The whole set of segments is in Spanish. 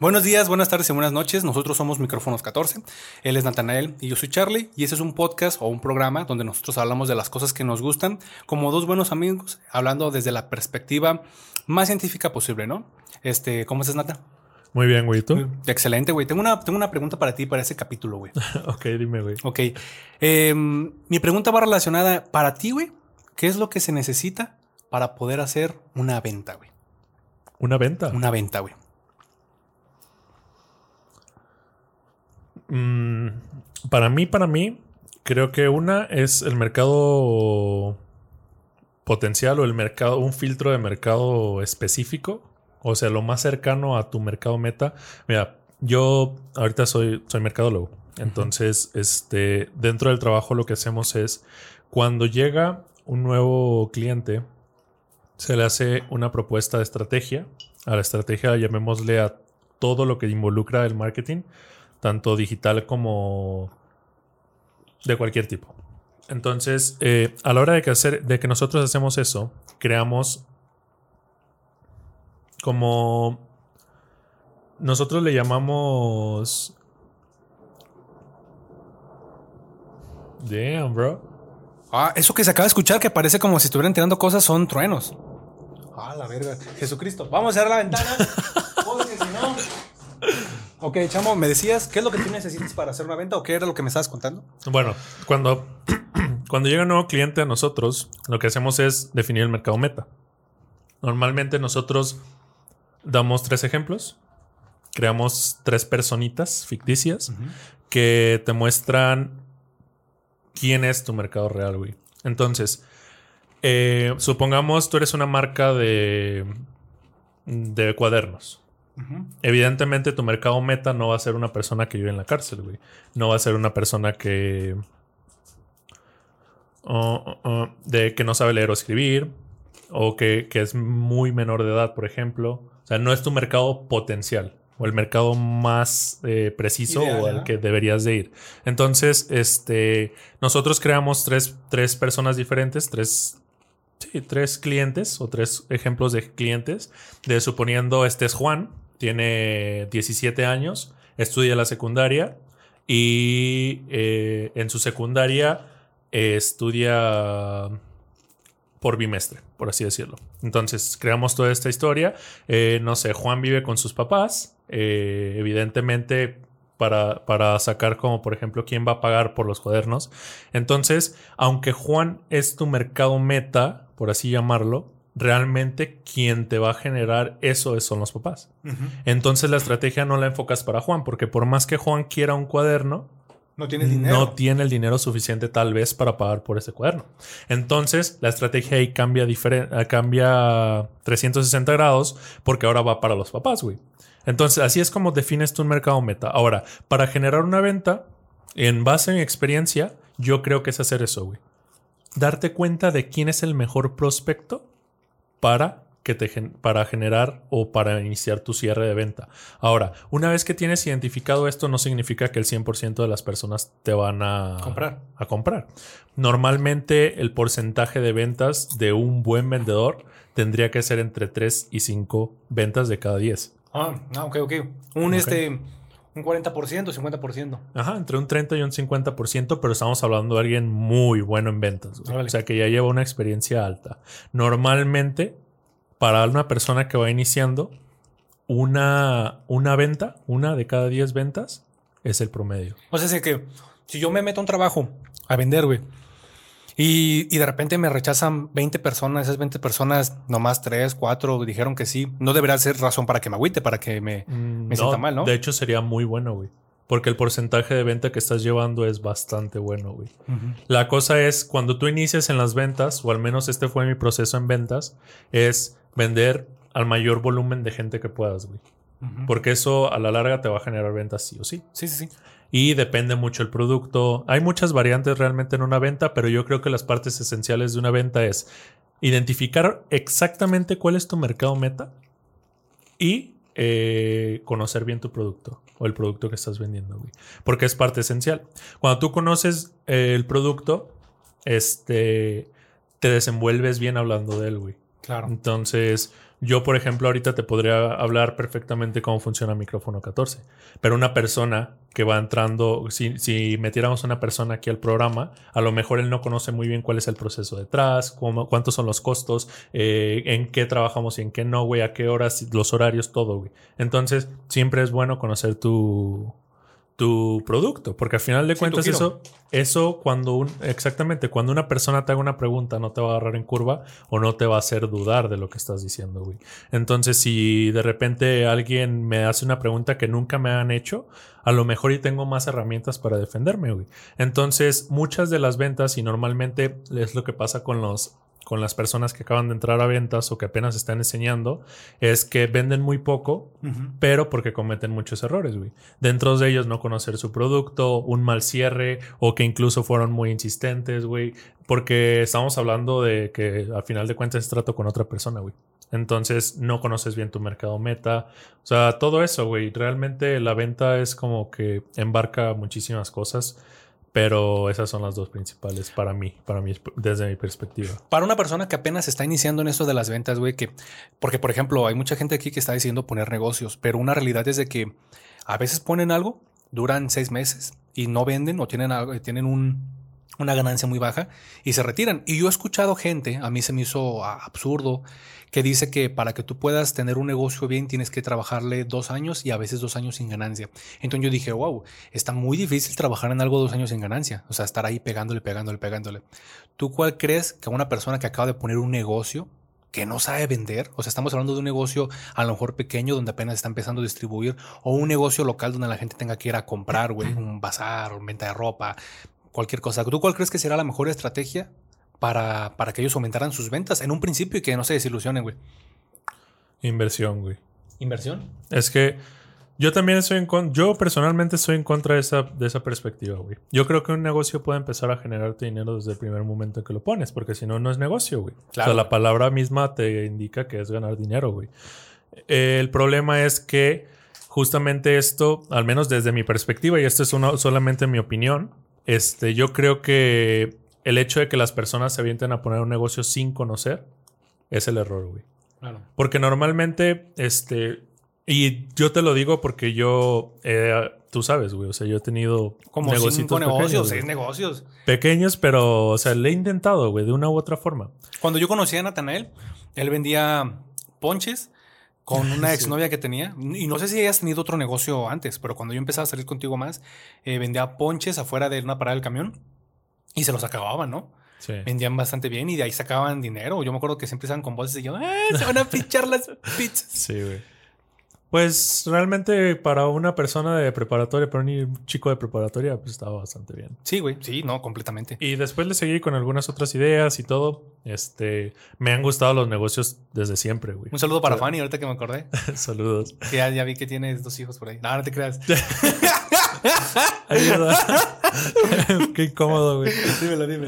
Buenos días, buenas tardes y buenas noches. Nosotros somos Micrófonos 14. Él es Natanael y yo soy Charlie. Y este es un podcast o un programa donde nosotros hablamos de las cosas que nos gustan como dos buenos amigos, hablando desde la perspectiva más científica posible, ¿no? Este, ¿cómo estás, Nata? Muy bien, güey. ¿Tú? Excelente, güey. Tengo una, tengo una pregunta para ti para ese capítulo, güey. ok, dime, güey. Ok. Em, mi pregunta va relacionada para ti, güey. ¿Qué es lo que se necesita para poder hacer una venta, güey? ¿Una venta? Una venta, güey. Mm, para mí, para mí, creo que una es el mercado potencial o el mercado, un filtro de mercado específico. O sea, lo más cercano a tu mercado meta. Mira, yo ahorita soy, soy mercadólogo. Entonces, este, dentro del trabajo lo que hacemos es cuando llega un nuevo cliente, se le hace una propuesta de estrategia. A la estrategia llamémosle a todo lo que involucra el marketing tanto digital como de cualquier tipo. Entonces, eh, a la hora de que, hacer, de que nosotros hacemos eso, creamos como nosotros le llamamos... Damn, bro. Ah, eso que se acaba de escuchar que parece como si estuvieran tirando cosas son truenos. Ah, la verga. Jesucristo. Vamos a cerrar la ventana. Ok, chamo, me decías, ¿qué es lo que tú necesitas para hacer una venta o qué era lo que me estabas contando? Bueno, cuando, cuando llega un nuevo cliente a nosotros, lo que hacemos es definir el mercado meta. Normalmente nosotros damos tres ejemplos, creamos tres personitas ficticias que te muestran quién es tu mercado real, güey. Entonces, eh, supongamos tú eres una marca de, de cuadernos. Evidentemente tu mercado meta no va a ser una persona que vive en la cárcel, güey. No va a ser una persona que... de que no sabe leer o escribir. O que, es muy menor de edad, por ejemplo. O sea, no es tu mercado potencial. O el mercado más eh, preciso o al que deberías de ir. Entonces, este. Nosotros creamos tres, tres personas diferentes, tres Sí, tres clientes o tres ejemplos de clientes. De suponiendo este es Juan, tiene 17 años, estudia la secundaria y eh, en su secundaria eh, estudia por bimestre, por así decirlo. Entonces, creamos toda esta historia. Eh, no sé, Juan vive con sus papás. evidentemente, para, para, sacar como, por ejemplo, quién va a pagar por los cuadernos. Entonces, aunque Juan es tu mercado meta, por así llamarlo, realmente quien te va a generar eso son los papás. Entonces la estrategia no la enfocas para Juan, porque por más que Juan quiera un cuaderno, no tiene, dinero. no tiene el dinero suficiente tal vez para pagar por ese cuaderno. Entonces la estrategia ahí cambia, eh, cambia 360 grados porque ahora va para los papás, güey. Entonces así es como defines tu mercado meta. Ahora, para generar una venta, en base a mi experiencia, yo creo que es hacer eso, güey. Darte cuenta de quién es el mejor prospecto para, que te, para generar o para iniciar tu cierre de venta. Ahora, una vez que tienes identificado esto, no significa que el 100% de las personas te van a comprar. a comprar. Normalmente el porcentaje de ventas de un buen vendedor tendría que ser entre 3 y 5 ventas de cada 10. Ah, ah, ok, ok. Un este... Un 40%, 50%. Ajá, entre un 30 y un 50%, pero estamos hablando de alguien muy bueno en ventas. O sea, que ya lleva una experiencia alta. Normalmente, para una persona que va iniciando, una, una venta, una de cada 10 ventas, es el promedio. O sea, es que si yo me meto a un trabajo a vender, güey, y, de repente me rechazan 20 personas, esas 20 personas, nomás 3, 4 dijeron que sí. No debería ser razón para que me agüite, para que me, mm, sienta mal, ¿no? De hecho, sería muy bueno, güey. Porque el porcentaje de venta que estás llevando es bastante bueno, güey. La cosa es, cuando tú inicias en las ventas, o al menos este fue mi proceso en ventas, es vender al mayor volumen de gente que puedas, güey. Porque eso a la larga te va a generar ventas sí o sí. Sí, sí, sí y depende mucho el producto. Hay muchas variantes realmente en una venta, pero yo creo que las partes esenciales de una venta es identificar exactamente cuál es tu mercado meta y eh, conocer bien tu producto o el producto que estás vendiendo, güey. Porque es parte esencial. Cuando tú conoces eh, el producto, este, te desenvuelves bien hablando de él, güey. Claro. Entonces, Yo, por ejemplo, ahorita te podría hablar perfectamente cómo funciona micrófono 14, pero una persona que va entrando, si, si metiéramos una persona aquí al programa, a lo mejor él no conoce muy bien cuál es el proceso detrás, cuántos son los costos, eh, en qué trabajamos y en qué no, güey, a qué horas, los horarios, todo, güey. Entonces, siempre es bueno conocer tu, tu producto, porque al final de cuentas eso, eso cuando un, exactamente, cuando una persona te haga una pregunta no te va a agarrar en curva o no te va a hacer dudar de lo que estás diciendo, güey. Entonces, si de repente alguien me hace una pregunta que nunca me han hecho, a lo mejor y tengo más herramientas para defenderme, güey. Entonces, muchas de las ventas y normalmente es lo que pasa con los con las personas que acaban de entrar a ventas o que apenas están enseñando es que venden muy poco, pero porque cometen muchos errores, güey. Dentro de ellos no conocer su producto, un mal cierre o que incluso fueron muy insistentes, güey, porque estamos hablando de que al final de cuentas es trato con otra persona, güey. Entonces no conoces bien tu mercado meta. O sea, todo eso, güey. Realmente la venta es como que embarca muchísimas cosas. Pero esas son las dos principales para mí, para mí, desde mi perspectiva. Para una persona que apenas está iniciando en esto de las ventas, güey, que, porque por ejemplo, hay mucha gente aquí que está decidiendo poner negocios, pero una realidad es de que a veces ponen algo, duran seis meses y no venden o tienen algo, tienen un, una ganancia muy baja y se retiran. Y yo he escuchado gente, a mí se me hizo absurdo, que dice que para que tú puedas tener un negocio bien tienes que trabajarle dos años y a veces dos años sin ganancia. Entonces yo dije, wow, está muy difícil trabajar en algo dos años sin ganancia. O sea, estar ahí pegándole, pegándole, pegándole. ¿Tú cuál crees que una persona que acaba de poner un negocio que no sabe vender, o sea, estamos hablando de un negocio a lo mejor pequeño donde apenas está empezando a distribuir, o un negocio local donde la gente tenga que ir a comprar, güey, un bazar, venta de ropa, cualquier cosa. ¿Tú cuál crees que será la mejor estrategia para, para que ellos aumentaran sus ventas en un principio y que no se desilusionen, güey? Inversión, güey. ¿Inversión? Es que yo también estoy en contra, yo personalmente estoy en contra de esa, de esa perspectiva, güey. Yo creo que un negocio puede empezar a generarte dinero desde el primer momento en que lo pones, porque si no, no es negocio, güey. Claro. O sea, la palabra misma te indica que es ganar dinero, güey. El problema es que justamente esto, al menos desde mi perspectiva, y esto es una, solamente mi opinión, este, yo creo que el hecho de que las personas se avienten a poner un negocio sin conocer es el error, güey. Claro. Porque normalmente, este, y yo te lo digo porque yo, eh, tú sabes, güey, o sea, yo he tenido como cinco negocios, seis negocios. Pequeños, pero, o sea, le he intentado, güey, de una u otra forma. Cuando yo conocí a Natanael, él vendía ponches con una exnovia que tenía. Y no sé si hayas tenido otro negocio antes, pero cuando yo empezaba a salir contigo más, eh, vendía ponches afuera de una parada del camión y se los acababan, ¿no? Sí. Vendían bastante bien y de ahí sacaban dinero. Yo me acuerdo que siempre estaban con voces y yo, ¡eh! Se van a pichar las pizzas. Sí, güey. Pues realmente para una persona de preparatoria, para un chico de preparatoria, pues estaba bastante bien. Sí, güey, sí, no, completamente. Y después le seguí con algunas otras ideas y todo. Este, me han gustado los negocios desde siempre, güey. Un saludo para Fanny, ahorita que me acordé. Saludos. ya, ya vi que tienes dos hijos por ahí. No, no te creas. Ayuda. Qué incómodo, güey. Dímelo, dime.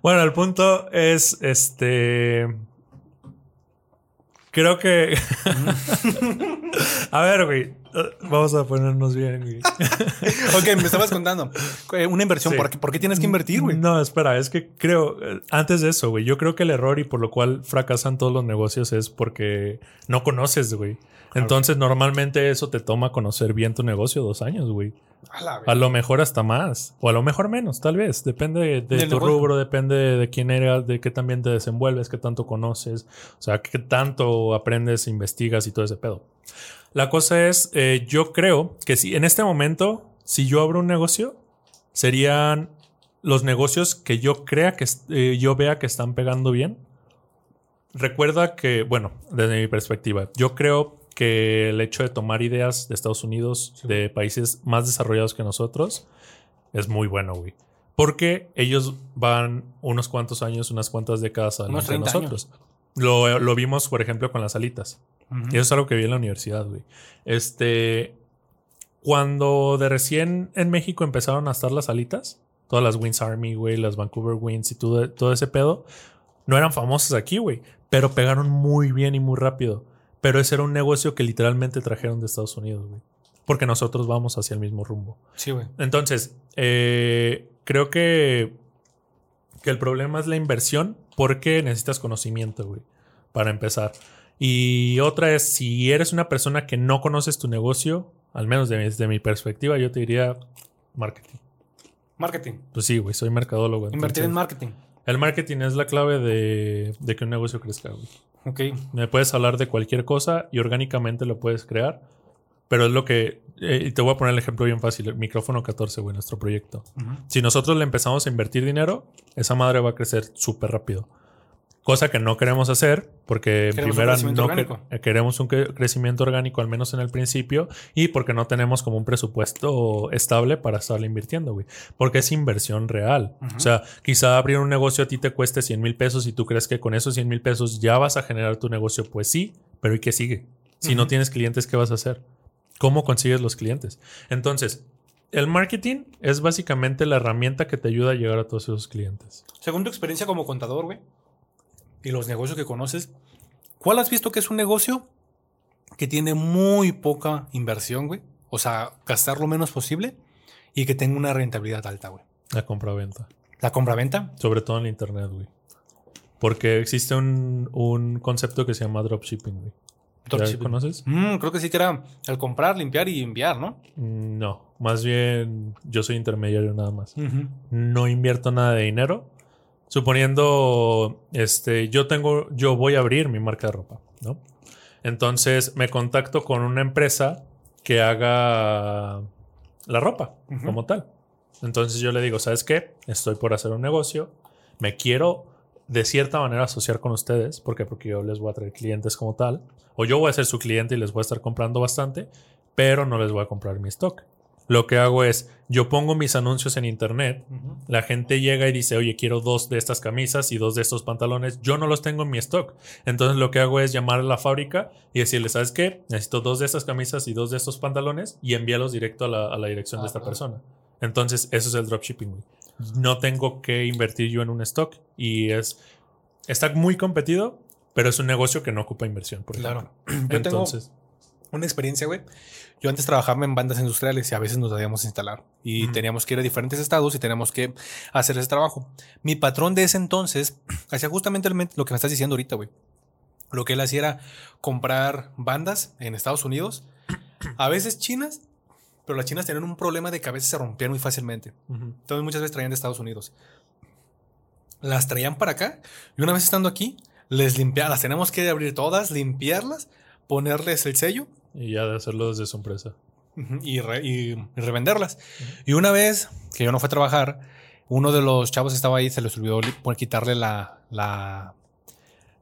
bueno, el punto es, este Creo que. a ver, güey. Vamos a ponernos bien, güey. ok, me estabas contando. Eh, una inversión. ¿Por, qué, ¿Por, qué, tienes que invertir, güey? No, espera. Es que creo. Eh, antes de eso, güey. Yo creo que el error y por lo cual fracasan todos los negocios es porque no conoces, güey. Entonces, normalmente eso te toma conocer bien tu negocio dos años, güey. A, lo mejor hasta más. O a lo mejor menos, tal vez. Depende de, tu rubro, depende de quién eres, de qué también te desenvuelves, qué tanto conoces. O sea, qué tanto aprendes, investigas y todo ese pedo. La cosa es, eh, yo creo que si en este momento, si yo abro un negocio, serían los negocios que yo crea que eh, yo vea que están pegando bien. Recuerda que, bueno, desde mi perspectiva, yo creo que el hecho de tomar ideas de Estados Unidos, de países más desarrollados que nosotros, es muy bueno, güey. Porque ellos van unos cuantos años, unas cuantas décadas adelante de nosotros. Lo, lo, vimos, por ejemplo, con las alitas. Y eso es algo que vi en la universidad, güey. Este. Cuando de recién en México empezaron a estar las alitas, todas las Wins Army, güey, las Vancouver Wins y todo, todo ese pedo, no eran famosas aquí, güey. Pero pegaron muy bien y muy rápido. Pero ese era un negocio que literalmente trajeron de Estados Unidos, güey. Porque nosotros vamos hacia el mismo rumbo. Sí, güey. Entonces, eh, creo que, que el problema es la inversión porque necesitas conocimiento, güey, para empezar. Y otra es, si eres una persona que no conoces tu negocio, al menos desde mi perspectiva, yo te diría marketing. Marketing. Pues sí, güey, soy mercadólogo. Invertir en marketing. El marketing es la clave de, de que un negocio crezca, güey. Ok. Me puedes hablar de cualquier cosa y orgánicamente lo puedes crear. Pero es lo que. eh, y te voy a poner el ejemplo bien fácil: el micrófono 14, güey, nuestro proyecto. Si nosotros le empezamos a invertir dinero, esa madre va a crecer súper rápido. Cosa que no queremos hacer porque crecimiento no eh, queremos un cre- crecimiento orgánico, al menos en el principio, y porque no tenemos como un presupuesto estable para estarle invirtiendo, güey. Porque es inversión real. O sea, quizá abrir un negocio a ti te cueste 100 mil pesos y tú crees que con esos 100 mil pesos ya vas a generar tu negocio. Pues sí, pero ¿y qué sigue? Si no tienes clientes, ¿qué vas a hacer? ¿Cómo consigues los clientes? Entonces, el marketing es básicamente la herramienta que te ayuda a llegar a todos esos clientes. Según tu experiencia como contador, güey, y los negocios que conoces, ¿cuál has visto que es un negocio que tiene muy poca inversión, güey? O sea, gastar lo menos posible y que tenga una rentabilidad alta, güey. La compra-venta. La compra-venta. Sobre todo en internet, güey. Porque existe un, un concepto que se llama dropshipping, güey. ¿Ya Dropshipping. conoces? Mm, creo que sí que era el comprar, limpiar y enviar, ¿no? Mm, No, más bien yo soy intermediario nada más. No invierto nada de dinero. Suponiendo, este, yo tengo, yo voy a abrir mi marca de ropa, ¿no? Entonces me contacto con una empresa que haga la ropa como tal. Entonces yo le digo, ¿sabes qué? Estoy por hacer un negocio, me quiero de cierta manera asociar con ustedes, ¿por qué? Porque yo les voy a traer clientes como tal, o yo voy a ser su cliente y les voy a estar comprando bastante, pero no les voy a comprar mi stock. Lo que hago es, yo pongo mis anuncios en internet, la gente llega y dice, oye, quiero dos de estas camisas y dos de estos pantalones. Yo no los tengo en mi stock. Entonces lo que hago es llamar a la fábrica y decirle, ¿sabes qué? Necesito dos de estas camisas y dos de estos pantalones y envíalos directo a la, a la dirección de esta claro. persona. Entonces eso es el dropshipping. No tengo que invertir yo en un stock y es... Está muy competido, pero es un negocio que no ocupa inversión, por Claro. ejemplo. Tengo Entonces, una experiencia, güey. Yo antes trabajaba en bandas industriales y a veces nos debíamos instalar y teníamos que ir a diferentes estados y teníamos que hacer ese trabajo. Mi patrón de ese entonces hacía justamente lo que me estás diciendo ahorita, güey. Lo que él hacía era comprar bandas en Estados Unidos, a veces chinas, pero las chinas tenían un problema de que a veces se rompían muy fácilmente. Entonces muchas veces traían de Estados Unidos. Las traían para acá y una vez estando aquí, les limpiaban, las tenemos que abrir todas, limpiarlas, ponerles el sello y ya de hacerlo desde su empresa. Y, re- y- y revenderlas. Y una vez que yo no fui a trabajar, uno de los chavos que estaba ahí se les olvidó por quitarle la, la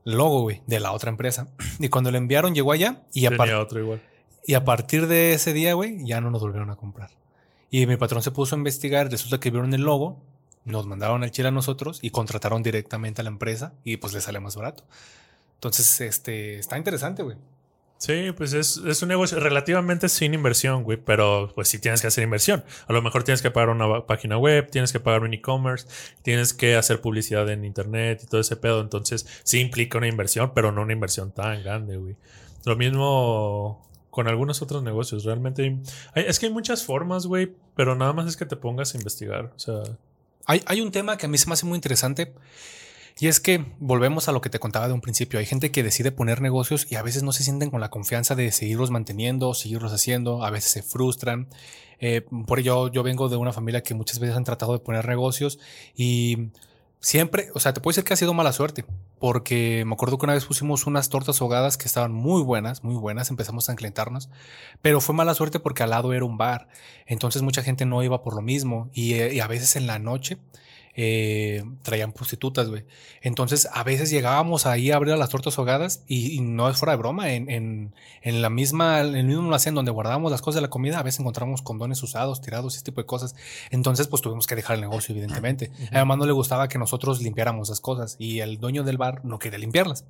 logo, güey, de la otra empresa. Y cuando le enviaron, llegó allá y a, par- Tenía otro igual. y a partir de ese día, güey, ya no nos volvieron a comprar. Y mi patrón se puso a investigar, resulta que vieron el logo, nos mandaron al Chile a nosotros y contrataron directamente a la empresa y pues le sale más barato. Entonces, este, está interesante, güey. Sí, pues es, es un negocio relativamente sin inversión, güey, pero pues sí tienes que hacer inversión. A lo mejor tienes que pagar una página web, tienes que pagar un e-commerce, tienes que hacer publicidad en internet y todo ese pedo. Entonces sí implica una inversión, pero no una inversión tan grande, güey. Lo mismo con algunos otros negocios. Realmente hay- es que hay muchas formas, güey, pero nada más es que te pongas a investigar. O sea, Hay, hay un tema que a mí se me hace muy interesante y es que volvemos a lo que te contaba de un principio. Hay gente que decide poner negocios y a veces no se sienten con la confianza de seguirlos manteniendo, seguirlos haciendo, a veces se frustran. Eh, por ello, yo vengo de una familia que muchas veces han tratado de poner negocios y siempre, o sea, te puedo decir que ha sido mala suerte, porque me acuerdo que una vez pusimos unas tortas ahogadas que estaban muy buenas, muy buenas, empezamos a enclentarnos, pero fue mala suerte porque al lado era un bar, entonces mucha gente no iba por lo mismo y, eh, y a veces en la noche eh, traían prostitutas, güey. Entonces a veces llegábamos ahí a abrir las tortas ahogadas y, y no es fuera de broma, en, en, en la misma, en el mismo almacén donde guardábamos las cosas de la comida, a veces encontramos condones usados, tirados, ese tipo de cosas. Entonces pues tuvimos que dejar el negocio, evidentemente. Además no le gustaba que nosotros limpiáramos las cosas y el dueño del bar no quería limpiarlas.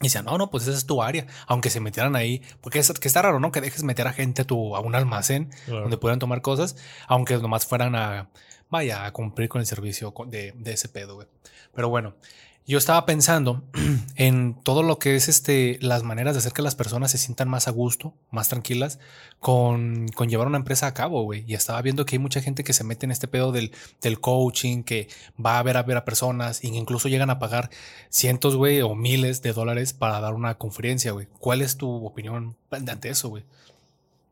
Y decía, no, no, pues esa es tu área. Aunque se metieran ahí, porque es que está raro, ¿no? Que dejes meter a gente a, tu, a un almacén claro. donde pudieran tomar cosas, aunque nomás fueran a, vaya, a cumplir con el servicio de, de ese pedo, güey. Pero bueno, yo estaba pensando en todo lo que es este, las maneras de hacer que las personas se sientan más a gusto, más tranquilas con, con llevar una empresa a cabo, güey. Y estaba viendo que hay mucha gente que se mete en este pedo del, del coaching, que va a ver a ver a personas e incluso llegan a pagar cientos, güey, o miles de dólares para dar una conferencia, güey. ¿Cuál es tu opinión ante eso, güey?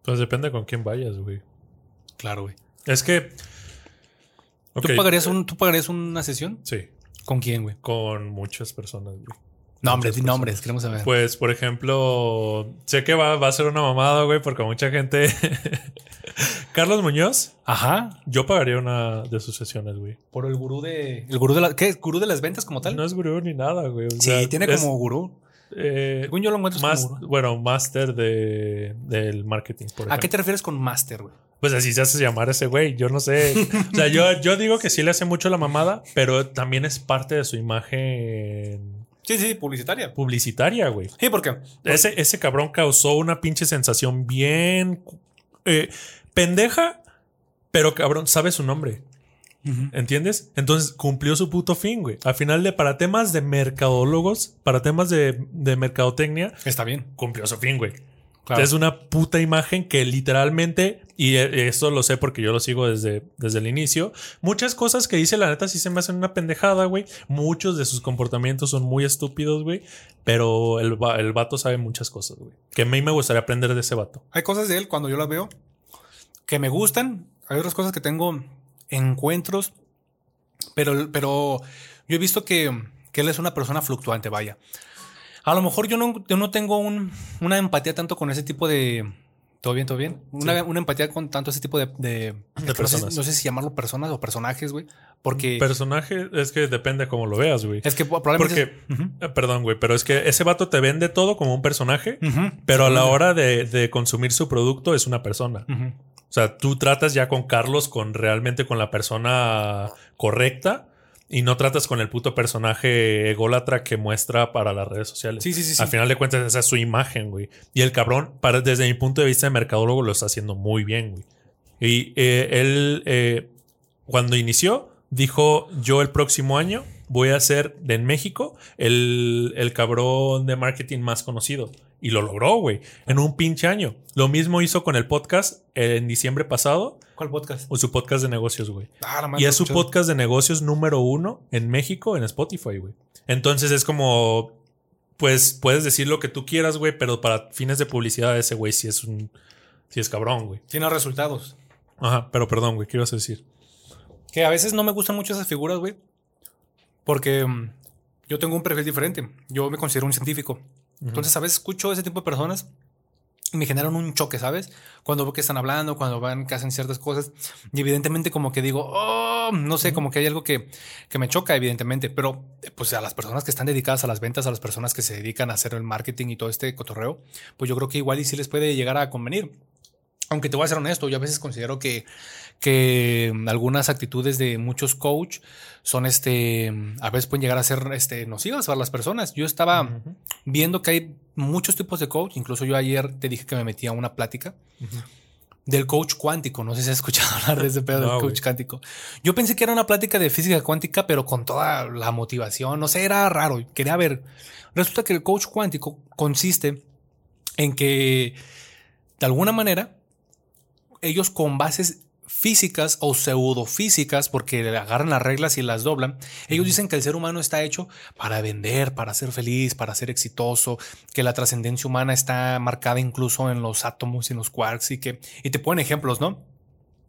Pues depende con quién vayas, güey. Claro, güey. Es que. ¿Tú, pagarías un, ¿Tú pagarías una sesión? Sí. ¿Con quién, güey? Con muchas personas, güey. Nombres, nombres, queremos saber. Pues, por ejemplo, sé que va, va a ser una mamada, güey, porque mucha gente. Carlos Muñoz. Ajá. Yo pagaría una de sus sesiones, güey. Por el gurú de. ¿El gurú de la, ¿Qué? ¿Gurú de las ventas como tal? No es gurú ni nada, güey. sí, tiene como gurú. Eh, Según yo lo encuentro como gurú. Bueno, máster de, del marketing. Por ¿A qué te refieres con máster, güey? Pues así se hace llamar ese güey. Yo no sé. o sea, yo, yo digo que sí le hace mucho la mamada, pero también es parte de su imagen. Sí, sí, publicitaria. Publicitaria, güey. Sí, ¿por qué? Ese, ese cabrón causó una pinche sensación bien eh, pendeja, pero cabrón, sabe su nombre. ¿Entiendes? Entonces cumplió su puto fin, güey. Al final de para temas de mercadólogos, para temas de, de mercadotecnia. Está bien. Cumplió su fin, güey. Es una puta imagen que literalmente, y e, esto lo sé porque yo lo sigo desde, desde el inicio, muchas cosas que dice la neta sí se me hacen una pendejada, güey. Muchos de sus comportamientos son muy estúpidos, güey. Pero el, el vato sabe muchas cosas, güey. Que a mí me gustaría aprender de ese vato. Hay cosas de él cuando yo las veo que me gustan. Hay otras cosas que tengo encuentros. Pero, pero yo he visto que, que él es una persona fluctuante, vaya. A lo mejor yo no, yo no tengo una empatía tanto con ese tipo de. ¿Todo bien, todo bien? Una, empatía con tanto ese tipo de. de, personas. No sé, si llamarlo personas o personajes, güey. Porque. Personaje es que depende cómo lo veas, güey. Es que probablemente. Porque. Eh, perdón, güey. Pero es que ese vato te vende todo como un personaje. Pero a la hora de, de, consumir su producto es una persona. O sea, tú tratas ya con Carlos, con realmente con la persona correcta y no tratas con el puto personaje ególatra que muestra para las redes sociales. Sí, sí, sí. Al final de cuentas, esa es su imagen, güey. Y el cabrón, para, desde mi punto de vista de mercadólogo, lo está haciendo muy bien, güey. Y eh, él, eh, cuando inició, dijo: Yo el próximo año voy a ser en México el, el cabrón de marketing más conocido. Y lo logró, güey, en un pinche año. Lo mismo hizo con el podcast en diciembre pasado. ¿Cuál podcast? O su podcast de negocios, güey. Ah, y es su podcast de negocios número uno en México en Spotify, güey. Entonces es como, pues puedes decir lo que tú quieras, güey, pero para fines de publicidad ese güey sí es un, sí es cabrón, güey. Tiene resultados. Ajá, pero perdón, güey, ¿qué ibas a decir? Que a veces no me gustan mucho esas figuras, güey. Porque mm, yo tengo un perfil diferente. Yo me considero un científico. Entonces, a veces escucho ese tipo de personas me generan un choque, ¿sabes? Cuando veo que están hablando, cuando van que hacen ciertas cosas. Y evidentemente como que digo, oh, no sé, como que hay algo que, que, me choca, evidentemente. Pero pues a las personas que están dedicadas a las ventas, a las personas que se dedican a hacer el marketing y todo este cotorreo, pues yo creo que igual y sí les puede llegar a convenir. Aunque te voy a ser honesto, yo a veces considero que, que algunas actitudes de muchos coach son este, a veces pueden llegar a ser este, nocivas para las personas. Yo estaba viendo que hay muchos tipos de coach, incluso yo ayer te dije que me metía a una plática. Del coach cuántico, no sé si has escuchado hablar de ese pedo del coach cuántico. Yo pensé que era una plática de física cuántica, pero con toda la motivación, no sé, era raro. Quería ver. Resulta que el coach cuántico consiste en que, de alguna manera, ellos con bases físicas o pseudofísicas, porque agarran las reglas y las doblan, ellos dicen que el ser humano está hecho para vender, para ser feliz, para ser exitoso, que la trascendencia humana está marcada incluso en los átomos y en los quarks y que, y te ponen ejemplos, ¿no?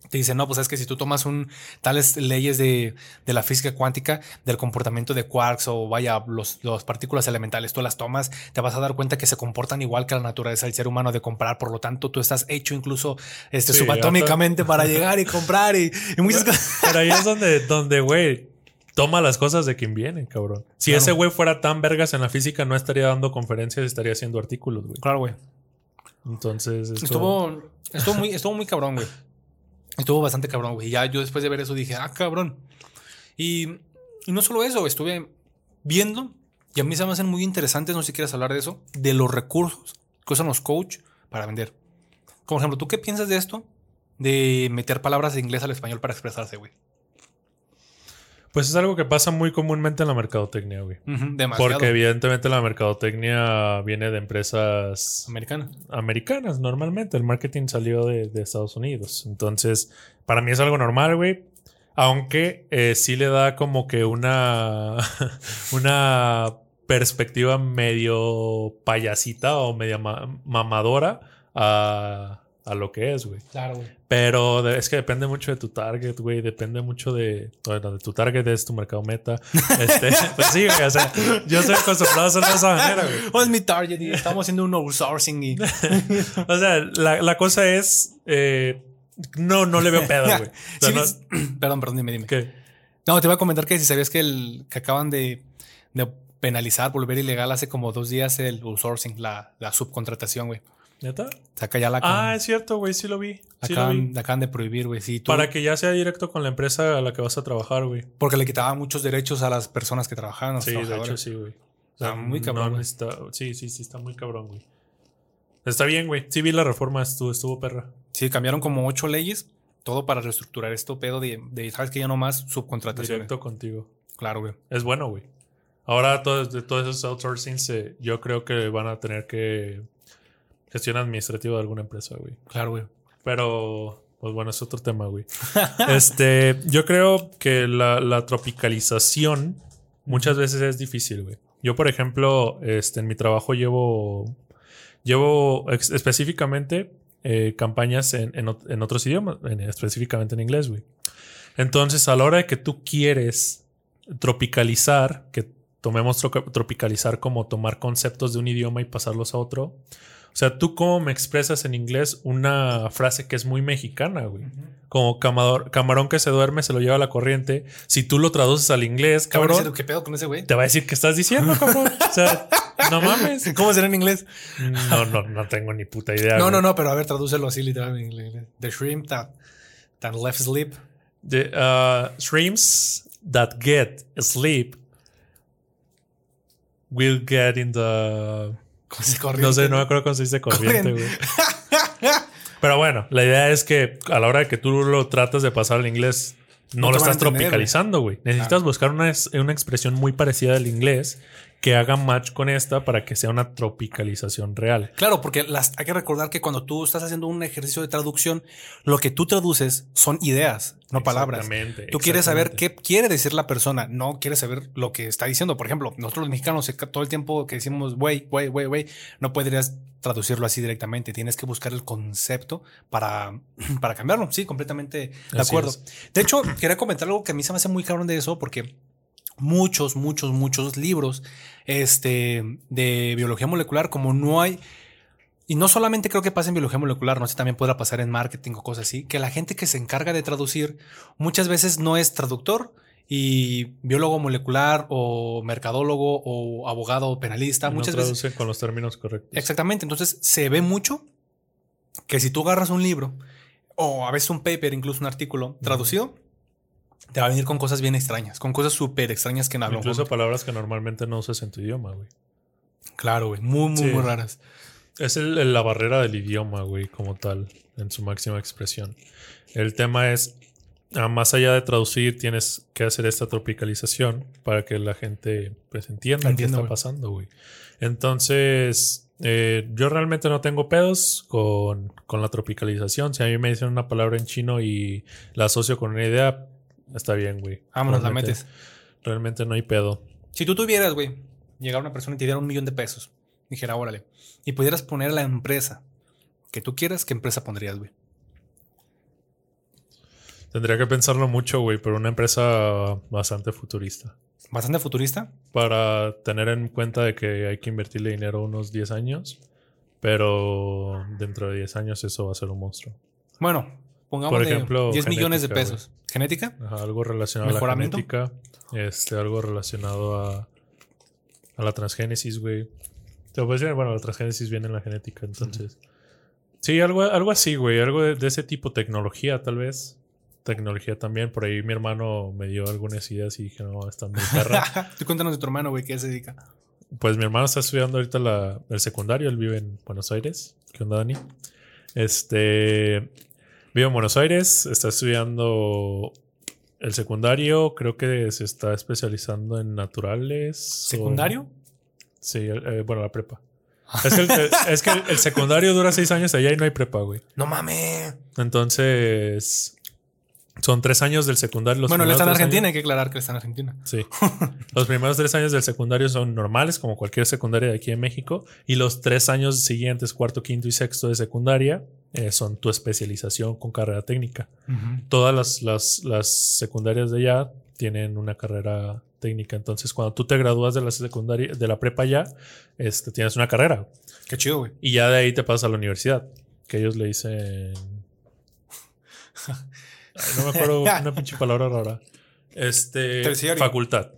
Te dicen, no, pues es que si tú tomas un, tales leyes de, de, la física cuántica, del comportamiento de quarks o vaya, los, las partículas elementales, tú las tomas, te vas a dar cuenta que se comportan igual que la naturaleza del ser humano de comprar. Por lo tanto, tú estás hecho incluso este, subatómicamente para llegar y comprar y, muchas cosas. Pero ahí es donde, donde, güey, toma las cosas de quien viene, cabrón. Si ese güey fuera tan vergas en la física, no estaría dando conferencias, estaría haciendo artículos, güey. Claro, güey. Entonces. Estuvo, estuvo, muy, estuvo muy cabrón, güey. Estuvo bastante cabrón, güey. Ya yo después de ver eso dije, ah, cabrón. Y, no solo eso, estuve viendo, y a mí se me hacen muy interesantes, no sé si quieres hablar de eso, de los recursos que usan los coach para vender. Como ejemplo, ¿tú qué piensas de esto? De meter palabras de inglés al español para expresarse, güey. Pues es algo que pasa muy comúnmente en la mercadotecnia, güey. Demasiado. Porque evidentemente la mercadotecnia viene de empresas Americana. americanas normalmente. El marketing salió de, de Estados Unidos. Entonces, para mí es algo normal, güey. Aunque eh, sí le da como que una, una perspectiva medio payasita o media ma- mamadora a, a lo que es, güey. Claro, güey. Pero es que depende mucho de tu target, güey. Depende mucho de. Bueno, de tu target es tu mercado meta. Este, pues sí, güey. O sea, yo estoy acostumbrado a hacerlo de esa manera, güey. ¿Cuál es mi target? Y estamos haciendo un outsourcing y... O sea, la, la cosa es. eh, no, no le veo pedo, güey. O sea, Sí, no- vis- perdón, perdón, dime, dime. ¿qué? No, te iba a comentar que si sabías que, el, que acaban de, de penalizar, volver ilegal hace como dos días el outsourcing, la, la subcontratación, güey. ¿Neta? Saca ya la... Ah, es cierto, güey. Sí lo vi. Sí lo acaban, vi. la acaban de prohibir, güey. Sí, tú- Para que ya sea directo con la empresa a la que vas a trabajar, güey. Porque le quitaban muchos derechos a las personas que trabajaban. a los Sí, de hecho, sí, güey. Está muy cabrón, está- sí, sí, sí, está muy cabrón, güey. Está bien, güey. Sí vi la reforma, estuvo, estuvo perra. Sí, cambiaron como ocho leyes, todo para reestructurar esto pedo de, de ¿sabes que Ya no más subcontrataciones. Directo contigo. Claro, güey. Es bueno, güey. Ahora todos, de todos esos outsourcings eh, yo creo que van a tener que gestión administrativa de alguna empresa, güey. Claro, güey. Pero, pues bueno, es otro tema, güey. este, yo creo que la, la tropicalización muchas veces es difícil, güey. Yo, por ejemplo, este, en mi trabajo llevo, llevo específicamente eh, campañas en, en ot- en otros idiomas, en- específicamente en inglés, güey. Entonces, a la hora de que tú quieres tropicalizar, que tomemos tro- tropicalizar como tomar conceptos de un idioma y pasarlos a otro. O sea, tú cómo me expresas en inglés una frase que es muy mexicana, güey. Como camador- camarón que se duerme se lo lleva la corriente. Si tú lo traduces al inglés, Cabrón. cabrón, ¿Qué pedo con ese güey? te va a decir qué estás diciendo, cabrón. O sea, no mames. ¿Cómo será en inglés? No, no, no tengo ni puta idea. No, güey. no, no, pero a ver, tradúcelo así literalmente en inglés. The shrimp that, that left sleep. The, uh, shrimps that get asleep will get in the. Con ese corriente. No sé, no me acuerdo cómo se dice corriente, güey. Pero bueno, la idea es que a la hora de que tú lo tratas de pasar al inglés, no, No lo estás entender, tropicalizando, güey. Necesitas buscar una, una expresión muy parecida del inglés que haga match con esta para que sea una tropicalización real. Claro, porque las, hay que recordar que cuando tú estás haciendo un ejercicio de traducción, lo que tú traduces son ideas, no palabras. Exactamente, Tú quieres saber qué quiere decir la persona, no quieres saber lo que está diciendo. Por ejemplo, nosotros los mexicanos todo el tiempo que decimos güey, güey, güey, güey, no podrías traducirlo así directamente. Tienes que buscar el concepto para, para cambiarlo. Sí, completamente de Así acuerdo. es. De hecho, quería comentar algo que a mí se me hace muy cabrón de eso porque muchos, muchos, muchos libros este, de biología molecular, como no hay, y no solamente creo que pasa en biología molecular, no sé, también podrá pasar en marketing o cosas así, que la gente que se encarga de traducir muchas veces no es traductor y biólogo molecular o mercadólogo o abogado o penalista, muchas veces traducen con los términos correctos. Exactamente. Entonces se ve mucho que si tú agarras un libro o a veces un paper, incluso un artículo traducido, te va a venir con cosas bien extrañas, con cosas súper extrañas que no hablan. Incluso palabras que normalmente no usas en tu idioma, güey. Claro, güey. Muy, muy, Sí. muy raras. Es el- el- la barrera del idioma, güey, como tal, en su máxima expresión. El tema es, ah, más allá de traducir, tienes que hacer esta tropicalización para que la gente pues, entienda Entiendo, qué está pasando, güey. Entonces, eh, yo realmente no tengo pedos con, con la tropicalización. Si a mí me dicen una palabra en chino y la asocio con una idea, está bien, güey. Vámonos, la metes. Realmente no hay pedo. Si tú tuvieras, güey, llegara una persona y te diera un millón de pesos, dijera, órale, y pudieras poner la empresa que tú quieras, ¿qué empresa pondrías, güey? Tendría que pensarlo mucho, güey, pero una empresa bastante futurista. Bastante futurista. para tener en cuenta de que hay que invertirle dinero unos 10 años, pero dentro de 10 años eso va a ser un monstruo. Bueno, pongamos Por ejemplo, 10 millones de pesos. ¿Genética? Ajá, algo relacionado a la genética, este, algo relacionado a, a la transgénesis, güey. Te puedo decir, bueno, la transgénesis viene en la genética, entonces. Sí, algo, algo así, güey, algo de, de ese tipo, tecnología tal vez. Tecnología también, por ahí mi hermano me dio algunas ideas y dije, no, está muy perra. Tú cuéntanos de tu hermano, güey, ¿qué se dedica? Pues mi hermano está estudiando ahorita la- el secundario, él vive en Buenos Aires. ¿Qué onda, Dani? Este vive en Buenos Aires, está estudiando El secundario creo que se está especializando en naturales. ¿Secundario? Sí, eh, bueno, la prepa. Es que, el, es que el, secundario dura seis años allá y no hay prepa, güey. No mames. Entonces, son tres años del secundario. bueno, él está en Argentina, hay que aclarar que está en Argentina. Sí. los primeros tres años del secundario son normales, como cualquier secundaria de aquí en México. Y los tres años siguientes, cuarto, quinto y sexto de secundaria, eh, son tu especialización con carrera técnica. Todas las, las, las, secundarias de allá tienen una carrera técnica. Entonces, cuando tú te gradúas de la secundaria, de la prepa ya, este, tienes una carrera. Qué chido, güey. Y ya de ahí te pasas a la universidad. Que ellos le dicen no me acuerdo una pinche palabra rara. Este. Facultad.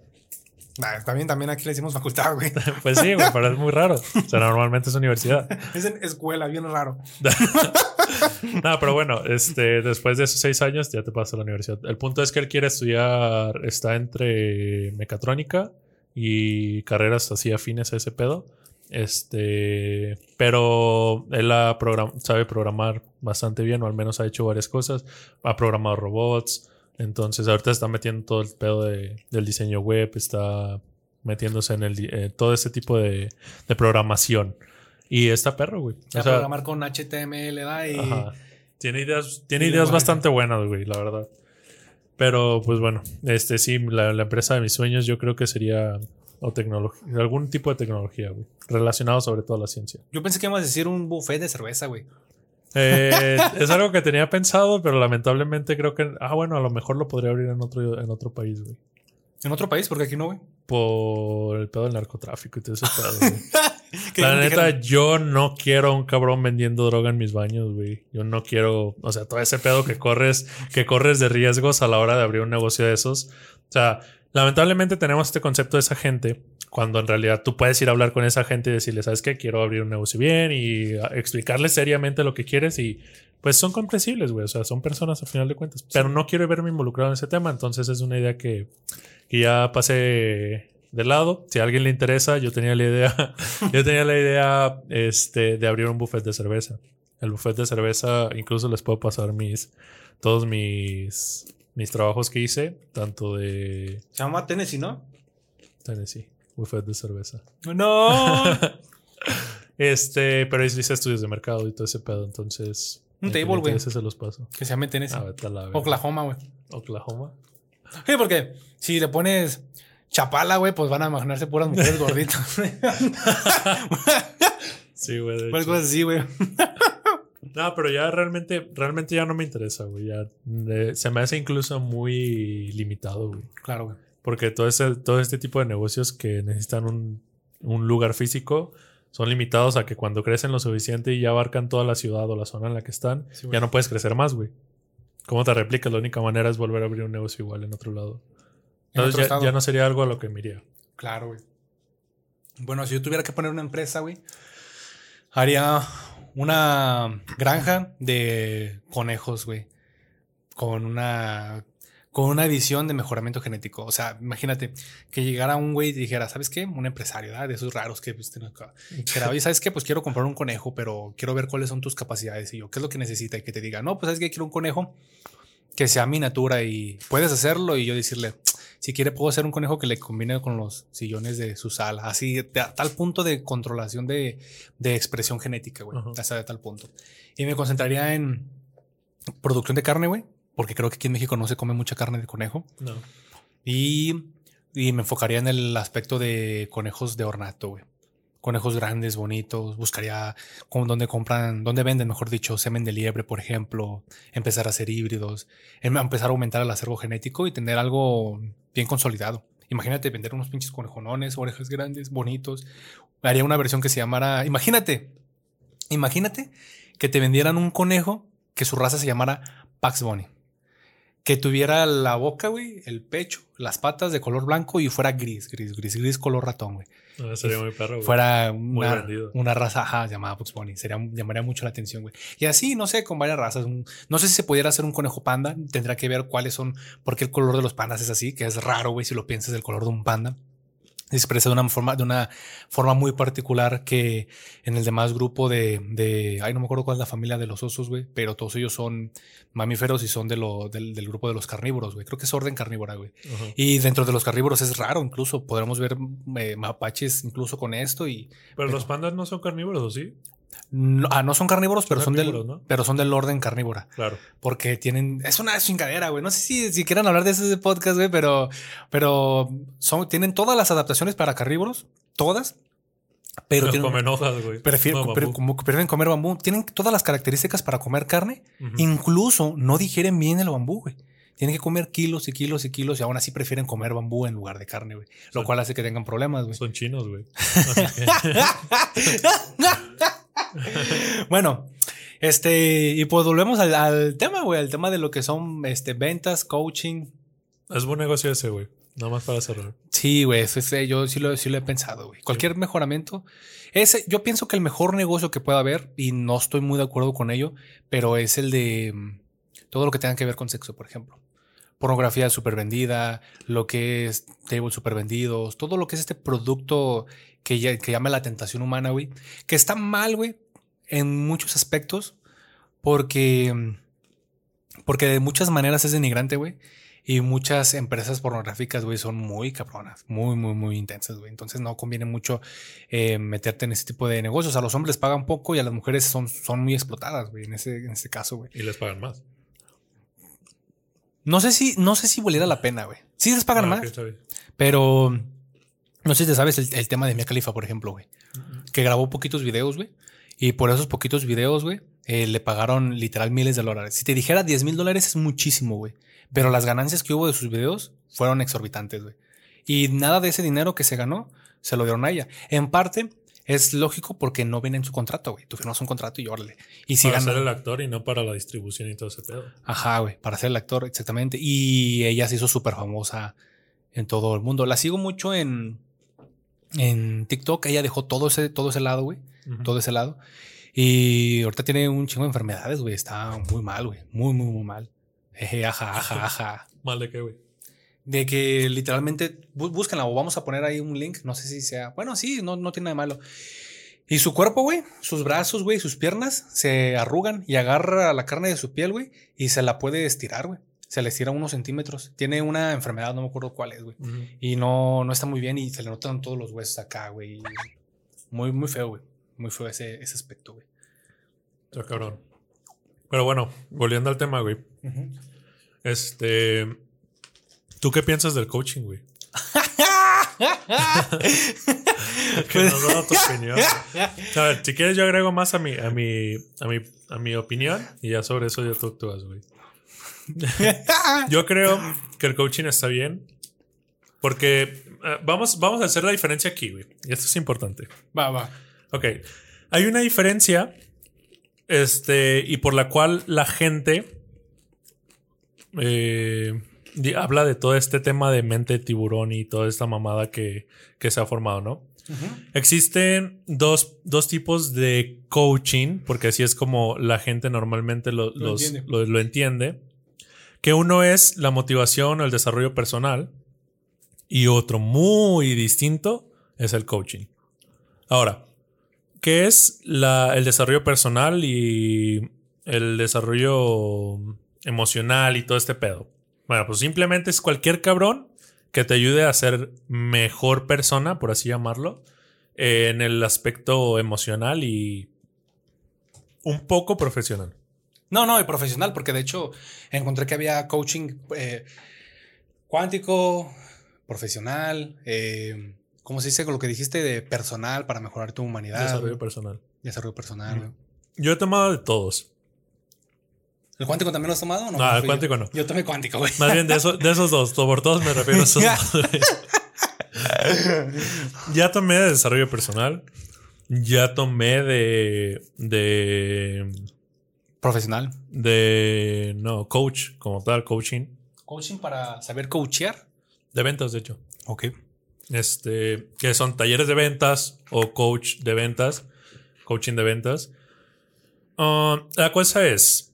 También, también aquí le decimos facultad, güey. pues sí, güey, pero es muy raro. O sea, normalmente es universidad. es en escuela, bien raro. no, pero bueno, este, después de esos seis años ya te pasas a la universidad. El punto es que él quiere estudiar, está entre mecatrónica y carreras así afines a ese pedo. Este, pero él ha sabe programar bastante bien, o al menos ha hecho varias cosas. Ha programado robots. Entonces, ahorita está metiendo todo el pedo del diseño web, está metiéndose en el, eh, todo ese tipo de, programación. Y está perro, güey. O sea, programar con HTML, ¿da? Y... Tiene ideas, tiene ideas bastante buenas, güey, la verdad. Pero, pues bueno, este sí, la, la empresa de mis sueños yo creo que sería o tecnología, algún tipo de tecnología, güey. Relacionado sobre todo a la ciencia. Yo pensé que íbamos a decir un buffet de cerveza, güey. Eh, es algo que tenía pensado, pero lamentablemente creo que. Ah, bueno, a lo mejor lo podría abrir en otro, en otro país, güey. ¿En otro país? Porque aquí no, güey. Por el pedo del narcotráfico y todo eso. La neta, yo no quiero un cabrón vendiendo droga en mis baños, güey. Yo no quiero, o sea, todo ese pedo que corres, que corres de riesgos a la hora de abrir un negocio de esos. O sea, Lamentablemente tenemos este concepto de esa gente, cuando en realidad tú puedes ir a hablar con esa gente y decirle, ¿sabes qué? Quiero abrir un negocio bien y explicarles seriamente lo que quieres y pues son comprensibles, güey. O sea, son personas al final de cuentas. Pero no quiero verme involucrado en ese tema, entonces es una idea que, que ya pasé de lado. Si a alguien le interesa, yo tenía la idea, yo tenía la idea este, de abrir un buffet de cerveza. El buffet de cerveza, incluso les puedo pasar mis, todos mis mis trabajos que hice, tanto de... Se llama Tennessee, ¿no? Tennessee, buffet de cerveza. ¡No! este, pero hice estudios de mercado y todo ese pedo, entonces... Un table, güey. Ese se los paso. Que se llame Tennessee. Oklahoma, güey. Oklahoma. Sí, porque si le pones Chapala, güey, pues van a imaginarse puras mujeres gorditas. sí, güey. Pues cosas así, güey. No, pero ya realmente, realmente ya no me interesa, güey. Ya se me hace incluso muy limitado, güey. Claro, güey. Porque todo, ese, todo este tipo de negocios que necesitan un, un lugar físico son limitados a que cuando crecen lo suficiente y ya abarcan toda la ciudad o la zona en la que están, ya no puedes crecer más, güey. ¿Cómo te replicas? La única manera es volver a abrir un negocio igual en otro lado. Entonces ya, ya, no sería algo a lo que me iría. Claro, güey. Bueno, si yo tuviera que poner una empresa, güey, haría una granja de conejos, güey. Con una. Con una visión de mejoramiento genético. O sea, imagínate que llegara un güey y dijera, ¿sabes qué? Un empresario, ¿verdad? De esos raros que pues, acá. Dijera, oye, ¿sabes qué? Pues quiero comprar un conejo, pero quiero ver cuáles son tus capacidades. Y yo, ¿qué es lo que necesita? Y que te diga, no, pues ¿sabes qué? Quiero un conejo que sea miniatura y puedes hacerlo. Y yo decirle, si quiere, puedo hacer un conejo que le combine con los sillones de su sala. Así, a tal punto de controlación de, expresión genética, güey. Hasta de tal punto. Y me concentraría en producción de carne, güey. Porque creo que aquí en México no se come mucha carne de conejo. No. Y, y me enfocaría en el aspecto de conejos de ornato, güey conejos grandes, bonitos, buscaría dónde compran, dónde venden, mejor dicho, semen de liebre, por ejemplo, empezar a hacer híbridos, em, empezar a aumentar el acervo genético y tener algo bien consolidado. Imagínate vender unos pinches conejonones, orejas grandes, bonitos. Haría una versión que se llamara, imagínate, imagínate que te vendieran un conejo que su raza se llamara Pax Bunny. Que tuviera la boca, güey, el pecho, las patas de color blanco y fuera gris, gris, gris, gris color ratón, güey. No, sería muy perro, Fuera una, una raza llamada Bugs Bunny. Sería, llamaría mucho la atención, güey. Y así, no sé, con varias razas. No sé si se pudiera hacer un conejo panda. Tendrá que ver cuáles son, porque el color de los pandas es así, que es raro, güey, si lo piensas, el color de un panda. Expresa de una forma, de una forma muy particular que en el demás grupo de, de, ay, no me acuerdo cuál es la familia de los osos, güey, pero todos ellos son mamíferos y son de lo, del, del grupo de los carnívoros, güey. Creo que es orden carnívora, güey. Y dentro de los carnívoros es raro, incluso podremos ver eh, mapaches incluso con esto y. Pero, los pandas no son carnívoros, ¿o sí? No, ah, no son carnívoros, pero son, del, pero son del orden carnívora. Claro. Porque tienen. Es una chingadera, güey. No sé si, si quieran hablar de ese podcast, güey, pero, pero son, tienen todas las adaptaciones para carnívoros. Todas. Pero, tienen, comen hojas, güey. Prefieren, como prefieren comer bambú. Tienen todas las características para comer carne. Incluso no digieren bien el bambú, güey. Tienen que comer kilos y kilos y kilos y aún así prefieren comer bambú en lugar de carne, güey. Lo cual hace que tengan problemas, güey. Son chinos, güey. bueno, este, y pues volvemos al, tema, güey, al tema de lo que son este, ventas, coaching. Es buen negocio ese, güey. Nada más para cerrar. Sí, güey, yo sí lo, sí lo he pensado, güey. Cualquier mejoramiento. Ese, yo pienso que el mejor negocio que pueda haber, y no estoy muy de acuerdo con ello, pero es el de mm, todo lo que tenga que ver con sexo, por ejemplo. Pornografía súper vendida, lo que es tables súper vendidos, todo lo que es este producto que, que llama la tentación humana, güey. Que está mal, güey, en muchos aspectos, porque, porque de muchas maneras es denigrante, güey. Y muchas empresas pornográficas, güey, son muy cabronas, muy, muy, muy intensas, güey. Entonces no conviene mucho eh, meterte en ese tipo de negocios. A los hombres pagan poco y a las mujeres son, son muy explotadas, güey, en ese, en ese caso, güey. Y les pagan más. No sé si, no sé si valiera la pena, güey. Sí les pagan ah, más. Pero no sé si te sabes el, tema de Mia Khalifa, por ejemplo, güey. Que grabó poquitos videos, güey. Y por esos poquitos videos, güey, eh, le pagaron literal miles de dólares. Si te dijera 10 mil dólares es muchísimo, güey. Pero las ganancias que hubo de sus videos fueron exorbitantes, güey. Y nada de ese dinero que se ganó se lo dieron a ella. En parte es lógico porque no viene en su contrato, güey. Tú firmas un contrato y órale. Y si para ser el actor y no para la distribución y todo ese pedo. Ajá, güey. Para ser el actor, exactamente. Y ella se hizo súper famosa en todo el mundo. La sigo mucho en, en TikTok. Ella dejó todo ese, todo ese lado, güey. Todo ese lado. Y ahorita tiene un chingo de enfermedades, güey. Está muy mal, güey. Muy, muy, muy mal. Eje, ajá, ajá, ajá. ¿Mal de qué, güey? De que literalmente, búsquenla o vamos a poner ahí un link. No sé si sea. Bueno, sí, no, no tiene nada de malo. Y su cuerpo, güey, sus brazos, güey, sus piernas se arrugan y agarra la carne de su piel, güey, y se la puede estirar, güey se le estira unos centímetros. Tiene una enfermedad, no me acuerdo cuál es, güey. Y no, no está muy bien y se le notan todos los huesos acá, güey. Muy, muy feo, güey. Muy feo ese, ese aspecto, güey. Está cabrón. Pero bueno, volviendo al tema, güey. Este. ¿Tú qué piensas del coaching, güey? que nos da tu opinión. A ver, si quieres yo agrego más a mi, a mi, a mi, a mi opinión y ya sobre eso ya tú actúas, güey. Yo creo que el coaching está bien. Porque eh, vamos, vamos a hacer la diferencia aquí, güey. Y esto es importante. Va, va. Ok. Hay una diferencia. Este. Y por la cual la gente. Eh, habla de todo este tema de mente de tiburón y toda esta mamada que, se ha formado, ¿no? Existen dos, tipos de coaching, porque así es como la gente normalmente lo, lo entiende que uno es la motivación o el desarrollo personal y otro muy distinto es el coaching. Ahora, ¿qué es el desarrollo personal y el desarrollo emocional y todo este pedo? Bueno, pues simplemente es cualquier cabrón que te ayude a ser mejor persona, por así llamarlo, en el aspecto emocional y un poco profesional. No, no, y profesional, porque de hecho encontré que había coaching eh, cuántico, profesional, eh, ¿cómo se dice con lo que dijiste de personal para mejorar tu humanidad? Desarrollo personal. Desarrollo personal. Yo he tomado de todos. ¿El cuántico también lo has tomado? No, no el cuántico no. Yo tomé cuántico, güey. Más bien de, de esos dos. Por todos me refiero a esos dos. ya tomé de desarrollo personal. Ya tomé de. de Profesional. De. No, coach, como tal, coaching. Coaching para saber coachear. De ventas, de hecho. Ok. Este. Que son talleres de ventas o coach de ventas. Coaching de ventas. Ah, la cosa es.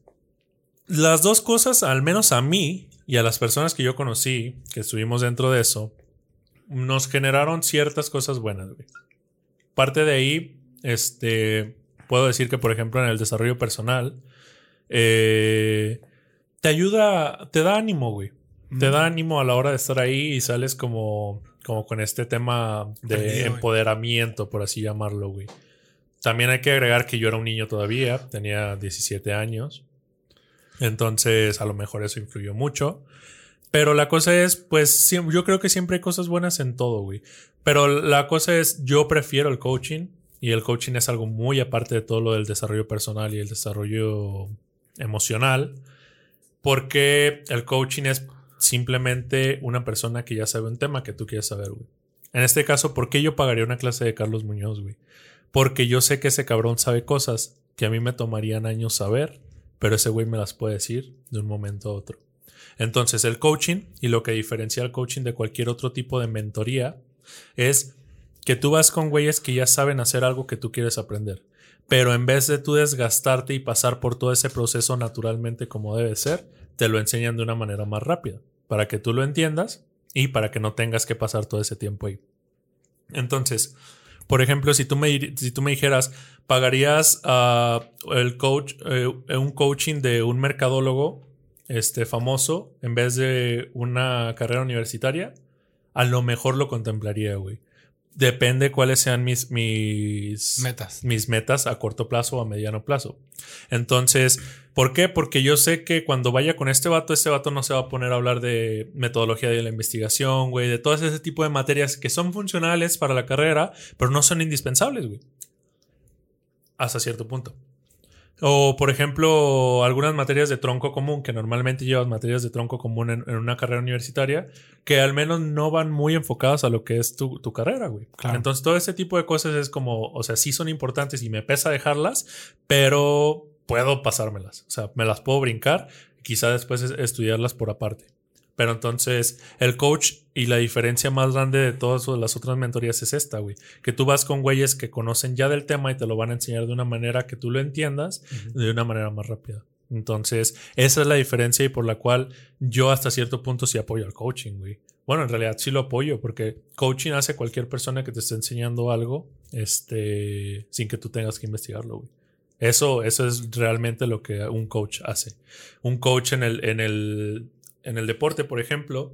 Las dos cosas, al menos a mí y a las personas que yo conocí, que estuvimos dentro de eso, nos generaron ciertas cosas buenas, güey. Parte de ahí, este, puedo decir que, por ejemplo, en el desarrollo personal, eh, te ayuda, te da ánimo, güey. Te da ánimo a la hora de estar ahí y sales como, como con este tema de empoderamiento, por así llamarlo, güey. También hay que agregar que yo era un niño todavía, tenía 17 años. Entonces, a lo mejor eso influyó mucho. Pero la cosa es, pues, yo creo que siempre hay cosas buenas en todo, güey. Pero la cosa es, yo prefiero el coaching y el coaching es algo muy aparte de todo lo del desarrollo personal y el desarrollo emocional. Porque el coaching es simplemente una persona que ya sabe un tema que tú quieres saber, güey. En este caso, ¿por qué yo pagaría una clase de Carlos Muñoz, güey? Porque yo sé que ese cabrón sabe cosas que a mí me tomarían años saber, pero ese güey me las puede decir de un momento a otro. Entonces, el coaching y lo que diferencia el coaching de cualquier otro tipo de mentoría es que tú vas con güeyes que ya saben hacer algo que tú quieres aprender. Pero en vez de tú desgastarte y pasar por todo ese proceso naturalmente como debe ser, te lo enseñan de una manera más rápida, para que tú lo entiendas y para que no tengas que pasar todo ese tiempo ahí. Entonces, por ejemplo, si tú me, si me dijeras, ¿pagarías a el coach, eh, un coaching de un mercadólogo este, famoso en vez de una carrera universitaria? A lo mejor lo contemplaría, güey. Depende cuáles sean mis, mis metas. Mis metas a corto plazo o a mediano plazo. Entonces, ¿por qué? Porque yo sé que cuando vaya con este vato, este vato no se va a poner a hablar de metodología de la investigación, güey, de todo ese tipo de materias que son funcionales para la carrera, pero no son indispensables, güey. Hasta cierto punto. O, por ejemplo, algunas materias de tronco común, que normalmente llevas materias de tronco común en, una carrera universitaria, que al menos no van muy enfocadas a lo que es tu, carrera, güey. Entonces, todo ese tipo de cosas es como, o sea, sí son importantes y me pesa dejarlas, pero puedo pasármelas. O sea, me las puedo brincar, quizá después estudiarlas por aparte. Pero entonces el coach y la diferencia más grande de todas las otras mentorías es esta, güey. Que tú vas con güeyes que conocen ya del tema y te lo van a enseñar de una manera que tú lo entiendas, de una manera más rápida. Entonces, esa es la diferencia y por la cual yo hasta cierto punto sí apoyo al coaching, güey. Bueno, en realidad sí lo apoyo porque coaching hace cualquier persona que te esté enseñando algo este, sin que tú tengas que investigarlo, güey. Eso, eso es realmente lo que un coach hace. Un coach en el, en el en el deporte, por ejemplo,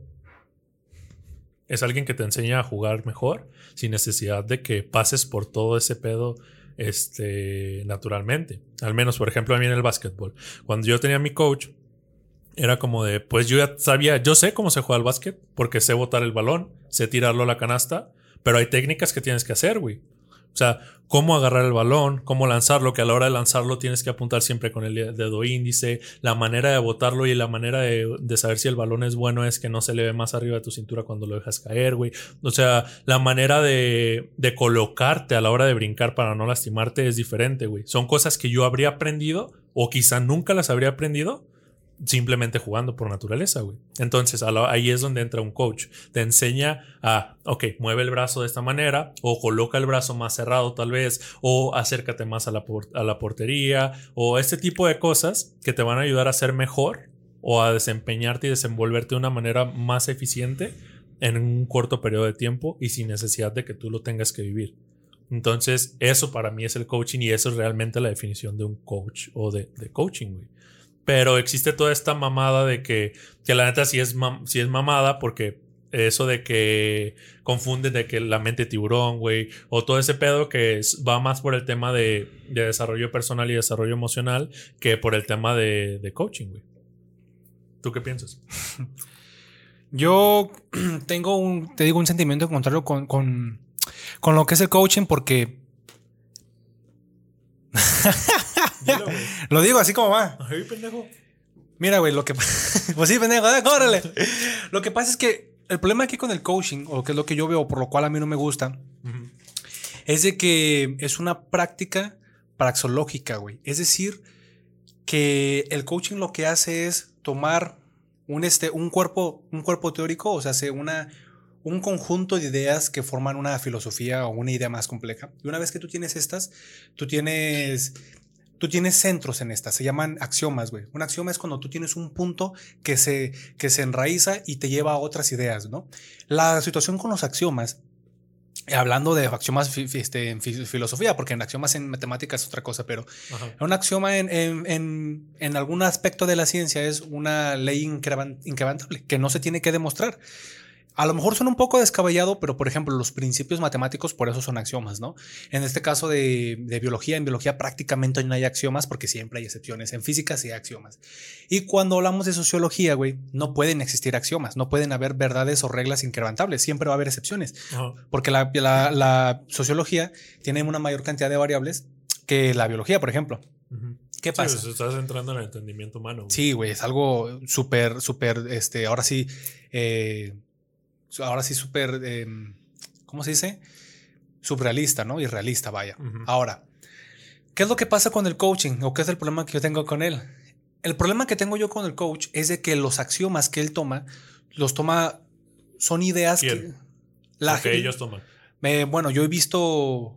es alguien que te enseña a jugar mejor sin necesidad de que pases por todo ese pedo este, naturalmente. Al menos, por ejemplo, a mí en el básquetbol. Cuando yo tenía mi coach, era como de, pues yo ya sabía, yo sé cómo se juega el básquet, porque sé botar el balón, sé tirarlo a la canasta, pero hay técnicas que tienes que hacer, güey. O sea, cómo agarrar el balón, cómo lanzarlo, que a la hora de lanzarlo tienes que apuntar siempre con el dedo índice, la manera de botarlo y la manera de, saber si el balón es bueno es que no se le ve más arriba de tu cintura cuando lo dejas caer, güey. O sea, la manera de, de colocarte a la hora de brincar para no lastimarte es diferente, güey. Son cosas que yo habría aprendido o quizá nunca las habría aprendido simplemente jugando por naturaleza, güey. Entonces ahí es donde entra un coach. Te enseña a, ok, mueve el brazo de esta manera, o coloca el brazo más cerrado tal vez, o acércate más a la, a la portería, o este tipo de cosas que te van a ayudar a ser mejor o a desempeñarte y desenvolverte de una manera más eficiente en un corto periodo de tiempo y sin necesidad de que tú lo tengas que vivir. Entonces, eso para mí es el coaching y eso es realmente la definición de un coach o de, de coaching, güey. Pero existe toda esta mamada de que, que la neta sí es, es mamada porque eso de que confunden de que la mente tiburón, güey, o todo ese pedo que va más por el tema de, desarrollo personal y desarrollo emocional que por el tema de, coaching, güey. ¿Tú qué piensas? Yo tengo un, te digo, un sentimiento contrario con, con, con lo que es el coaching porque lo digo así como va. pendejo. Mira, güey, lo que Pues sí, pendejo, córrele. lo que pasa es que el problema aquí con el coaching, o que es lo que yo veo, por lo cual a mí no me gusta, es de que es una práctica praxológica, güey. Es decir, que el coaching lo que hace es tomar un, este, un, cuerpo, un cuerpo teórico, o sea, hace una, un conjunto de ideas que forman una filosofía o una idea más compleja. Y una vez que tú tienes estas, tú tienes tú tienes centros en esta, se llaman axiomas, güey. Un axioma es cuando tú tienes un punto que se, que se enraiza y te lleva a otras ideas, ¿no? La situación con los axiomas Hablando de axiomas este, en filosofía, porque en axiomas en matemáticas es otra cosa, pero un axioma en, en, en, algún aspecto de la ciencia es una ley incrementable que no se tiene que demostrar. A lo mejor son un poco descabellado, pero por ejemplo, los principios matemáticos por eso son axiomas, ¿no? En este caso de, biología, en biología prácticamente no hay axiomas porque siempre hay excepciones. En física sí hay axiomas. Y cuando hablamos de sociología, güey, no pueden existir axiomas, no pueden haber verdades o reglas incrementables, siempre va a haber excepciones. Porque la, sociología tiene una mayor cantidad de variables que la biología, por ejemplo. ¿Qué pasa? Sí, estás entrando en el entendimiento humano. Sí, güey, es algo súper, súper, este, ahora sí, eh, ahora sí súper, em, ¿cómo se dice? Surrealista, ¿no? Irrealista, vaya. Ahora, ¿qué es lo que pasa con el coaching o qué es el problema que yo tengo con él? El problema que tengo yo con el coach es de que los axiomas que él toma, los toma, son ideas que... La que ellos toman. bueno, yo he visto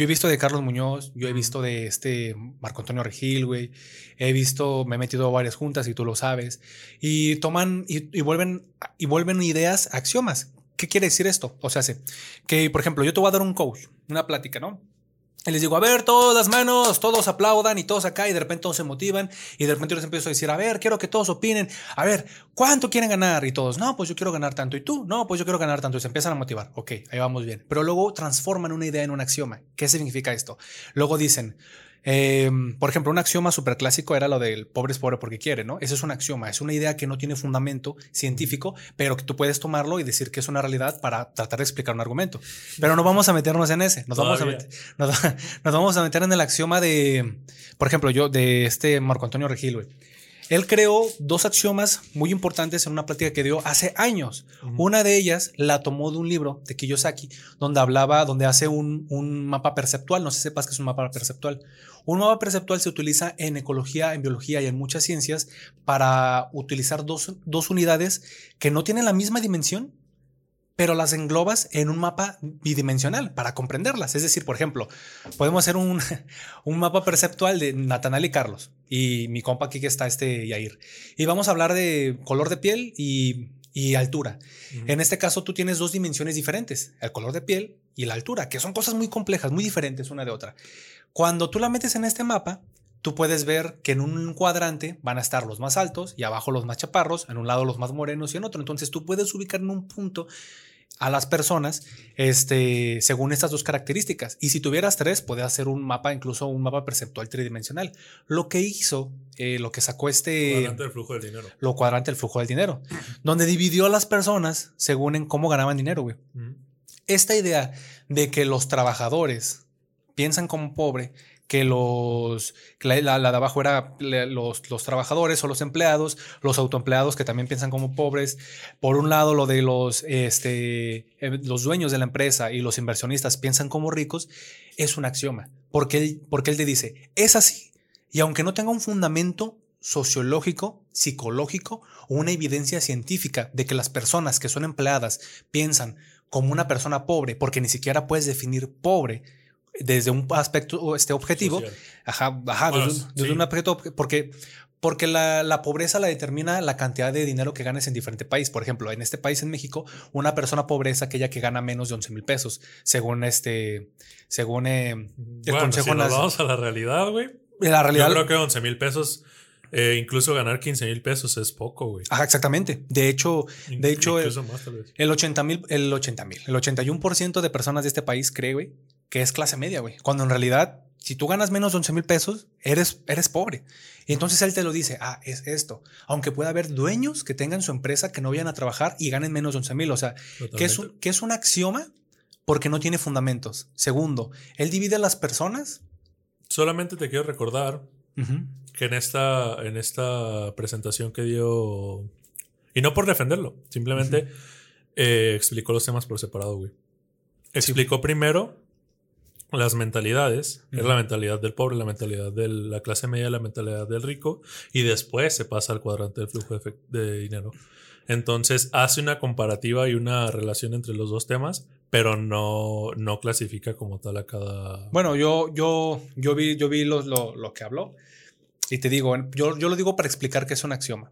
yo he visto de Carlos Muñoz, yo he visto de este Marco Antonio Regil, güey. He visto, me he metido a varias juntas y tú lo sabes. Y toman y, vuelven, y vuelven ideas axiomas. ¿Qué quiere decir esto? O sea, que, por ejemplo, yo te voy a dar un coach, una plática, ¿no? Y les digo, a ver, todas las manos, todos aplaudan y todos acá y de repente todos se motivan y de repente les empiezo a decir, a ver, quiero que todos opinen, a ver, ¿cuánto quieren ganar? Y todos, no, pues yo quiero ganar tanto. Y tú, no, pues yo quiero ganar tanto. Y se empiezan a motivar. Ok, ahí vamos bien. Pero luego transforman una idea en un axioma. ¿Qué significa esto? Luego dicen, Em, por ejemplo, un axioma súper clásico era lo del pobre es pobre porque quiere, ¿no? Ese es un axioma, es una idea que no tiene fundamento científico, pero que tú puedes tomarlo y decir que es una realidad para tratar de explicar un argumento. Pero no vamos a meternos en ese, nos, vamos a, meter, nos, vamos a meter en el axioma de, por ejemplo, yo, de este Marco Antonio Regil, güey. Él creó dos axiomas muy importantes en una plática que dio hace años. Una de ellas la tomó de un libro de Kiyosaki, donde hablaba, donde hace un, un, mapa perceptual. No sé si sepas que es un mapa perceptual. Un mapa perceptual se utiliza en ecología, en biología y en muchas ciencias para utilizar dos, dos unidades que no tienen la misma dimensión, pero las englobas en un mapa bidimensional para comprenderlas. Es decir, por ejemplo, podemos hacer un, un mapa perceptual de Natanal y Carlos y mi compa aquí que está este Yair. Y vamos a hablar de color de piel y, y altura. En este caso tú tienes dos dimensiones diferentes, el color de piel y la altura, que son cosas muy complejas, muy diferentes una de otra. Cuando tú la metes en este mapa, tú puedes ver que en un cuadrante van a estar los más altos y abajo los más chaparros, en un lado los más morenos y en otro. Entonces tú puedes ubicar en un punto a las personas este, según estas dos características. Y si tuvieras tres, puedes hacer un mapa, incluso un mapa perceptual tridimensional. Lo que hizo, eh, lo que sacó este... Cuadrante del flujo del dinero. Lo cuadrante del flujo del dinero, donde dividió a las personas según en cómo ganaban dinero, güey. Esta idea de que los trabajadores piensan como pobre que los, la, de abajo era los, los, trabajadores o los empleados, los autoempleados que también piensan como pobres. Por un lado, lo de los, este, eh, los dueños de la empresa y los inversionistas piensan como ricos, es un axioma. Porque, porque él te dice, es así. Y aunque no tenga un fundamento sociológico, psicológico o una evidencia científica de que las personas que son empleadas piensan como una persona pobre, porque ni siquiera puedes definir pobre, desde un aspecto este objetivo, ajá, ajá desde, un aspecto, porque, porque la, la, pobreza la determina la cantidad de dinero que ganes en diferente país. Por ejemplo, en este país, en México, una persona pobre es aquella que gana menos de 11 mil pesos, según este, según eh, el bueno, consejo. Si nos vamos a la realidad, güey. La realidad. Yo creo que 11 mil pesos eh, incluso ganar 15 mil pesos es poco, güey. Ajá, exactamente. De hecho, de hecho el, el 80 mil, el 80 mil, el 81% de personas de este país cree, güey, que es clase media, güey. Cuando en realidad, si tú ganas menos de 11 mil pesos, eres, eres pobre. Y entonces él te lo dice, ah, es esto. Aunque pueda haber dueños que tengan su empresa que no vayan a trabajar y ganen menos de 11 mil. O sea, que es, un, que es un axioma porque no tiene fundamentos. Segundo, él divide a las personas. Solamente te quiero recordar que en esta, en esta presentación que dio, y no por defenderlo, simplemente eh, explicó los temas por separado, güey. Explicó primero las mentalidades, es la mentalidad del pobre, la mentalidad de la clase media, la mentalidad del rico, y después se pasa al cuadrante del flujo de, dinero. Entonces hace una comparativa y una relación entre los dos temas pero no, no clasifica como tal a cada. Bueno, yo, yo, yo vi, yo vi lo, lo, lo que habló. Y te digo, yo, yo lo digo para explicar que es un axioma.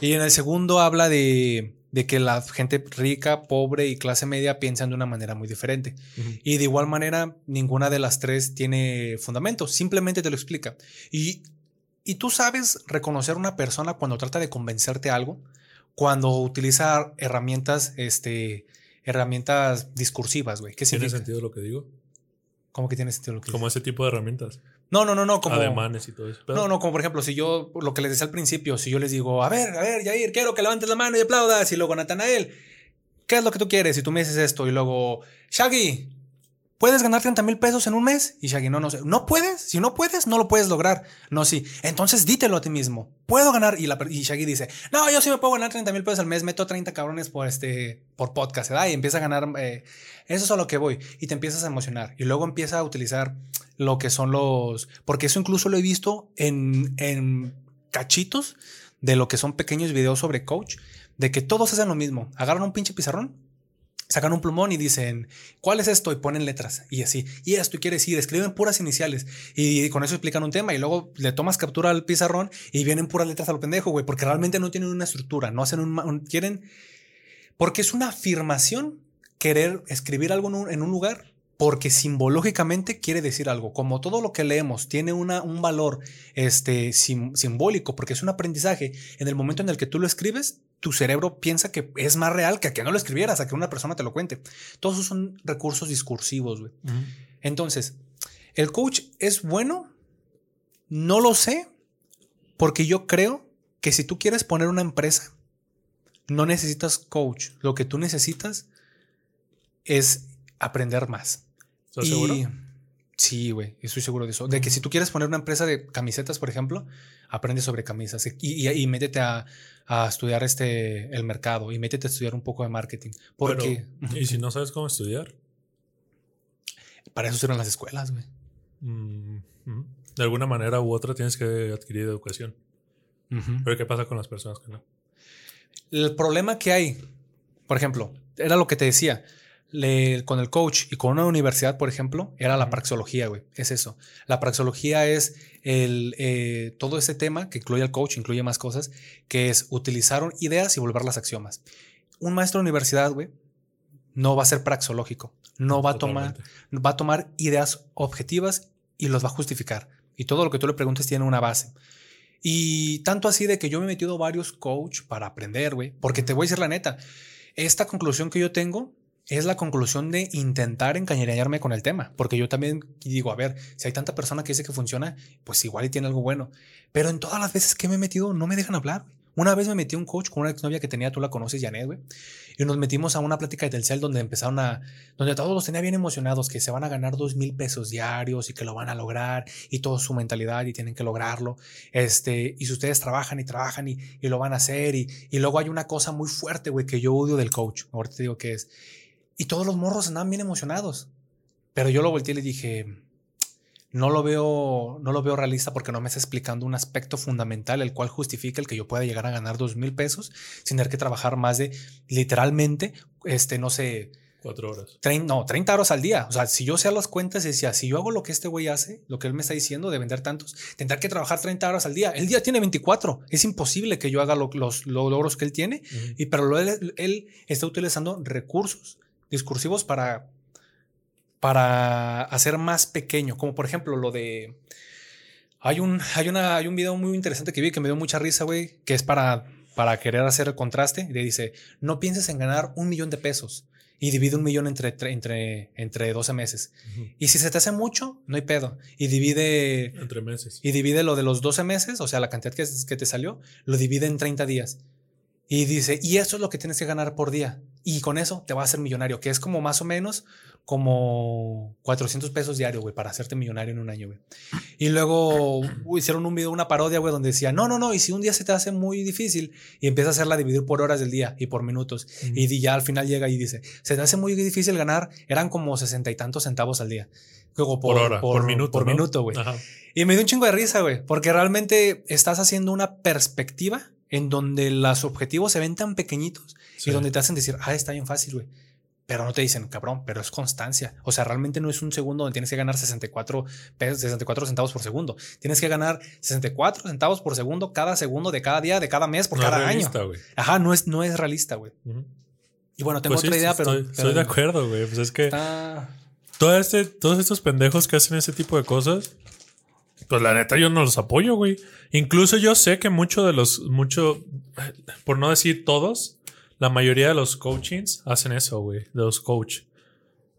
Y en el segundo habla de, de que la gente rica, pobre y clase media piensan de una manera muy diferente. Y de igual manera, ninguna de las tres tiene fundamento, simplemente te lo explica. Y, y tú sabes reconocer a una persona cuando trata de convencerte algo, cuando utiliza herramientas, este, herramientas discursivas, güey. ¿Qué ¿Tiene significa? sentido lo que digo? ¿Cómo que tiene sentido lo que Como ese tipo de herramientas. No, no, no, no, como... Ademanes y todo eso. Pero- No, no, como por ejemplo, si yo, lo que les decía al principio, si yo les digo, a ver, a ver, Jair, quiero que levantes la mano y aplaudas, y luego Natanael, ¿qué es lo que tú quieres? Y tú me dices esto, y luego, Shaggy, ¿puedes ganar 30 mil pesos en un mes? Y Shaggy, no, no sé, ¿no puedes? Si no puedes, no lo puedes lograr. No, sí. Entonces dítelo a ti mismo, ¿puedo ganar? Y, la, per- y Shaggy dice, no, yo sí me puedo ganar 30 mil pesos al mes, meto 30 cabrones por, este, por podcast, ¿verdad? Y empieza a ganar, eh, eso es a lo que voy, y te empiezas a emocionar, y luego empieza a utilizar lo que son los. Porque eso incluso lo he visto en, en cachitos de lo que son pequeños videos sobre coach, de que todos hacen lo mismo. Agarran un pinche pizarrón, sacan un plumón y dicen, ¿cuál es esto? Y ponen letras y así. Y esto quiere decir, escriben puras iniciales y con eso explican un tema y luego le tomas captura al pizarrón y vienen puras letras a lo pendejo, güey, porque realmente no tienen una estructura, no hacen un. quieren. Porque es una afirmación querer escribir algo en un lugar porque simbológicamente quiere decir algo. Como todo lo que leemos tiene una, un valor este, sim- simbólico, porque es un aprendizaje, en el momento en el que tú lo escribes, tu cerebro piensa que es más real que a que no lo escribieras, a que una persona te lo cuente. Todos esos son recursos discursivos, güey. Entonces, ¿el coach es bueno? No lo sé, porque yo creo que si tú quieres poner una empresa, no necesitas coach. Lo que tú necesitas es aprender más. ¿Estás Y- seguro? Sí, güey, estoy seguro de eso. De que si tú quieres poner una empresa de camisetas, por ejemplo, aprende sobre camisas y, y- y métete a, a estudiar este, el mercado y métete a estudiar un poco de marketing. Porque Pero, ¿Y si no sabes cómo estudiar? para eso sirven las escuelas, güey. Mm, ujú. De alguna manera u otra tienes que adquirir educación. Ujú. Pero ¿qué pasa con las personas que no? El problema que hay, por ejemplo, era lo que te decía, le- con el coach y con una universidad, por ejemplo, era la praxeología, güey. Es eso. La praxeología es el, eh, todo ese tema que incluye al coach, incluye más cosas, que es utilizar ideas y volverlas axiomas. Un maestro de universidad, güey, no va a ser praxeológico. No va a tomar, va a tomar ideas objetivas y los va a justificar. Y todo lo que tú le preguntes tiene una base. Y tanto así de que yo me he metido varios coach para aprender, güey. Porque te voy a decir la neta, esta conclusión que yo tengo es la conclusión de intentar encañerearme con el tema. Porque yo también digo, a ver, si hay tanta persona que dice que funciona, pues igual y tiene algo bueno. Pero en todas las veces que me he metido no me dejan hablar. Una vez me metí un coach con una exnovia que tenía, tú la conoces, Janet, güey. Y nos metimos a una plática de Telcel donde empezaron a, donde todos los tenía bien emocionados, que se van a ganar dos mil pesos diarios y que lo van a lograr y toda su mentalidad y tienen que lograrlo. Este, y si ustedes trabajan y trabajan y, y lo van a hacer y, y luego hay una cosa muy fuerte, güey, que yo odio del coach. Ahorita te digo que es. Y todos los morros andaban bien emocionados. Pero yo lo volteé y le dije, no lo veo, no lo veo realista porque no me está explicando un aspecto fundamental, el cual justifica el que yo pueda llegar a ganar dos mil pesos sin tener que trabajar más de literalmente, este, no sé, Cuatro horas. 30, no, 30 horas al día. O sea, si yo sé las cuentas, decía, si yo hago lo que este güey hace, lo que él me está diciendo de vender tantos, tendrá que trabajar 30 horas al día. El día tiene 24. Es imposible que yo haga lo- los, los logros que él tiene. Y pero lo- él, él está utilizando recursos discursivos para, para hacer más pequeño. Como por ejemplo lo de... Hay un, hay, una, hay un video muy interesante que vi que me dio mucha risa, güey, que es para, para querer hacer el contraste. Y le dice, no pienses en ganar un millón de pesos y divide un millón entre, tre- entre, entre 12 meses. Y si se te hace mucho, no hay pedo. Y divide, Entre meses. y divide lo de los 12 meses, o sea, la cantidad que, que te salió, lo divide en 30 días. Y dice, y eso es lo que tienes que ganar por día. Y con eso te vas a hacer millonario, que es como más o menos como 400 pesos diario, güey, para hacerte millonario en un año, güey. Y luego uy, hicieron un video, una parodia, güey, donde decía, no, no, no, y si un día se te hace muy difícil y empieza a hacerla dividir por horas del día y por minutos. Ujú. Y ya al final llega y dice, se te hace muy difícil ganar, eran como sesenta y tantos centavos al día. Luego por, hora, por, minuto. Por ¿no? minuto, güey. Y me dio un chingo de risa, güey, porque realmente estás haciendo una perspectiva en donde los objetivos se ven tan pequeñitos Sí. y donde te hacen decir, ah, está bien fácil, güey. Pero no te dicen, cabrón, pero es constancia. O sea, realmente no es un segundo donde tienes que ganar 64, pesos, 64 centavos por segundo. Tienes que ganar 64 centavos por segundo cada segundo de cada día, de cada mes, por No es cada realista, año. güey. Ajá, no es, no es realista, güey. Y bueno, tengo Pues sí, otra idea, pero, estoy, pero estoy de acuerdo, güey. Pues es que está- todo este, todos estos pendejos que hacen ese tipo de cosas, pues la neta yo no los apoyo, güey. Incluso yo sé que mucho de los, mucho, por no decir todos, la mayoría de los coachings hacen eso, güey. De los coach.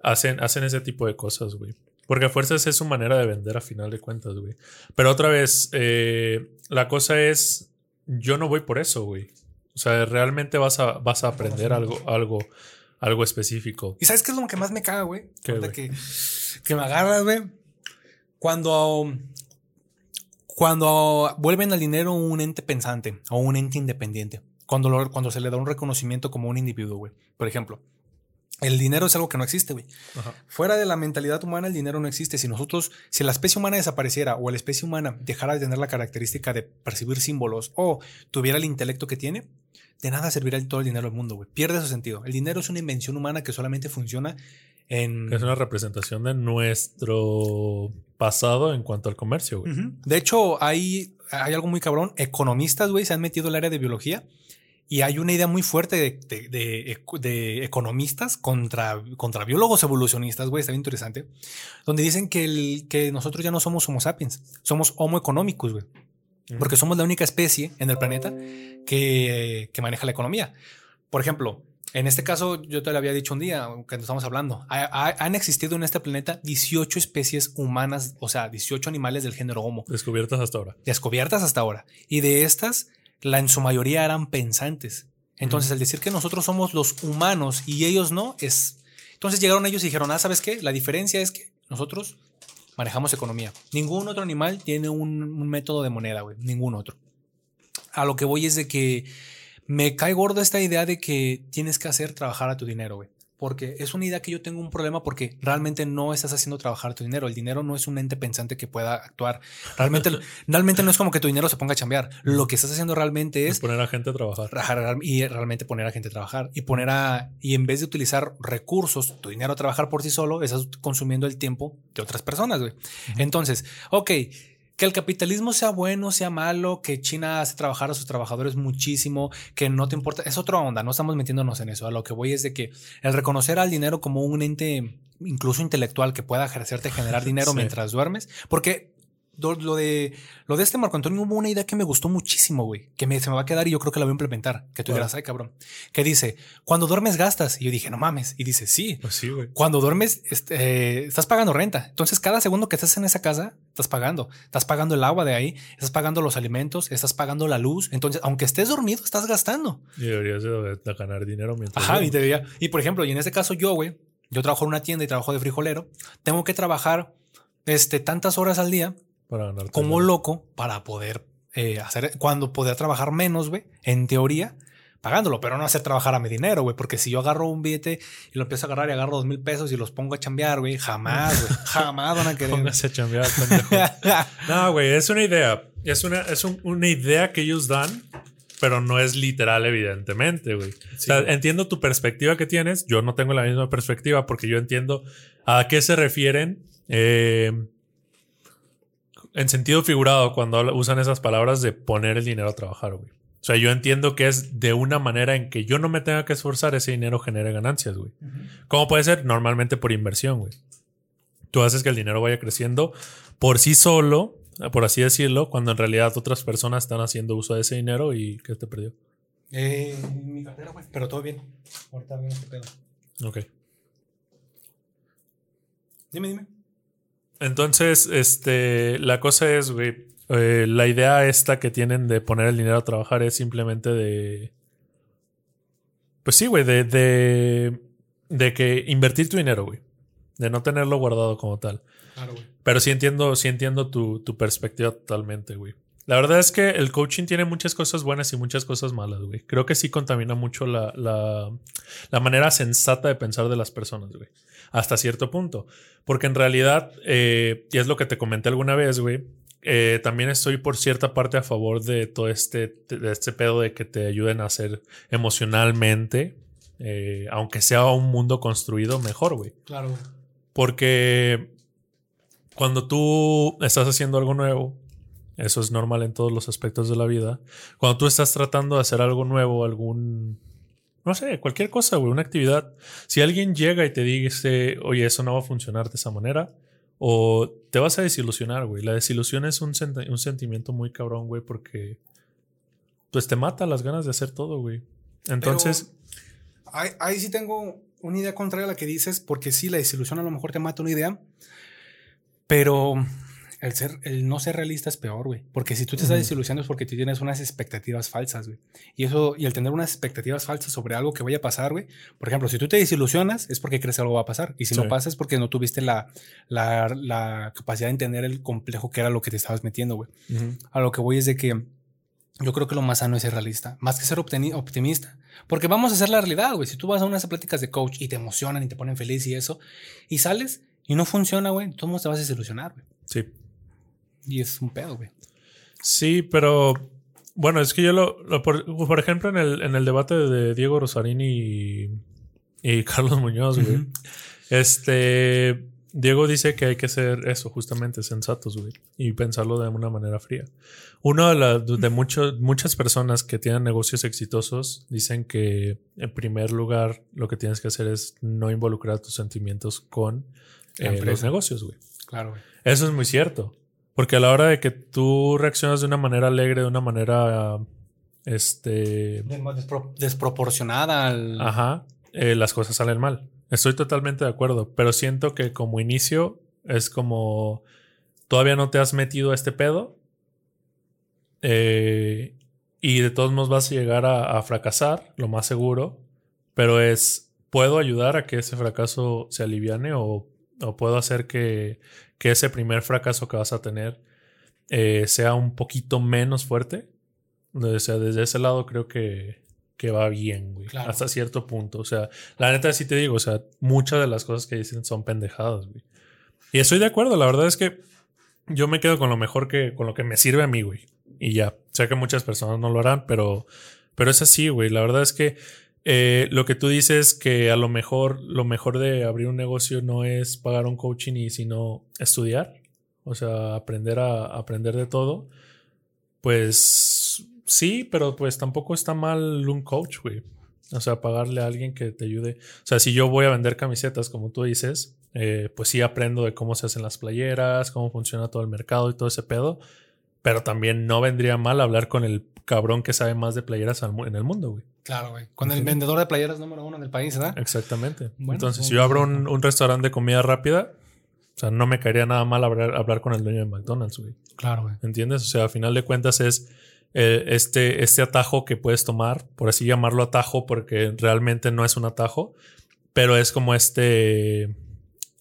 Hacen, hacen ese tipo de cosas, güey. Porque a fuerzas es su manera de vender a final de cuentas, güey. Pero otra vez, eh, la cosa es, yo no voy por eso, güey. O sea, realmente vas a, vas a aprender algo, algo, algo específico. ¿Y sabes qué es lo que más me caga, güey? que, que me agarras, güey. Cuando, cuando vuelven al dinero un ente pensante o un ente independiente. Cuando, lo- cuando se le da un reconocimiento como un individuo, güey. Por ejemplo, el dinero es algo que no existe, güey. Fuera de la mentalidad humana, el dinero no existe. Si nosotros, si la especie humana desapareciera o la especie humana dejara de tener la característica de percibir símbolos o tuviera el intelecto que tiene, de nada servirá todo el dinero del mundo, güey. Pierde su sentido. El dinero es una invención humana que solamente funciona en... Es una representación de nuestro pasado en cuanto al comercio, güey. De hecho, hay, hay algo muy cabrón. Economistas, güey, se han metido al área de biología y hay una idea muy fuerte de, de- de eco- de economistas contra, contra biólogos evolucionistas, güey, está bien interesante, donde dicen que, el, que nosotros ya no somos Homo sapiens, somos Homo economicus, güey. Porque somos la única especie en el planeta que, que maneja la economía. Por ejemplo, en este caso, yo te lo había dicho un día que estamos hablando. ha- ha- han existido en este planeta 18 especies humanas, o sea, 18 animales del género Homo, Descubiertas hasta ahora. descubiertas hasta ahora. Y de estas, la en su mayoría eran pensantes. Entonces, el decir que nosotros somos los humanos y ellos no, es. Entonces llegaron ellos y dijeron: Ah, ¿sabes qué? La diferencia es que nosotros manejamos economía. Ningún otro animal tiene un, un método de moneda, güey. Ningún otro. A lo que voy es de que me cae gordo esta idea de que tienes que hacer trabajar a tu dinero, güey. Porque es una idea que yo tengo un problema porque realmente no estás haciendo trabajar tu dinero. El dinero no es un ente pensante que pueda actuar. Realmente, realmente no es como que tu dinero se ponga a chambear. Lo que estás haciendo realmente Es poner a gente a trabajar. trabajar y realmente poner a gente a trabajar y poner a y en vez de utilizar recursos, tu dinero a trabajar por sí solo, estás consumiendo el tiempo de otras personas, güey. Entonces, ok, que el capitalismo sea bueno, sea malo, que China hace trabajar a sus trabajadores muchísimo, que no te importa, es otra onda, no estamos metiéndonos en eso. A lo que voy es de que el reconocer al dinero como un ente incluso intelectual que pueda ejercerte generar dinero Sí. mientras duermes, porque lo de lo de este Marco Antonio hubo una idea que me gustó muchísimo, güey, que me, se me va a quedar y yo creo que la voy a implementar, que tú dirás, ay cabrón, que dice, cuando duermes gastas, y yo dije, no mames, y dice, sí, Pues sí, güey. cuando duermes, este, eh, estás pagando renta. Entonces, cada segundo que estás en esa casa, estás pagando. Estás pagando el agua de ahí, estás pagando los alimentos, estás pagando la luz. Entonces, aunque estés dormido, estás gastando. Y deberías de, ganar dinero mientras. Ajá, y diría- Y por ejemplo, y en este caso, yo, güey, yo trabajo en una tienda y trabajo de frijolero. Tengo que trabajar este, tantas horas al día Para ganar como loco para poder eh, hacer, cuando poder trabajar menos, güey, en teoría, pagándolo, pero no hacer trabajar a mi dinero, güey, porque si yo agarro un billete y lo empiezo a agarrar y agarro dos mil pesos y los pongo a chambear, güey, jamás, güey, jamás van a querer. Póngase a chambear. No, güey, es una idea. Es una, es un- una idea que ellos dan, pero no es literal, evidentemente, güey. o sea, entiendo tu perspectiva que tienes. Yo no tengo la misma perspectiva porque yo entiendo a qué se refieren eh, en sentido figurado cuando usan esas palabras de poner el dinero a trabajar, güey. O sea, yo entiendo que es de una manera en que yo no me tenga que esforzar, ese dinero genere ganancias, güey. ¿Cómo puede ser? Normalmente por inversión, güey. Tú haces que el dinero vaya creciendo por sí solo, por así decirlo, cuando en realidad otras personas están haciendo uso de ese dinero y ¿qué te perdió? Eh, mi cartera, güey, pero todo bien. Ahorita bien este pedo. Ok. Dime, dime. Entonces, este, la cosa es, güey, eh, la idea esta que tienen de poner el dinero a trabajar es simplemente de... Pues sí, güey, de, de, de que invertir tu dinero, güey. De no tenerlo guardado como tal. Claro, güey. Pero sí entiendo, sí entiendo tu, tu perspectiva totalmente, güey. La verdad es que el coaching tiene muchas cosas buenas y muchas cosas malas, güey. Creo que sí contamina mucho la, la, la manera sensata de pensar de las personas, güey. Hasta cierto punto. Porque en realidad, eh, y es lo que te comenté alguna vez, güey, eh, también estoy por cierta parte a favor de todo este, de este pedo de que te ayuden a hacer emocionalmente eh, aunque sea un mundo construido, mejor, güey. Claro. Porque cuando tú estás haciendo algo nuevo, eso es normal en todos los aspectos de la vida. Cuando tú estás tratando de hacer algo nuevo, algún, no sé, cualquier cosa, güey, una actividad, si alguien llega y te dice, oye, eso no va a funcionar de esa manera, o te vas a desilusionar, güey. La desilusión es un, un sentimiento muy cabrón, güey, porque pues te mata las ganas de hacer todo, güey. Entonces... ahí, ahí sí tengo una idea contraria a la que dices, porque sí, la desilusión a lo mejor te mata una idea, pero el, ser, el no ser realista es peor, güey. Porque si tú te estás desilusionando es porque tú tienes unas expectativas falsas, güey. Y eso, y el tener unas expectativas falsas sobre algo que vaya a pasar, güey. Por ejemplo, si tú te desilusionas es porque crees que algo va a pasar. Y si no pasa es porque no tuviste la, la, la, capacidad de entender el complejo que era lo que te estabas metiendo, güey. A lo que voy es de que yo creo que lo más sano es ser realista, más que ser optimista. Porque vamos a hacer la realidad, güey. Si tú vas a unas pláticas de coach y te emocionan y te ponen feliz y eso, y sales y no funciona, güey, tú te vas a desilusionar, güey. Sí. Y es un pedo, güey. Sí, pero bueno, es que yo lo, por, ejemplo, en el, en el debate de Diego Rosarini y, Carlos Muñoz, güey. Este, Diego dice que hay que ser eso, justamente sensatos, güey, y pensarlo de una manera fría. Una de, de muchas personas que tienen negocios exitosos dicen que, en primer lugar, lo que tienes que hacer es no involucrar tus sentimientos con eh, los negocios, güey. Claro, güey. Eso es muy cierto. Porque a la hora de que tú reaccionas de una manera alegre, de una manera. Este. desproporcionada al. Ajá. Eh, las cosas salen mal. Estoy totalmente de acuerdo. Pero siento que como inicio es como. Todavía no te has metido a este pedo. Eh, y de todos modos vas a llegar a, a fracasar, lo más seguro. Pero es. ¿Puedo ayudar a que ese fracaso se aliviane o o puedo hacer que, ese primer fracaso que vas a tener eh, sea un poquito menos fuerte. O sea, desde ese lado creo que, va bien, güey. Hasta cierto punto. O sea, la neta sí te digo, o sea, muchas de las cosas que dicen son pendejadas, güey. Y estoy de acuerdo, la verdad es que yo me quedo con lo mejor que, con lo que me sirve a mí, güey. Y ya, sé que muchas personas no lo harán, pero, pero es así, güey. La verdad es que eh, lo que tú dices que a lo mejor lo mejor de abrir un negocio no es pagar un coaching y sino estudiar, o sea, aprender a aprender de todo. Pues sí, pero pues tampoco está mal un coach, güey. O sea, pagarle a alguien que te ayude. O sea, si yo voy a vender camisetas, como tú dices, eh, pues sí aprendo de cómo se hacen las playeras, cómo funciona todo el mercado y todo ese pedo. Pero también no vendría mal hablar con el cabrón que sabe más de playeras en el mundo, güey. Claro, güey. Con el vendedor de playeras número uno del país, ¿verdad? Exactamente. Entonces, si yo abro un, restaurante de comida rápida, o sea, no me caería nada mal hablar, con el dueño de McDonald's, güey. Claro, güey. ¿Entiendes? O sea, a final de cuentas es eh, este, este atajo que puedes tomar, por así llamarlo atajo, porque realmente no es un atajo, pero es como este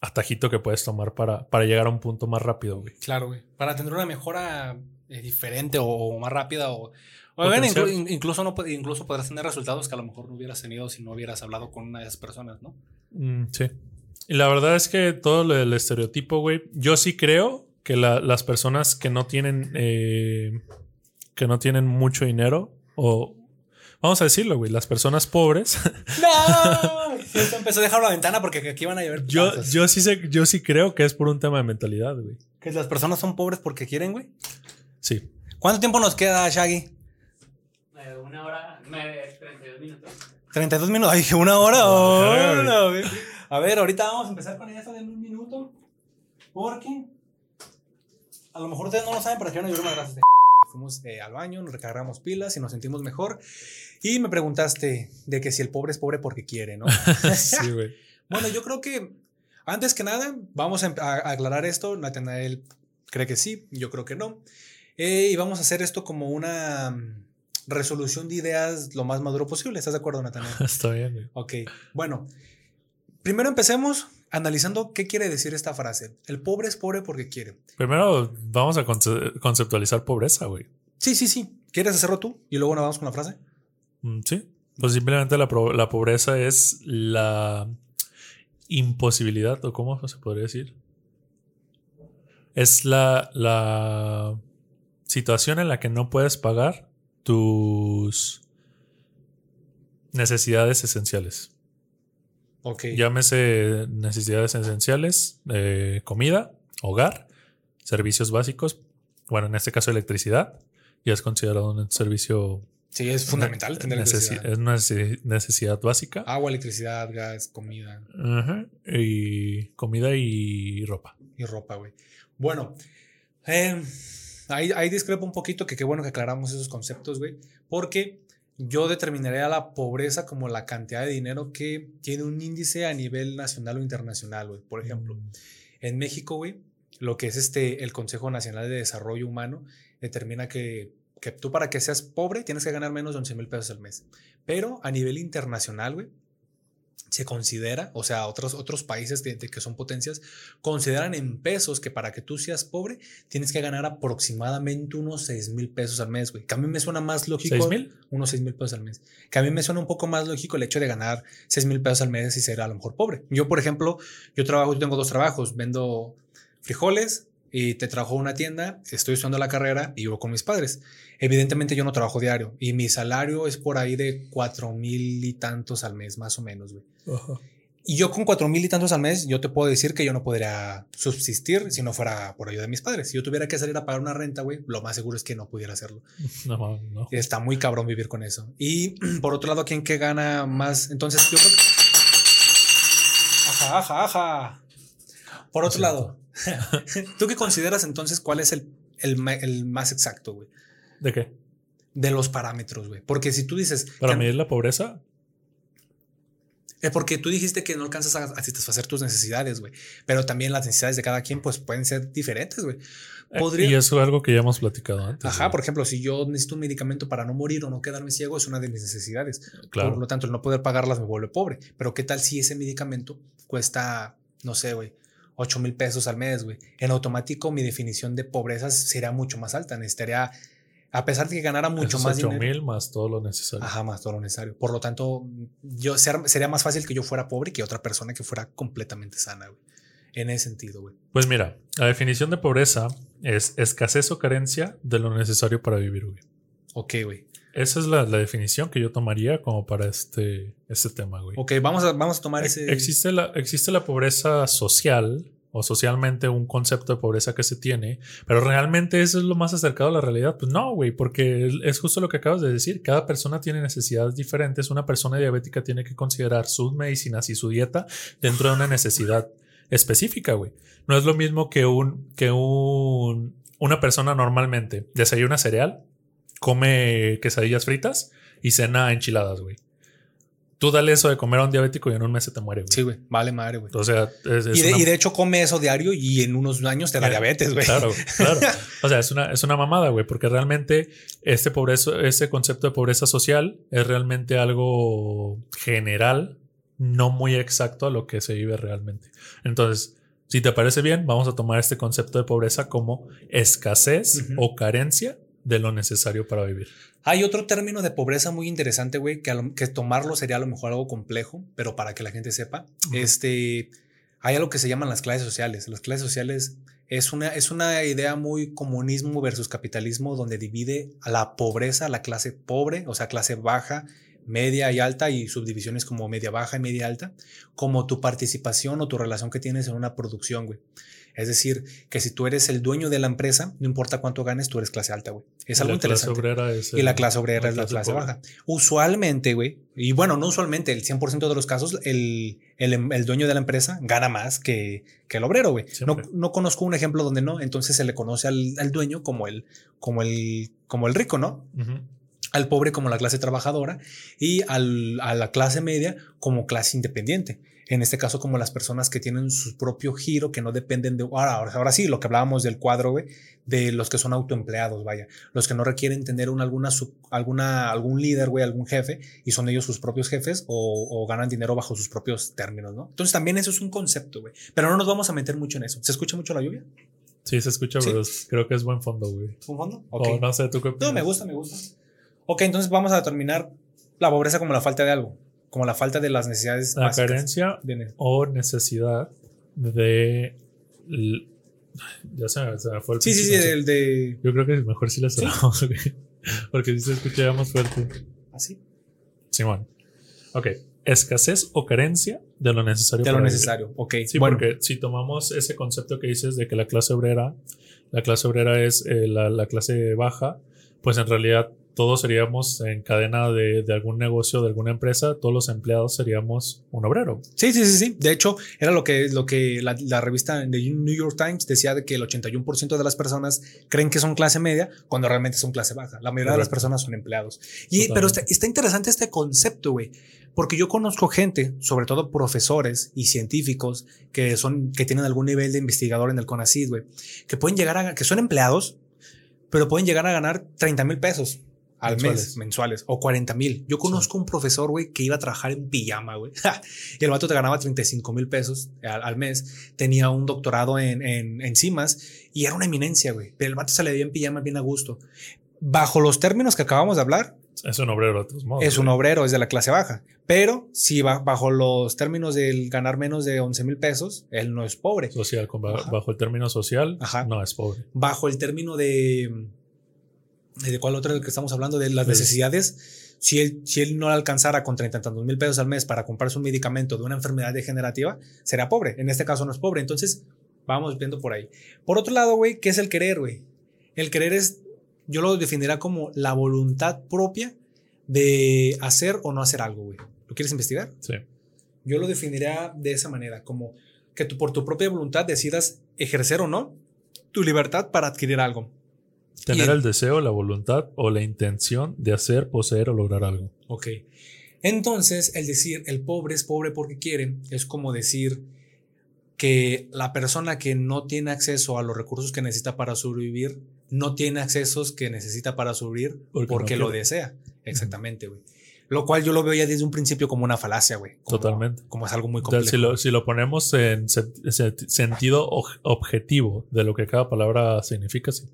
atajito que puedes tomar para, para llegar a un punto más rápido, güey. Claro, güey. Para tener una mejora eh, diferente o, más rápida o incluso, no, incluso podrás tener resultados que a lo mejor no hubieras tenido si no hubieras hablado con una de esas personas, ¿no? Mm, sí. Y la verdad es que todo el estereotipo, güey, yo sí creo que las personas que no tienen, eh, que no tienen mucho dinero o... Vamos a decirlo, güey, las personas pobres. ¡No! empezó a dejar la ventana porque aquí van a llover. Yo, yo, sí sé, yo sí creo que es por un tema de mentalidad, güey. ¿Que las personas son pobres porque quieren, güey? Sí. ¿Cuánto tiempo nos queda, Shaggy? una hora, 32 minutos. 32 minutos, ay, una hora. a ver, ahorita vamos a empezar con eso de un minuto. Porque a lo mejor ustedes no lo saben, pero aquí una lluvia gracias. Fuimos eh, al baño, nos recargamos pilas y nos sentimos mejor. Y me preguntaste de que si el pobre es pobre porque quiere, ¿no? sí, güey. bueno, yo creo que antes que nada, vamos a, aclarar esto. Nathanael cree que sí, yo creo que no. Eh, y vamos a hacer esto como una resolución de ideas lo más maduro posible. ¿Estás de acuerdo, Natanael? Está bien. Ok, bueno. Primero empecemos analizando qué quiere decir esta frase. El pobre es pobre porque quiere. Primero vamos a conceptualizar pobreza, güey. Sí, sí, sí. ¿Quieres hacerlo tú? Y luego nos vamos con la frase. Mm, sí. Pues simplemente la, la pobreza es la imposibilidad, o cómo se podría decir. Es la, la situación en la que no puedes pagar tus necesidades esenciales. Ok. Llámese necesidades esenciales, eh, comida, hogar, servicios básicos, bueno, en este caso electricidad, ya es considerado un servicio Sí, es fundamental tener necesi- electricidad. es una necesi- necesidad básica. Agua, electricidad, gas, comida Ajá, Y comida y ropa. y ropa, güey. Bueno, eh, ahí, ahí discrepo un poquito que qué bueno que aclaramos esos conceptos, güey. Porque yo determinaría la pobreza como la cantidad de dinero que tiene un índice a nivel nacional o internacional, güey. Por ejemplo, Mm, En México, güey, lo que es este, el Consejo Nacional de Desarrollo Humano determina que, que tú para que seas pobre tienes que ganar menos de 11 mil pesos al mes. Pero a nivel internacional, güey, se considera, o sea, otros, otros países que, que son potencias, consideran en pesos que para que tú seas pobre tienes que ganar aproximadamente unos 6 mil pesos al mes, güey. Que a mí me suena más lógico. ¿Seis mil? Unos 6 mil pesos al mes. Que a mí me suena un poco más lógico el hecho de ganar 6 mil pesos al mes y ser a lo mejor pobre. Yo, por ejemplo, yo trabajo, yo tengo dos trabajos. Vendo frijoles y te trabajo en una tienda, estoy estudiando la carrera y vivo con mis padres. Evidentemente yo no trabajo diario y mi salario es por ahí de 4 mil y tantos al mes, más o menos, güey. Ajá. Y yo con cuatro mil y tantos al mes, yo te puedo decir que yo no podría subsistir si no fuera por ayuda de mis padres. Si yo tuviera que salir a pagar una renta, güey, lo más seguro es que no pudiera hacerlo. No, no. Está muy cabrón vivir con eso. Y por otro lado, ¿quién que gana más? Entonces, yo creo Ajá, ajá, ajá. Por otro Sí. lado, ¿tú qué consideras entonces cuál es el, el, ma- el más exacto, güey? ¿De qué? De los parámetros, güey. Porque si tú dices... Para medir la pobreza, Eh, porque tú dijiste que no alcanzas a, a satisfacer tus necesidades, güey. Pero también las necesidades de cada quien, pues pueden ser diferentes, güey. eh, Podría- y eso es algo que ya hemos platicado antes. Ajá, güey. por ejemplo, si yo necesito un medicamento para no morir o no quedarme ciego, es una de mis necesidades. Claro. Por lo tanto, el no poder pagarlas me vuelve pobre. Pero ¿qué tal si ese medicamento cuesta, no sé, güey, 8 mil pesos al mes, güey? En automático, mi definición de pobreza sería mucho más alta. Necesitaría, a pesar de que ganara mucho Esos más 8 dinero. mil más todo lo necesario. Ajá, más todo lo necesario. Por lo tanto, yo ser- sería más fácil que yo fuera pobre que otra persona que fuera completamente sana, güey. En ese sentido, güey. Pues mira, la definición de pobreza es escasez o carencia de lo necesario para vivir, güey. Ok, güey. Esa es la, la definición que yo tomaría como para este, este tema, güey. Ok, vamos a, vamos a tomar Ex- ese. Existe la, existe la pobreza social o socialmente un concepto de pobreza que se tiene, pero realmente eso es lo más acercado a la realidad. Pues no, güey, porque es justo lo que acabas de decir. Cada persona tiene necesidades diferentes. Una persona diabética tiene que considerar sus medicinas y su dieta dentro de una necesidad específica, güey. No es lo mismo que un, que un, una persona normalmente desayuna cereal, come quesadillas fritas y cena enchiladas, güey. Tú dale eso de comer a un diabético y en un mes se te muere, güey. Sí, güey. Vale madre, güey. O sea, es, es Y de, una- y de hecho come eso diario y en unos años te da Eh, diabetes, güey. Claro, claro. O sea, es una, es una mamada, güey, porque realmente este pobreza, este concepto de pobreza social es realmente algo general, no muy exacto a lo que se vive realmente. Entonces, si te parece bien, vamos a tomar este concepto de pobreza como escasez o carencia de lo necesario para vivir. Hay otro término de pobreza muy interesante, güey, que, tomarlo sería a lo mejor algo complejo, pero para que la gente sepa, este, hay algo que se llaman las clases sociales. Las clases sociales es una, es una idea muy comunismo versus capitalismo, donde divide a la pobreza, a la clase pobre, o sea, clase baja, media y alta, y subdivisiones como media baja y media alta, como tu participación o tu relación que tienes en una producción, güey. Es decir, que si tú eres el dueño de la empresa, no importa cuánto ganes, tú eres clase alta, güey. Es Y algo interesante. obrera es Y la clase obrera es la clase pobre. baja. Usualmente, güey, y bueno, no usualmente, el 100% de los casos, el, el, el dueño de la empresa gana más que, que el obrero, güey. No, no conozco un ejemplo donde no, entonces se le conoce al, al dueño como el, como, el, como el rico, ¿no? Al pobre como la clase trabajadora y al, a la clase media como clase independiente. En este caso, como las personas que tienen su propio giro, que no dependen de. Ahora, ahora, sí, lo que hablábamos del cuadro, güey, de los que son autoempleados, vaya. Los que no requieren tener una, alguna, sub- alguna, algún líder, güey, algún jefe, y son ellos sus propios jefes o, o ganan dinero bajo sus propios términos, ¿no? Entonces, también eso es un concepto, güey. Pero no nos vamos a meter mucho en eso. ¿Se escucha mucho la lluvia? Sí, se escucha, Sí. pero creo que es buen fondo, güey. ¿Un fondo? O Ok. no sé, ¿tú qué No, opinas? me gusta, me gusta. Ok, entonces vamos a determinar la pobreza como la falta de algo, como la falta de las necesidades La básicas. carencia de o necesidad de. Ya se, me- se me fue el Sí, sí, sí, del de... Yo creo que mejor si la cerramos, güey. Porque si se escucha ya más fuerte. ¿Así? Simón. Ok. Escasez o carencia de lo necesario. De lo para vivir. necesario. Ok. Sí, bueno, porque si tomamos ese concepto que dices de que la clase obrera, la clase obrera es eh, la, la clase baja, pues en realidad todos seríamos en cadena de, de algún negocio, de alguna empresa, todos los empleados seríamos un obrero. Sí, sí, sí, sí. De hecho, era lo que, lo que la, la revista de New York Times decía de que el 81% de las personas creen que son clase media cuando realmente son clase baja. La mayoría de las personas son empleados. Y, pero está, está interesante este concepto, güey. Porque yo conozco gente, sobre todo profesores y científicos que son, que tienen algún nivel de investigador en el CONACYT, güey, que pueden llegar a, que son empleados, pero pueden llegar a ganar 30 mil pesos al mes, Mensuales. mensuales, o 40 mil. Yo conozco un profesor, güey, que iba a trabajar en pijama, güey. y el vato te ganaba 35 mil pesos al, al mes. Tenía un doctorado en, en enzimas y era una eminencia, güey. Pero el vato se le veía en pijama bien a gusto. Bajo los términos que acabamos de hablar, Es un obrero de todos modos. es un obrero, es de la clase baja. Pero si va bajo los términos del ganar menos de 11 mil pesos, él no es pobre. social, bajo el término social, Ajá. no es pobre. Bajo el término de. ¿De cuál otro del que estamos hablando? De las Pues- necesidades. Si él, si él no alcanzara con 30 y tantos mil pesos al mes para comprarse un medicamento de una enfermedad degenerativa, será pobre. En este caso no es pobre. Entonces, vamos viendo por ahí. Por otro lado, güey, ¿qué es el querer, güey? El querer es, yo lo definiría como la voluntad propia de hacer o no hacer algo, güey. ¿Lo quieres investigar? Sí. Yo lo definiría de esa manera, como que tú por tu propia voluntad decidas ejercer o no tu libertad para adquirir algo. Tener el deseo, la voluntad o la intención de hacer, poseer o lograr algo. Ok. Entonces, el decir el pobre es pobre porque quiere es como decir que la persona que no tiene acceso a los recursos que necesita para sobrevivir no tiene accesos que necesita para sobrevivir Porque porque, no lo quiere. desea. Exactamente, güey. Lo cual yo lo veo ya desde un principio como una falacia, güey. Totalmente. Como es algo muy complejo. si, lo, si lo ponemos en se- se- sentido objetivo de lo que cada palabra significa, sí.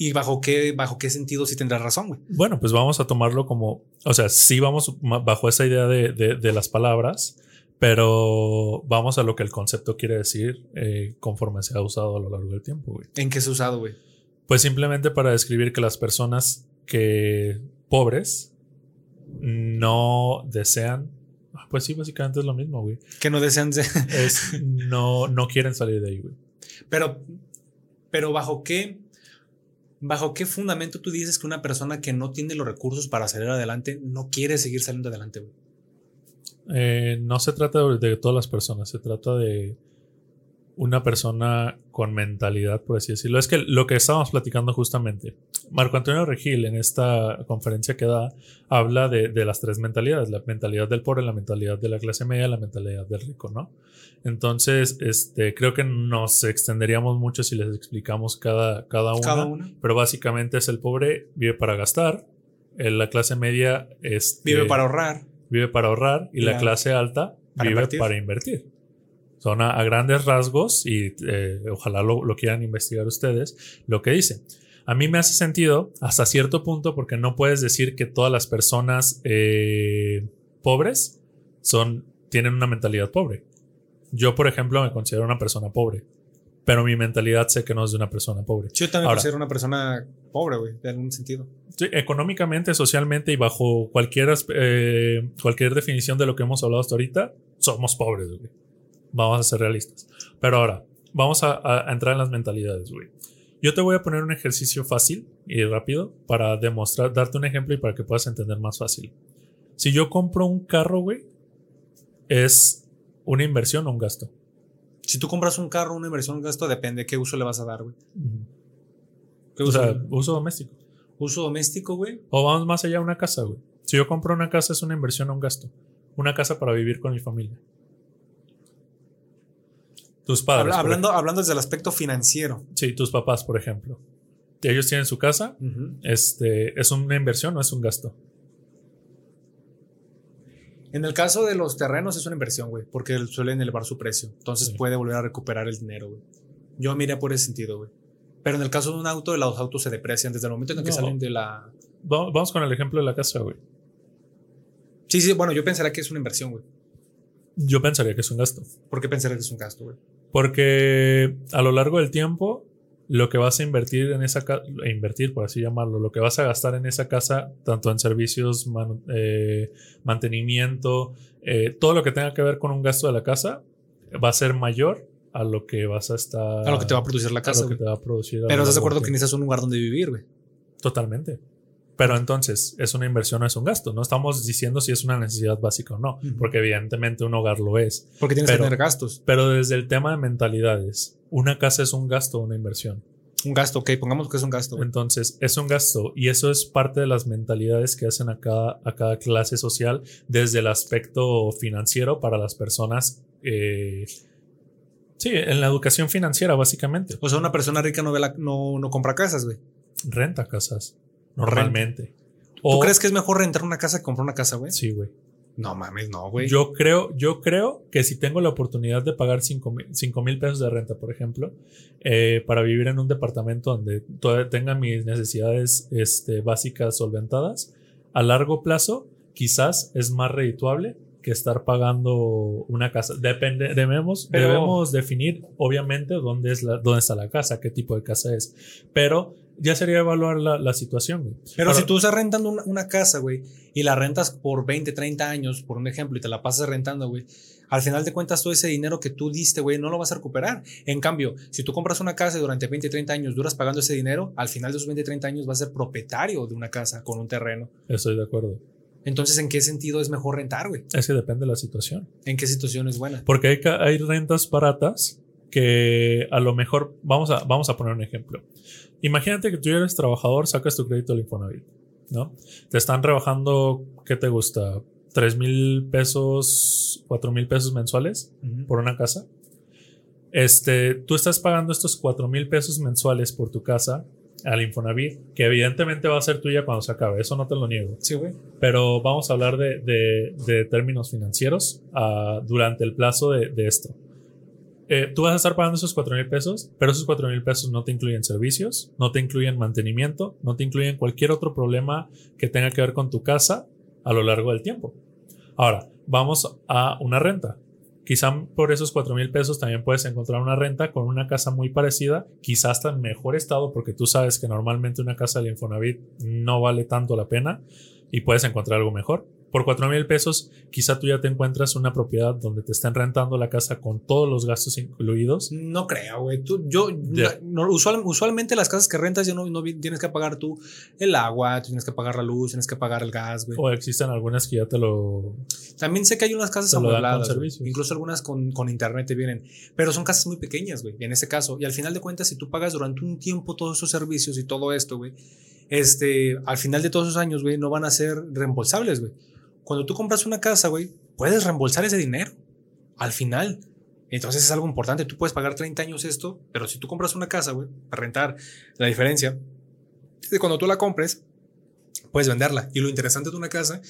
¿Y bajo qué, bajo qué sentido sí tendrás razón, güey? Bueno, pues vamos a tomarlo como, o sea, sí vamos bajo esa idea de, de- de las palabras, pero vamos a lo que el concepto quiere decir eh, conforme se ha usado a lo largo del tiempo, güey. ¿En qué se ha usado, güey? Pues simplemente para describir que las personas que pobres no desean, ah, pues sí, básicamente es lo mismo, güey. Que no desean Es no, no quieren salir de ahí, güey. Pero, pero bajo qué, bajo qué fundamento tú dices que una persona que no tiene los recursos para salir adelante no quiere seguir saliendo adelante? Eh, no se trata de, de todas las personas, se trata de una persona con mentalidad, por así decirlo. Es que lo que estábamos platicando justamente, Marco Antonio Regil en esta conferencia que da, habla de, de las tres mentalidades, la mentalidad del pobre, la mentalidad de la clase media, la mentalidad del rico, ¿no? Entonces, este, creo que nos extenderíamos mucho si les explicamos cada, cada una, Cada una. pero básicamente es el pobre vive para gastar, eh, la clase media este, Vive para ahorrar. vive para ahorrar y la, La- clase alta para vive invertir. para invertir. Son a, a grandes rasgos y eh, ojalá lo, lo quieran investigar ustedes lo que dice. A mí me hace sentido hasta cierto punto porque no puedes decir que todas las personas eh, pobres son, tienen una mentalidad pobre. Yo, por ejemplo, me considero una persona pobre, pero mi mentalidad sé que no es de una persona pobre. Yo también Ahora- considero una persona pobre, güey, en algún sentido. Sí, económicamente, socialmente y bajo cualquier, eh, cualquier definición de lo que hemos hablado hasta ahorita, somos pobres, güey. Vamos a ser realistas. Pero ahora, vamos a, entrar en las mentalidades, güey. Yo te voy a poner un ejercicio fácil y rápido para demostrar, darte un ejemplo y para que puedas entender más fácil. Si yo compro un carro, güey, ¿es una inversión o un gasto? Si tú compras un carro, una inversión, un gasto, depende qué uso le vas a dar, güey. ¿Qué O uso? sea, uso doméstico. uso doméstico, güey. O vamos más allá, una casa, güey. Si yo compro una casa, es una inversión o un gasto. Una casa para vivir con mi familia. Tus padres. Hablando, hablando desde el aspecto financiero. Sí, tus papás, por ejemplo. Ellos tienen su casa. Este, ¿Es una inversión o es un gasto? En el caso de los terrenos es una inversión, güey, porque suelen elevar su precio. Entonces Sí. puede volver a recuperar el dinero, güey. Yo miré por ese sentido, güey. Pero en el caso de un auto, los autos se deprecian desde el momento en el que No. salen de la... Va- Vamos con el ejemplo de la casa, güey. Sí, sí, bueno, yo pensaría que es una inversión, güey. Yo pensaría que es un gasto. ¿Por qué pensaría que es un gasto, güey? Porque a lo largo del tiempo, lo que vas a invertir en esa casa, invertir por así llamarlo, lo que vas a gastar en esa casa, tanto en servicios, eh, mantenimiento, eh, todo lo que tenga que ver con un gasto de la casa, va a ser mayor a lo que vas a estar. A lo que te va a producir la casa. A lo que te va a producir. Pero estás de acuerdo que necesitas un lugar donde vivir, güey. Totalmente. Pero entonces, ¿es una inversión o es un gasto? No estamos diciendo si es una necesidad básica o no, porque evidentemente un hogar lo es. Porque tienes que tener gastos. Pero desde el tema de mentalidades, ¿una casa es un gasto o una inversión? Un gasto, ok, pongamos que es un gasto. Entonces, es un gasto y eso es parte de las mentalidades que hacen a cada, a cada clase social desde el aspecto financiero para las personas. Eh, sí, en la educación financiera, básicamente. O sea, una persona rica no, ve no, no compra casas, güey. Renta casas. Normalmente. ¿Tú crees que es mejor rentar una casa que comprar una casa, güey? Sí, güey. No mames, no, güey. Yo creo, yo creo que si tengo la oportunidad de pagar 5 mil pesos de renta, por ejemplo, eh, para vivir en un departamento donde tenga mis necesidades este, básicas solventadas, a largo plazo quizás es más redituable que estar pagando una casa. Depende, debemos, debemos definir, obviamente, dónde, es la, dónde está la casa, qué tipo de casa es. Pero ya sería evaluar la, situación, güey. Pero si tú estás rentando una, casa, güey, y la rentas por 20, 30 años, por un ejemplo, y te la pasas rentando, güey, al final de cuentas todo ese dinero que tú diste, güey, no lo vas a recuperar. En cambio, si tú compras una casa y durante 20, 30 años duras pagando ese dinero, al final de esos 20, 30 años vas a ser propietario de una casa con un terreno. Estoy de acuerdo. Entonces, ¿en qué sentido es mejor rentar, güey? Es que depende de la situación. ¿En qué situación es buena? Porque hay, hay rentas baratas que a lo mejor, vamos a, vamos a poner un ejemplo. Imagínate que tú eres trabajador, sacas tu crédito al Infonavit, ¿no? Te están rebajando, ¿qué te gusta? ¿3 mil pesos, 4 mil pesos mensuales por una casa? Este, tú estás pagando estos 4 mil pesos mensuales por tu casa al Infonavit, que evidentemente va a ser tuya cuando se acabe, eso no te lo niego. Sí, güey. Pero vamos a hablar de, de, términos financieros uh, durante el plazo de, de esto. Eh, tú vas a estar pagando esos 4 mil pesos, pero esos 4 mil pesos no te incluyen servicios, no te incluyen mantenimiento, no te incluyen cualquier otro problema que tenga que ver con tu casa a lo largo del tiempo. Ahora, vamos a una renta. Quizá por esos 4 mil pesos también puedes encontrar una renta con una casa muy parecida, quizás hasta en mejor estado, porque tú sabes que normalmente una casa de Infonavit no vale tanto la pena y puedes encontrar algo mejor por 4 mil pesos, quizá tú ya te encuentras una propiedad donde te están rentando la casa con todos los gastos incluidos. No creo, güey. Yo, usualmente las casas que rentas ya no, no, tienes que pagar tú el agua, tienes que pagar la luz, tienes que pagar el gas, güey. O existen algunas que ya te lo. También sé que hay unas casas amuebladas. Incluso algunas con, con internet te vienen. Pero son casas muy pequeñas, güey, en ese caso. Y al final de cuentas, si tú pagas durante un tiempo todos esos servicios y todo esto, güey, este, al final de todos esos años, güey, no van a ser reembolsables, güey cuando tú compras una casa, güey, puedes reembolsar ese dinero al final. Entonces es algo importante. Tú puedes pagar 30 años esto, pero si tú compras una casa, güey, para rentar, la diferencia de cuando tú la compres, puedes venderla. Y lo interesante de una casa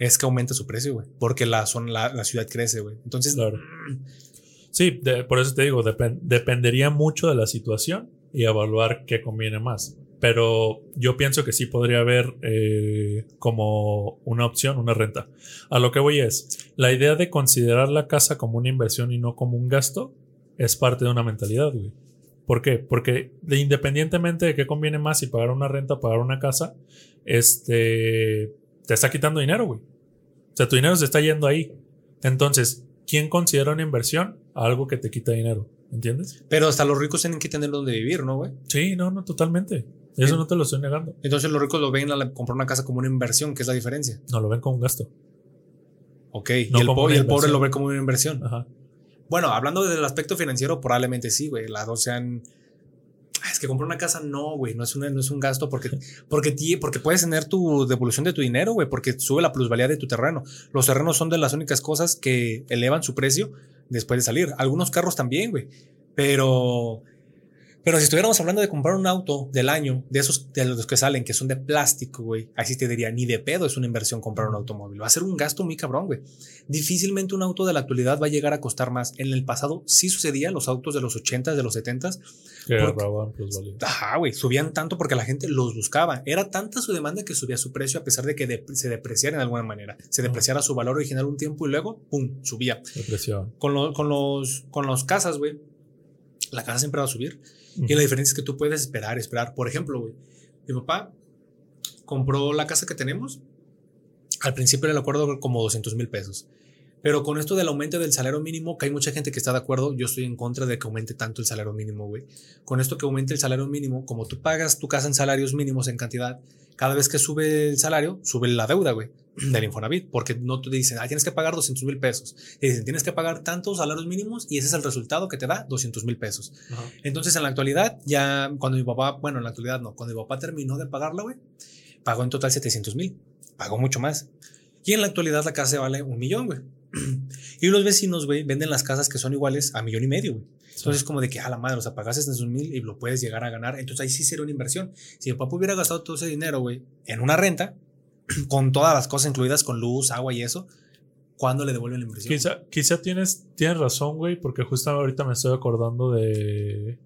es que aumenta su precio, güey, porque la, son, la, ciudad crece, güey. Entonces, mm. sí, por eso te digo, dependería mucho de la situación y evaluar qué conviene más. Pero yo pienso que sí podría haber eh, como una opción, una renta. A lo que voy es, la idea de considerar la casa como una inversión y no como un gasto es parte de una mentalidad, güey. ¿Por qué? Porque de, independientemente de qué conviene más si pagar una renta o pagar una casa, este, te está quitando dinero, güey. O sea, tu dinero se está yendo ahí. Entonces, ¿quién considera una inversión? Algo que te quita dinero. ¿Entiendes? Pero hasta los ricos tienen que tener donde vivir, ¿no, güey? Sí, no, no, totalmente. Eso no te lo estoy negando. Entonces los ricos lo ven a comprar una casa como una inversión, que es la diferencia. No, lo ven como un gasto. Ok, y, el, pobre lo ve como una inversión. Ajá. Bueno, hablando del aspecto financiero, probablemente sí, güey. Las dos sean. Es que comprar una casa no, güey, no es, no es un gasto porque, porque, porque puedes tener tu devolución de tu dinero, güey, porque sube la plusvalía de tu terreno. Los terrenos son de las únicas cosas que elevan su precio después de salir. Algunos carros también, güey, pero pero si estuviéramos hablando de comprar un auto del año, de esos de los que salen, que son de plástico, güey, así te diría, ni de pedo es una inversión comprar un automóvil. Va a ser un gasto muy cabrón, güey. Difícilmente un auto de la actualidad va a llegar a costar más. En el pasado sí sucedía, los autos de los 80s, de los 70s. Que agarraban Ajá, güey, subían tanto porque la gente los buscaba. Era tanta su demanda que subía su precio a pesar de que se depreciara de alguna manera. Se depreciara su valor original un tiempo y luego, pum, subía. Depresión. Con, con, los, con los casas, güey la casa siempre va a subir. Y la diferencia es que tú puedes esperar, esperar. Por ejemplo, güey, mi papá compró la casa que tenemos. Al principio le acuerdo como 200 mil pesos. Pero con esto del aumento del salario mínimo, que hay mucha gente que está de acuerdo, yo estoy en contra de que aumente tanto el salario mínimo, güey. Con esto que aumente el salario mínimo, como tú pagas tu casa en salarios mínimos en cantidad, cada vez que sube el salario, sube la deuda, güey, del Infonavit, porque no te dicen, ah, tienes que pagar 200 mil pesos. Te dicen, tienes que pagar tantos salarios mínimos y ese es el resultado que te da 200 mil pesos. Entonces, en la actualidad, ya cuando mi papá, bueno, en la actualidad no, cuando mi papá terminó de pagarla, güey, pagó en total 700 mil, pagó mucho más. Y en la actualidad la casa vale un millón, güey. Y los vecinos, güey, venden las casas que son iguales a millón y medio, güey. Entonces, es como de que, a la madre, o sea, pagaste esos mil y lo puedes llegar a ganar. Entonces, ahí sí sería una inversión. Si el papá hubiera gastado todo ese dinero, güey, en una renta, con todas las cosas incluidas, con luz, agua y eso, ¿cuándo le devuelven la inversión? Quizá, quizá tienes, tienes razón, güey, porque justo ahorita me estoy acordando de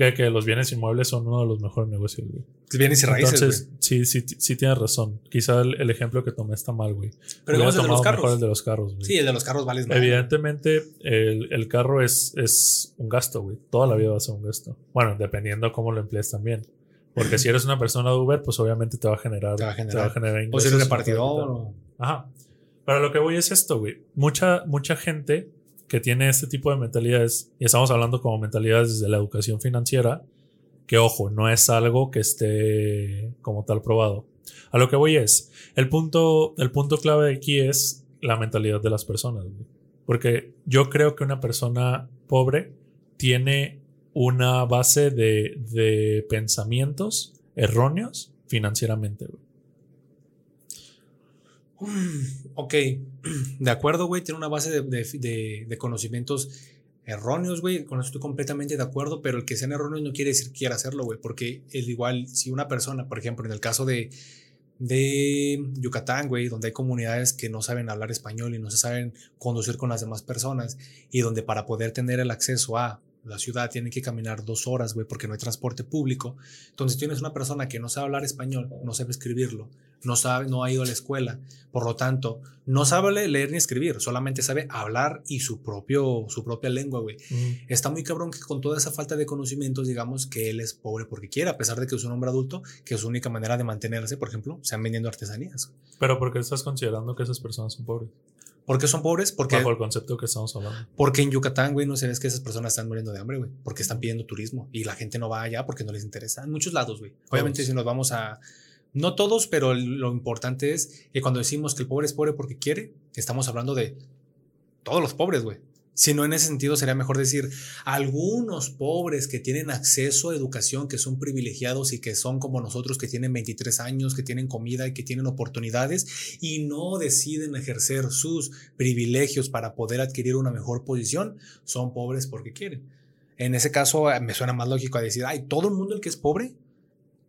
que, los bienes inmuebles son uno de los mejores negocios, güey. Bienes y raíces. Entonces, sí, sí, sí tienes razón. Quizá el, ejemplo que tomé está mal, güey. Pero el de los carros. el de los carros, güey. Sí, el de los carros vale más. Evidentemente, el, el, carro es, es un gasto, güey. Toda la vida va a ser un gasto. Bueno, dependiendo cómo lo emplees también. Porque si eres una persona de Uber, pues obviamente te va a generar, te va a generar, te va a generar ingresos. O si eres repartidor. Ajá. Pero lo que voy es esto, güey. Mucha, mucha gente que tiene este tipo de mentalidades, y estamos hablando como mentalidades desde la educación financiera, que ojo, no es algo que esté como tal probado. A lo que voy es, el punto, el punto clave aquí es la mentalidad de las personas. Porque yo creo que una persona pobre tiene una base de, de pensamientos erróneos financieramente. Ok, de acuerdo, güey, tiene una base de, conocimientos erróneos, güey, con eso estoy completamente de acuerdo, pero el que sean erróneos no quiere decir que quiera hacerlo, güey, porque es igual, si una persona, por ejemplo, en el caso de, de Yucatán, güey, donde hay comunidades que no saben hablar español y no se saben conducir con las demás personas, y donde para poder tener el acceso a la ciudad tiene que caminar dos horas, güey, porque no hay transporte público. Entonces tienes una persona que no sabe hablar español, no sabe escribirlo, no sabe, no ha ido a la escuela, por lo tanto, no sabe leer ni escribir, solamente sabe hablar y su propio, su propia lengua, güey. Está muy cabrón que con toda esa falta de conocimientos, digamos que él es pobre porque quiere, a pesar de que es un hombre adulto, que su única manera de mantenerse, por ejemplo, sean vendiendo artesanías. Pero ¿por qué estás considerando que esas personas son pobres? ¿Por qué son pobres? Porque, Bajo el concepto que estamos hablando. Porque en Yucatán, güey, no se ves que esas personas están muriendo de hambre, güey. Porque están pidiendo turismo y la gente no va allá porque no les interesa. En muchos lados, güey. Obviamente, si nos vamos a. No todos, pero lo importante es que cuando decimos que el pobre es pobre porque quiere, estamos hablando de todos los pobres, güey. Si no, en ese sentido sería mejor decir algunos pobres que tienen acceso a educación, que son privilegiados y que son como nosotros, que tienen 23 años, que tienen comida y que tienen oportunidades y no deciden ejercer sus privilegios para poder adquirir una mejor posición, son pobres porque quieren. En ese caso eh, me suena más lógico a decir, ay, todo el mundo el que es pobre,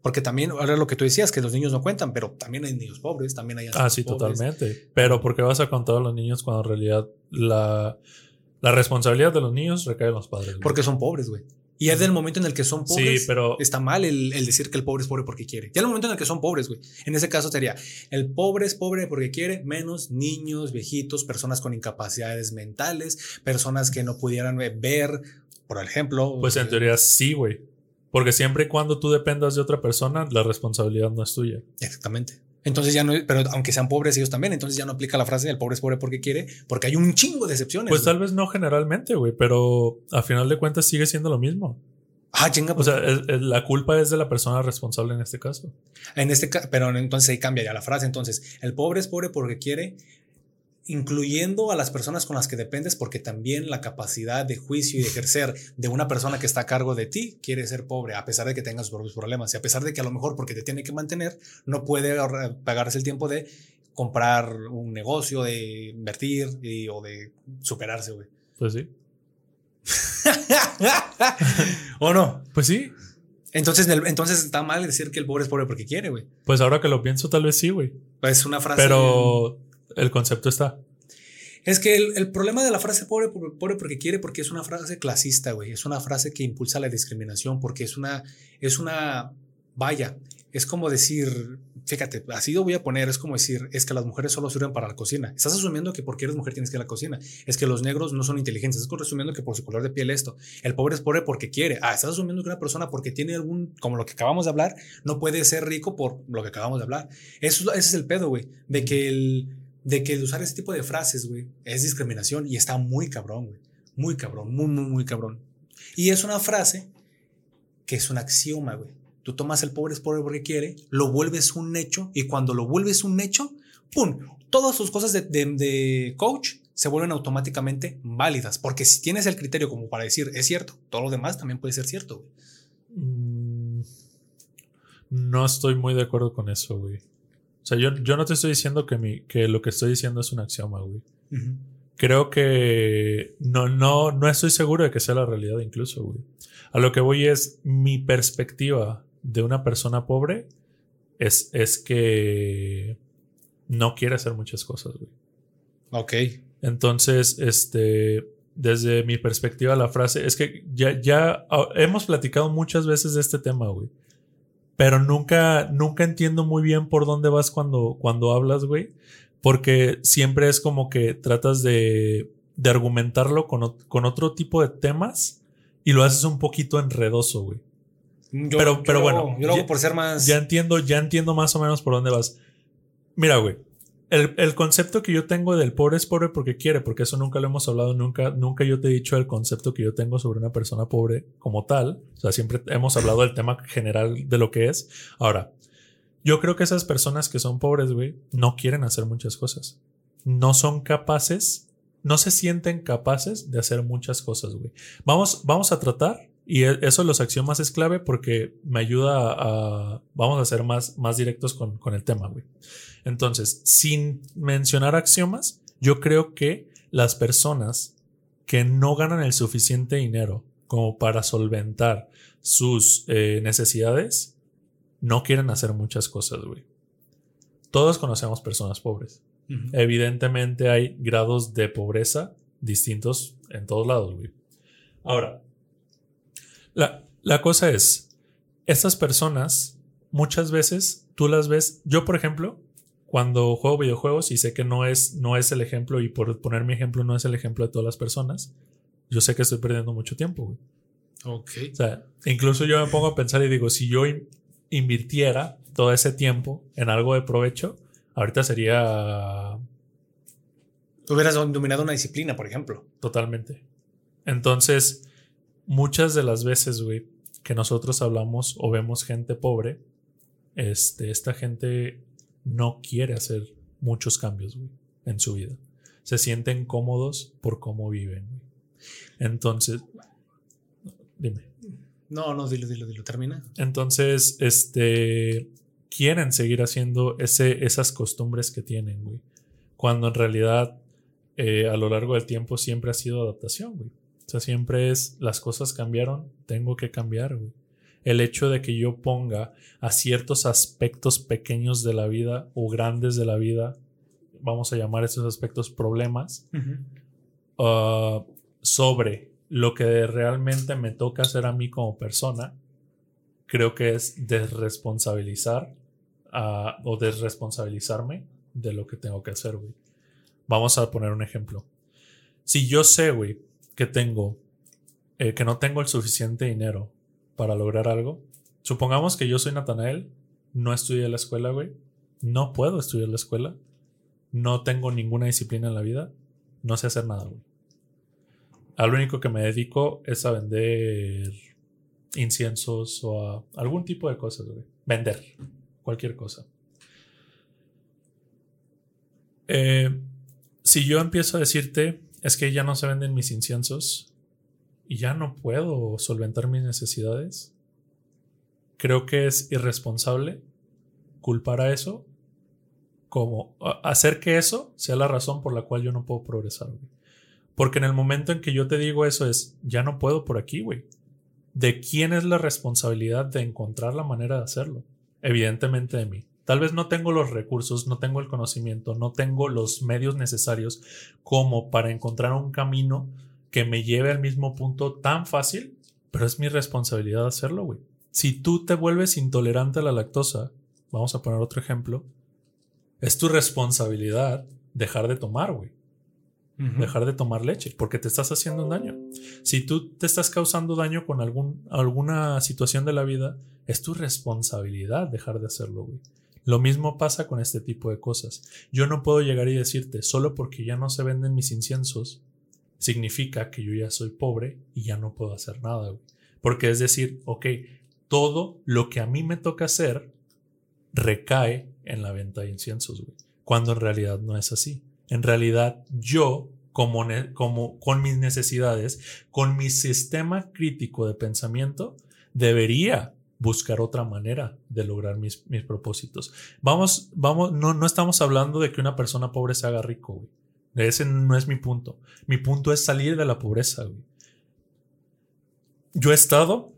porque también, ahora lo que tú decías, que los niños no cuentan, pero también hay niños pobres, también hay... Ah, sí, totalmente. Pero ¿por qué vas a contar a los niños cuando en realidad la la responsabilidad de los niños recae en los padres. Porque son pobres, güey. Y es del momento en el que son pobres. Sí, pero. Está mal el, decir que el pobre es pobre porque quiere. Ya el momento en el que son pobres, güey. En ese caso sería: el pobre es pobre porque quiere, menos niños, viejitos, personas con incapacidades mentales, personas que no pudieran ver, por ejemplo. Pues en teoría sí, güey. Porque siempre y cuando tú dependas de otra persona, la responsabilidad no es tuya. Exactamente. Entonces ya no, pero aunque sean pobres ellos también, entonces ya no aplica la frase el pobre es pobre porque quiere, porque hay un chingo de excepciones. Pues tal vez no generalmente, güey, pero a final de cuentas sigue siendo lo mismo. Ah, chinga. O sea, la culpa es de la persona responsable en este caso. En este caso, pero entonces ahí cambia ya la frase. Entonces, el pobre es pobre porque quiere, incluyendo a las personas con las que dependes, porque también la capacidad de juicio y de ejercer de una persona que está a cargo de ti quiere ser pobre, a pesar de que tenga sus propios problemas y a pesar de que a lo mejor porque te tiene que mantener, no puede pagarse el tiempo de comprar un negocio, de invertir o de superarse, güey. Pues sí. ¿O no? Pues sí. Entonces, entonces está mal decir que el pobre es pobre porque quiere, güey. Pues ahora que lo pienso, tal vez sí, güey. Pues una frase. Pero el concepto está. Es que el, problema de la frase pobre, pobre porque quiere, porque es una frase clasista, güey. Es una frase que impulsa la discriminación, porque es una, es una, vaya, es como decir, fíjate, así lo voy a poner, es como decir, es que las mujeres solo sirven para la cocina. Estás asumiendo que porque eres mujer tienes que ir a la cocina. Es que los negros no son inteligentes. Estás asumiendo que por su color de piel esto. El pobre es pobre porque quiere. Ah, estás asumiendo que una persona porque tiene algún, como lo que acabamos de hablar, no puede ser rico por lo que acabamos de hablar. Eso, ese es el pedo, güey. De que el, de que usar ese tipo de frases, güey, es discriminación y está muy cabrón, güey. Muy cabrón, muy, muy, muy cabrón. Y es una frase que es un axioma, güey. Tú tomas el pobre es pobre porque quiere, lo vuelves un hecho y cuando lo vuelves un hecho, ¡pum! Todas sus cosas de, de, coach se vuelven automáticamente válidas. Porque si tienes el criterio como para decir es cierto, todo lo demás también puede ser cierto. Mm, no estoy muy de acuerdo con eso, güey. O sea, yo, yo no te estoy diciendo que, mi, que lo que estoy diciendo es un axioma, güey. Creo que no, no, no estoy seguro de que sea la realidad incluso, güey. A lo que voy es mi perspectiva de una persona pobre es, es que no quiere hacer muchas cosas, güey. Ok. Entonces, este, desde mi perspectiva, la frase es que ya, ya ah, hemos platicado muchas veces de este tema, güey. Pero nunca, nunca entiendo muy bien por dónde vas cuando, cuando hablas, güey. Porque siempre es como que tratas de, de argumentarlo con, con otro tipo de temas y lo haces un poquito enredoso, güey pero, pero bueno. Yo lo hago por ser más. Ya entiendo, ya entiendo más o menos por dónde vas. Mira, güey. El, el, concepto que yo tengo del pobre es pobre porque quiere, porque eso nunca lo hemos hablado, nunca, nunca yo te he dicho el concepto que yo tengo sobre una persona pobre como tal. O sea, siempre hemos hablado del tema general de lo que es. Ahora, yo creo que esas personas que son pobres, güey, no quieren hacer muchas cosas. No son capaces, no se sienten capaces de hacer muchas cosas, güey. Vamos, vamos a tratar y e, eso los axiomas es clave porque me ayuda a, vamos a ser más, más directos con, con el tema, güey. Entonces, sin mencionar axiomas, yo creo que las personas que no ganan el suficiente dinero como para solventar sus eh, necesidades, no quieren hacer muchas cosas, güey. Todos conocemos personas pobres. Evidentemente hay grados de pobreza distintos en todos lados, güey. Ahora, la, la cosa es, estas personas muchas veces tú las ves, yo por ejemplo, cuando juego videojuegos y sé que no es, no es el ejemplo y por poner mi ejemplo no es el ejemplo de todas las personas, yo sé que estoy perdiendo mucho tiempo. Güey. Ok. O sea, incluso yo me pongo a pensar y digo, si yo invirtiera todo ese tiempo en algo de provecho, ahorita sería... Hubieras dominado una disciplina, por ejemplo. Totalmente. Entonces, muchas de las veces, güey, que nosotros hablamos o vemos gente pobre, este, esta gente no quiere hacer muchos cambios, güey, en su vida. Se sienten cómodos por cómo viven, güey. Entonces, dime. No, no, dilo, dilo, dilo, termina. Entonces, este, quieren seguir haciendo ese, esas costumbres que tienen, güey. Cuando en realidad, eh, a lo largo del tiempo siempre ha sido adaptación, güey. O sea, siempre es las cosas cambiaron, tengo que cambiar, güey. El hecho de que yo ponga a ciertos aspectos pequeños de la vida o grandes de la vida, vamos a llamar esos aspectos problemas, uh, sobre lo que realmente me toca hacer a mí como persona, creo que es desresponsabilizar uh, o desresponsabilizarme de lo que tengo que hacer, güey. Vamos a poner un ejemplo. Si yo sé, güey, que tengo, eh, que no tengo el suficiente dinero para lograr algo. Supongamos que yo soy Natanael, no estudié la escuela, güey. No puedo estudiar la escuela. No tengo ninguna disciplina en la vida. No sé hacer nada, güey. Al único que me dedico es a vender inciensos o a algún tipo de cosas, güey. Vender cualquier cosa. Eh, si yo empiezo a decirte es que ya no se venden mis inciensos y ya no puedo solventar mis necesidades. Creo que es irresponsable culpar a eso como hacer que eso sea la razón por la cual yo no puedo progresar. Porque en el momento en que yo te digo eso es, ya no puedo por aquí, güey. ¿De quién es la responsabilidad de encontrar la manera de hacerlo? Evidentemente de mí. Tal vez no tengo los recursos, no tengo el conocimiento, no tengo los medios necesarios como para encontrar un camino que me lleve al mismo punto tan fácil, pero es mi responsabilidad hacerlo, güey. Si tú te vuelves intolerante a la lactosa, vamos a poner otro ejemplo, es tu responsabilidad dejar de tomar, güey. Dejar de tomar leche, porque te estás haciendo un daño. Si tú te estás causando daño con algún, alguna situación de la vida, es tu responsabilidad dejar de hacerlo, güey. Lo mismo pasa con este tipo de cosas. Yo no puedo llegar y decirte, solo porque ya no se venden mis inciensos, significa que yo ya soy pobre y ya no puedo hacer nada. Porque es decir, ok, todo lo que a mí me toca hacer recae en la venta de inciensos, güey. Cuando en realidad no es así. En realidad, yo, como con mis necesidades, con mi sistema crítico de pensamiento, debería buscar otra manera de lograr mis, mis propósitos. Vamos, vamos, no, no estamos hablando de que una persona pobre se haga rico, güey. Ese no es mi punto. Mi punto es salir de la pobreza, güey. Yo he estado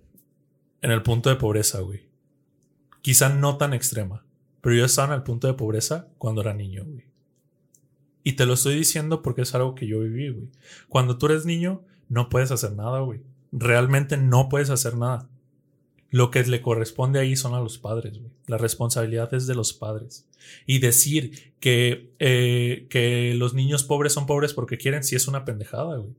en el punto de pobreza, güey. Quizá no tan extrema, pero yo estaba en el punto de pobreza cuando era niño, güey. Y te lo estoy diciendo porque es algo que yo viví, güey. Cuando tú eres niño, no puedes hacer nada, güey. Realmente no puedes hacer nada. Lo que le corresponde ahí son a los padres, güey. La responsabilidad es de los padres. Y decir que, eh, que los niños pobres son pobres porque quieren, sí es una pendejada, güey.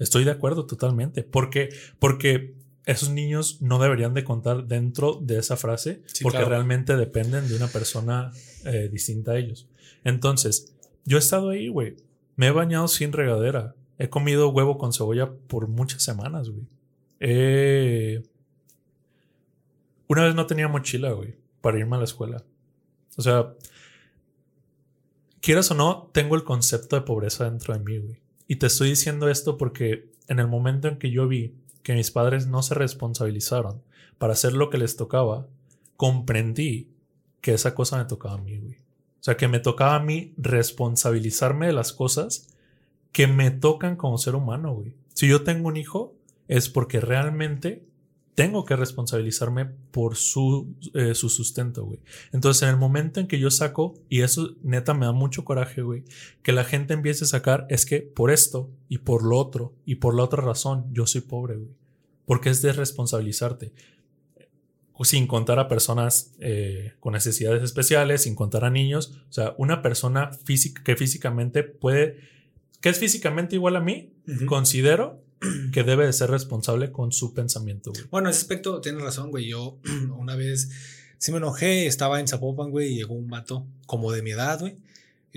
Estoy de acuerdo totalmente. Porque, porque esos niños no deberían de contar dentro de esa frase porque realmente dependen de una persona eh, distinta a ellos. Entonces, yo he estado ahí, güey. Me he bañado sin regadera. He comido huevo con cebolla por muchas semanas, güey. Una vez no tenía mochila, güey, para irme a la escuela. O sea, quieras o no, tengo el concepto de pobreza dentro de mí, güey. Y te estoy diciendo esto porque en el momento en que yo vi que mis padres no se responsabilizaron para hacer lo que les tocaba, comprendí que esa cosa me tocaba a mí, güey. O sea, que me tocaba a mí responsabilizarme de las cosas que me tocan como ser humano, güey. Si yo tengo un hijo, es porque realmente tengo que responsabilizarme por su, eh, su sustento, güey. Entonces, en el momento en que yo saco, y eso neta me da mucho coraje, güey, que la gente empiece a sacar, es que por esto y por lo otro y por la otra razón, yo soy pobre, güey. Porque es de responsabilizarte. Sin contar a personas eh, con necesidades especiales, sin contar a niños. O sea, una persona física que físicamente puede, que es físicamente igual a mí, considero que debe de ser responsable con su pensamiento, güey. Bueno, en ese aspecto tienes razón, güey. Yo una vez sí me enojé, estaba en Zapopan, güey, y llegó un vato como de mi edad, güey,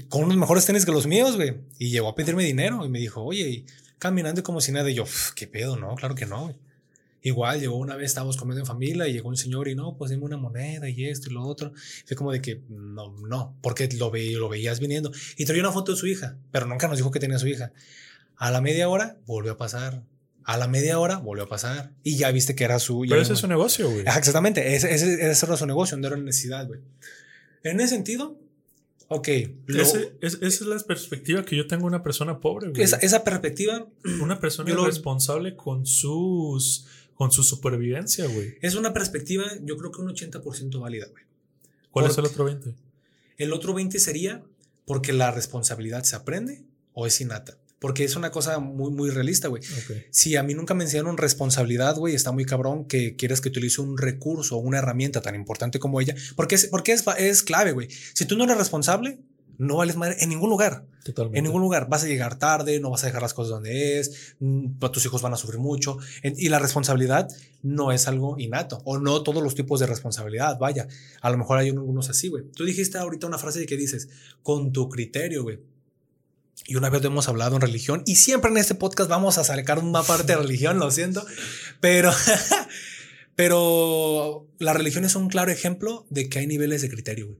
con unos mejores tenis que los míos, güey. Y llegó a pedirme dinero y me dijo, oye, caminando como si nada. Y yo, ¿qué pedo? No, claro que no, güey. Igual llegó una vez, estábamos comiendo en familia y llegó un señor y no, pues dime una moneda y esto y lo otro. Fue como de que no, no, porque lo, ve, lo veías viniendo. Y traía una foto de su hija, pero nunca nos dijo que tenía su hija. A la media hora volvió a pasar. A la media hora volvió a pasar. Y ya viste que era su. Pero ese es su negocio, güey. Exactamente. Ese, ese, ese, era su negocio, no era necesidad, güey. En ese sentido, ok. esa es la perspectiva que yo tengo de una persona pobre, güey. Esa, esa perspectiva. Una persona responsable con sus. Con su supervivencia, güey. Es una perspectiva, yo creo que un 80% válida, güey. ¿Cuál es el otro 20? El otro 20 sería porque la responsabilidad se aprende o es innata. Porque es una cosa muy, muy realista, güey. Si a mí nunca me enseñaron responsabilidad, güey, está muy cabrón que quieras que utilice un recurso o una herramienta tan importante como ella. Porque es, porque es, es clave, güey. Si tú no eres responsable, no vales madre en ningún lugar. Totalmente. En ningún lugar. Vas a llegar tarde, no vas a dejar las cosas donde es, mm, tus hijos van a sufrir mucho. Y la responsabilidad no es algo innato, o no todos los tipos de responsabilidad, vaya. A lo mejor hay algunos así, güey. Tú dijiste ahorita una frase de que dices, con tu criterio, güey. Y una vez hemos hablado en religión y siempre en este podcast vamos a sacar una parte de religión, lo siento, pero, pero la religión es un claro ejemplo de que hay niveles de criterio. Güey.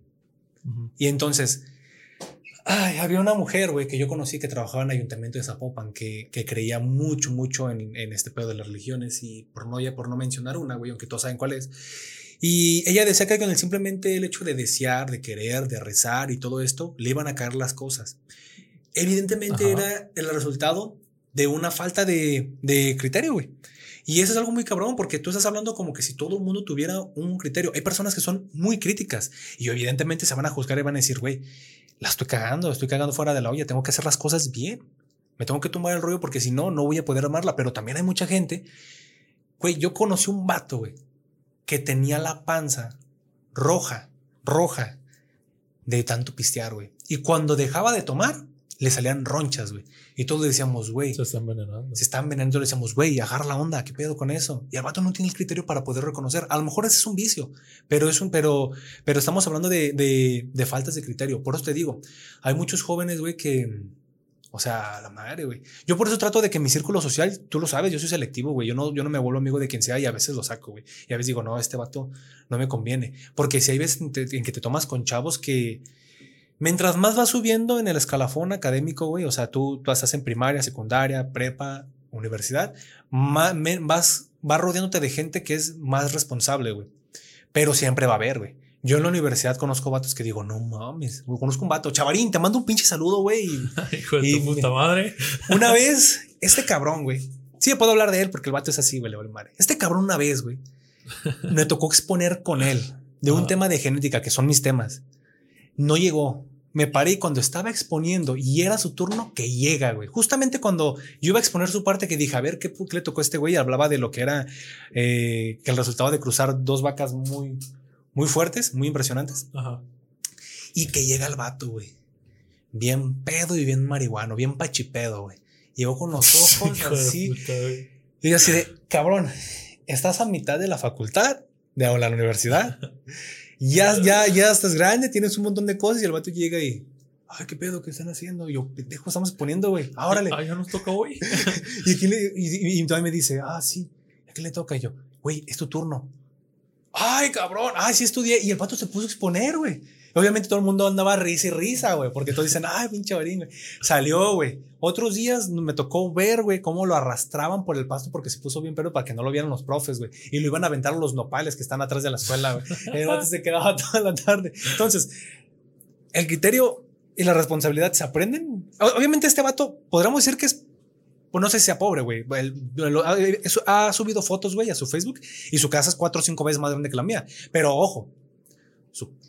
Y entonces, ay, había una mujer, güey, que yo conocí que trabajaba en el ayuntamiento de Zapopan, que, que creía mucho, mucho en, en, este pedo de las religiones y por no, ya por no mencionar una, güey, aunque todos saben cuál es. Y ella decía que con el simplemente el hecho de desear, de querer, de rezar y todo esto, le iban a caer las cosas evidentemente era el resultado de una falta de, de criterio, güey. Y eso es algo muy cabrón porque tú estás hablando como que si todo el mundo tuviera un criterio. Hay personas que son muy críticas y evidentemente se van a juzgar y van a decir, güey, la estoy cagando, estoy cagando fuera de la olla, tengo que hacer las cosas bien. Me tengo que tomar el rollo porque si no, no voy a poder amarla. Pero también hay mucha gente, güey, yo conocí un vato, güey, que tenía la panza roja, roja, de tanto pistear, güey. Y cuando dejaba de tomar, le salían ronchas, güey. Y todos decíamos, güey. Se está envenenando. Se está envenenando. Le decíamos, güey, agarra la onda, ¿qué pedo con eso? Y el vato no tiene el criterio para poder reconocer. A lo mejor ese es un vicio, pero es un, pero, pero estamos hablando de, de, de faltas de criterio. Por eso te digo, hay muchos jóvenes, güey, que, o sea, la madre, güey. Yo por eso trato de que mi círculo social, tú lo sabes, yo soy selectivo, güey. Yo no, yo no me vuelvo amigo de quien sea y a veces lo saco, güey. Y a veces digo, no, este vato no me conviene. Porque si hay veces en, en que te tomas con chavos que, Mientras más vas subiendo en el escalafón académico, güey, o sea, tú, tú estás en primaria, secundaria, prepa, universidad, más, vas, vas rodeándote de gente que es más responsable, güey. Pero siempre va a haber, güey. Yo en la universidad conozco vatos que digo, no mames, conozco un vato, chavarín, te mando un pinche saludo, güey. Hijo de tu puta madre. Una vez, este cabrón, güey. Sí, puedo hablar de él porque el vato es así, güey, le vale madre. Este cabrón una vez, güey, me tocó exponer con él de un tema de genética, que son mis temas. No llegó me paré y cuando estaba exponiendo y era su turno que llega, güey. Justamente cuando yo iba a exponer su parte que dije, a ver qué le tocó a este güey, hablaba de lo que era eh, que el resultado de cruzar dos vacas muy, muy fuertes, muy impresionantes. Ajá. Y que llega el vato, güey. Bien pedo y bien marihuano, bien pachipedo, güey. Llegó con los ojos así. y yo así de, cabrón, estás a mitad de la facultad, de la universidad. Ya, ya, ya estás grande, tienes un montón de cosas y el vato llega y, ay, qué pedo, ¿qué están haciendo? Y yo, pendejo, estamos poniendo, güey, órale. Ay, ya nos toca hoy. y, aquí le, y, y, todavía me dice, ah, sí, ¿a qué le toca? Y yo, güey, es tu turno. Ay, cabrón, ay, sí estudié. Y el vato se puso a exponer, güey. Obviamente todo el mundo andaba risa y risa, güey, porque todos dicen, ay, pinche varín, güey. Salió, güey. Otros días me tocó ver, güey, cómo lo arrastraban por el pasto porque se puso bien pero para que no lo vieran los profes, güey. Y lo iban a aventar los nopales que están atrás de la escuela. El vato se quedaba toda la tarde. Entonces, el criterio y la responsabilidad se aprenden. Obviamente este vato, podríamos decir que es pues no sé si sea pobre, güey. Ha subido fotos, güey, a su Facebook y su casa es cuatro o cinco veces más grande que la mía. Pero ojo,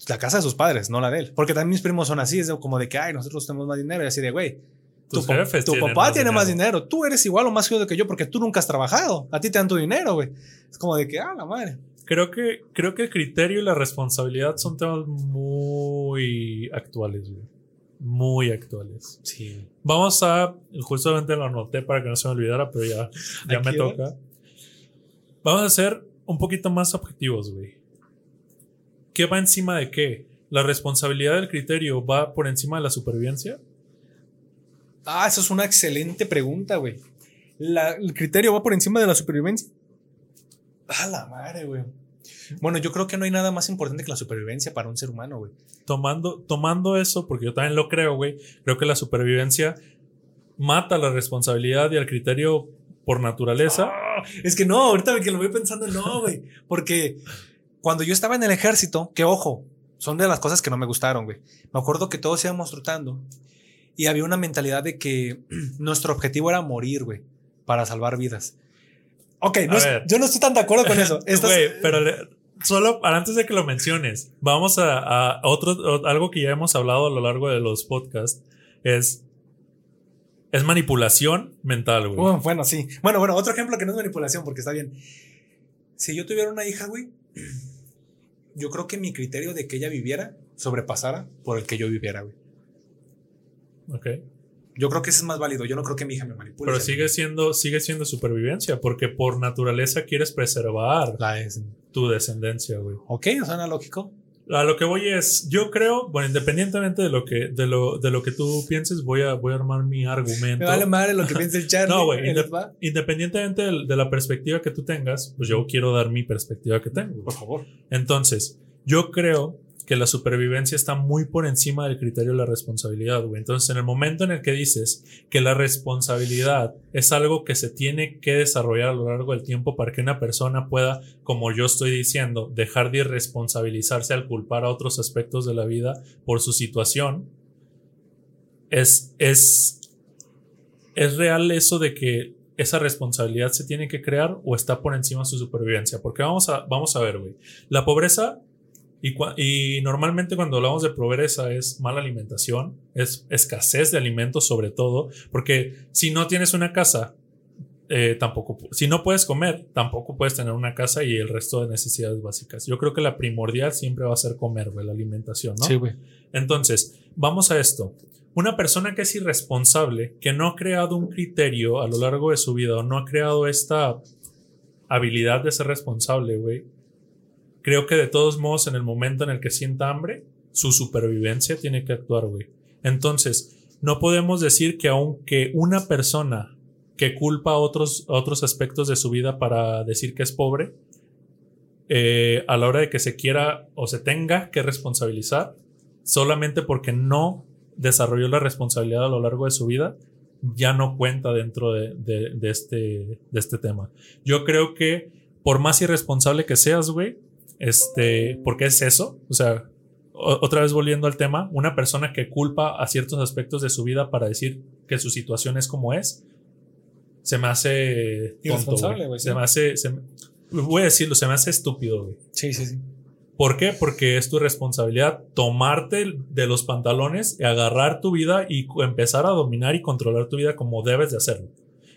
la casa de sus padres, no la de él. Porque también mis primos son así, es como de que, ay, nosotros tenemos más dinero. Y así de, güey, tu, tu papá tiene más dinero. Tú eres igual o más jodido que yo porque tú nunca has trabajado. A ti te dan tu dinero, güey. Es como de que, ah, la madre. Creo que, creo que el criterio y la responsabilidad son temas muy actuales, güey. Muy actuales. Sí. Vamos a, justamente lo anoté para que no se me olvidara, pero ya, ya me toca. Vamos a ser un poquito más objetivos, güey. ¿Qué va encima de qué? ¿La responsabilidad del criterio va por encima de la supervivencia? Ah, esa es una excelente pregunta, güey. ¿El criterio va por encima de la supervivencia? Ah, la madre, güey. Bueno, yo creo que no hay nada más importante que la supervivencia para un ser humano, güey. Tomando, tomando eso, porque yo también lo creo, güey, creo que la supervivencia mata la responsabilidad y el criterio por naturaleza. Ah, es que no, ahorita que lo voy pensando, no, güey. Porque cuando yo estaba en el ejército, que ojo, son de las cosas que no me gustaron, güey. Me acuerdo que todos íbamos trotando y había una mentalidad de que nuestro objetivo era morir, güey, para salvar vidas. Ok, yo no estoy tan de acuerdo con eso. Güey, pero solo antes de que lo menciones, vamos a, otro, algo que ya hemos hablado a lo largo de los podcasts, es es manipulación mental, güey. bueno, sí. Bueno, bueno, otro ejemplo que no es manipulación, porque está bien. Si yo tuviera una hija, güey, yo creo que mi criterio de que ella viviera sobrepasara por el que yo viviera, güey. Ok. Yo creo que ese es más válido. Yo no creo que mi hija me manipule. Pero sigue siendo, sigue siendo supervivencia, porque por naturaleza quieres preservar tu descendencia, güey. Ok, suena lógico. A lo que voy es, yo creo, bueno, independientemente de lo que, de lo, de lo que tú pienses, voy a, voy a armar mi argumento. Me vale madre lo que piense el Charlie. no, güey, independientemente de, de, la perspectiva que tú tengas, pues yo quiero dar mi perspectiva que tengo. Por favor. Entonces, yo creo que la supervivencia está muy por encima del criterio de la responsabilidad, güey. Entonces, en el momento en el que dices que la responsabilidad es algo que se tiene que desarrollar a lo largo del tiempo para que una persona pueda, como yo estoy diciendo, dejar de irresponsabilizarse al culpar a otros aspectos de la vida por su situación, es, es, es real eso de que esa responsabilidad se tiene que crear o está por encima de su supervivencia. Porque vamos a, vamos a ver, güey. La pobreza y, normalmente cuando hablamos de pobreza es mala alimentación, es escasez de alimentos sobre todo, porque si no tienes una casa eh, tampoco, si no puedes comer, tampoco puedes tener una casa y el resto de necesidades básicas. Yo creo que la primordial siempre va a ser comer, güey, la alimentación, ¿no? Sí, güey. Entonces, vamos a esto. Una persona que es irresponsable, que no ha creado un criterio a lo largo de su vida o no ha creado esta habilidad de ser responsable, güey, creo que de todos modos en el momento en el que sienta hambre, su supervivencia tiene que actuar, güey. Entonces, no podemos decir que aunque una persona que culpa otros, otros aspectos de su vida para decir que es pobre, eh, a la hora de que se quiera o se tenga que responsabilizar, solamente porque no desarrolló la responsabilidad a lo largo de su vida, ya no cuenta dentro de, de, este, de este tema. Yo creo que por más irresponsable que seas, güey, este, porque es eso, o sea, otra vez volviendo al tema, una persona que culpa a ciertos aspectos de su vida para decir que su situación es como es, se me hace tonto, Se me hace, voy a decirlo, se me hace estúpido, güey. Sí, sí, sí. ¿Por qué? Porque es tu responsabilidad tomarte de los pantalones, y agarrar tu vida y empezar a dominar y controlar tu vida como debes de hacerlo.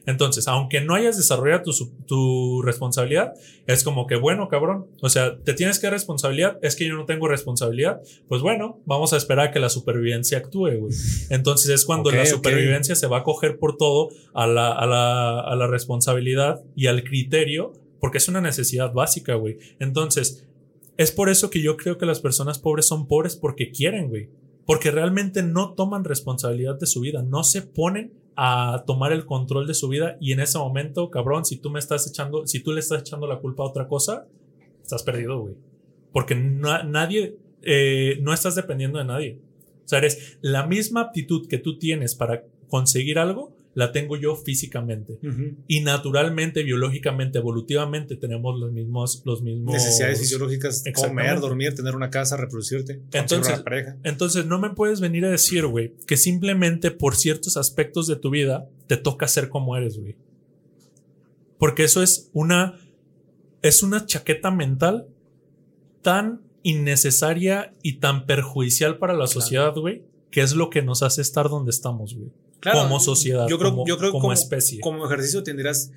Entonces, aunque no hayas desarrollado tu, responsabilidad, es como que, bueno, cabrón, o sea, te tienes que dar responsabilidad, es que yo no tengo responsabilidad, pues bueno, vamos a esperar a que la supervivencia actúe, güey. Entonces es cuando la supervivencia se va a coger por todo a la, a, la, a la responsabilidad y al criterio, porque es una necesidad básica, güey. Entonces, es por eso que yo creo que las personas pobres son pobres porque quieren, güey. Porque realmente no toman responsabilidad de su vida, no se ponen a tomar el control de su vida y en ese momento, cabrón, si tú me estás echando, si tú le estás echando la culpa a otra cosa, estás perdido, güey. Porque nadie, eh, no estás dependiendo de nadie. O sea, eres la misma aptitud que tú tienes para conseguir algo, la tengo yo físicamente. Y naturalmente, biológicamente, evolutivamente tenemos los mismos, los mismos necesidades fisiológicas, comer, dormir, tener una casa, reproducirte, entonces, una pareja. Entonces, no me puedes venir a decir, güey, que simplemente por ciertos aspectos de tu vida te toca ser como eres, güey. Porque eso es una es una chaqueta mental tan innecesaria y tan perjudicial para la sociedad, güey, que es lo que nos hace estar donde estamos, güey como sociedad, yo creo, como, yo creo como, especie. Como ejercicio tendrás...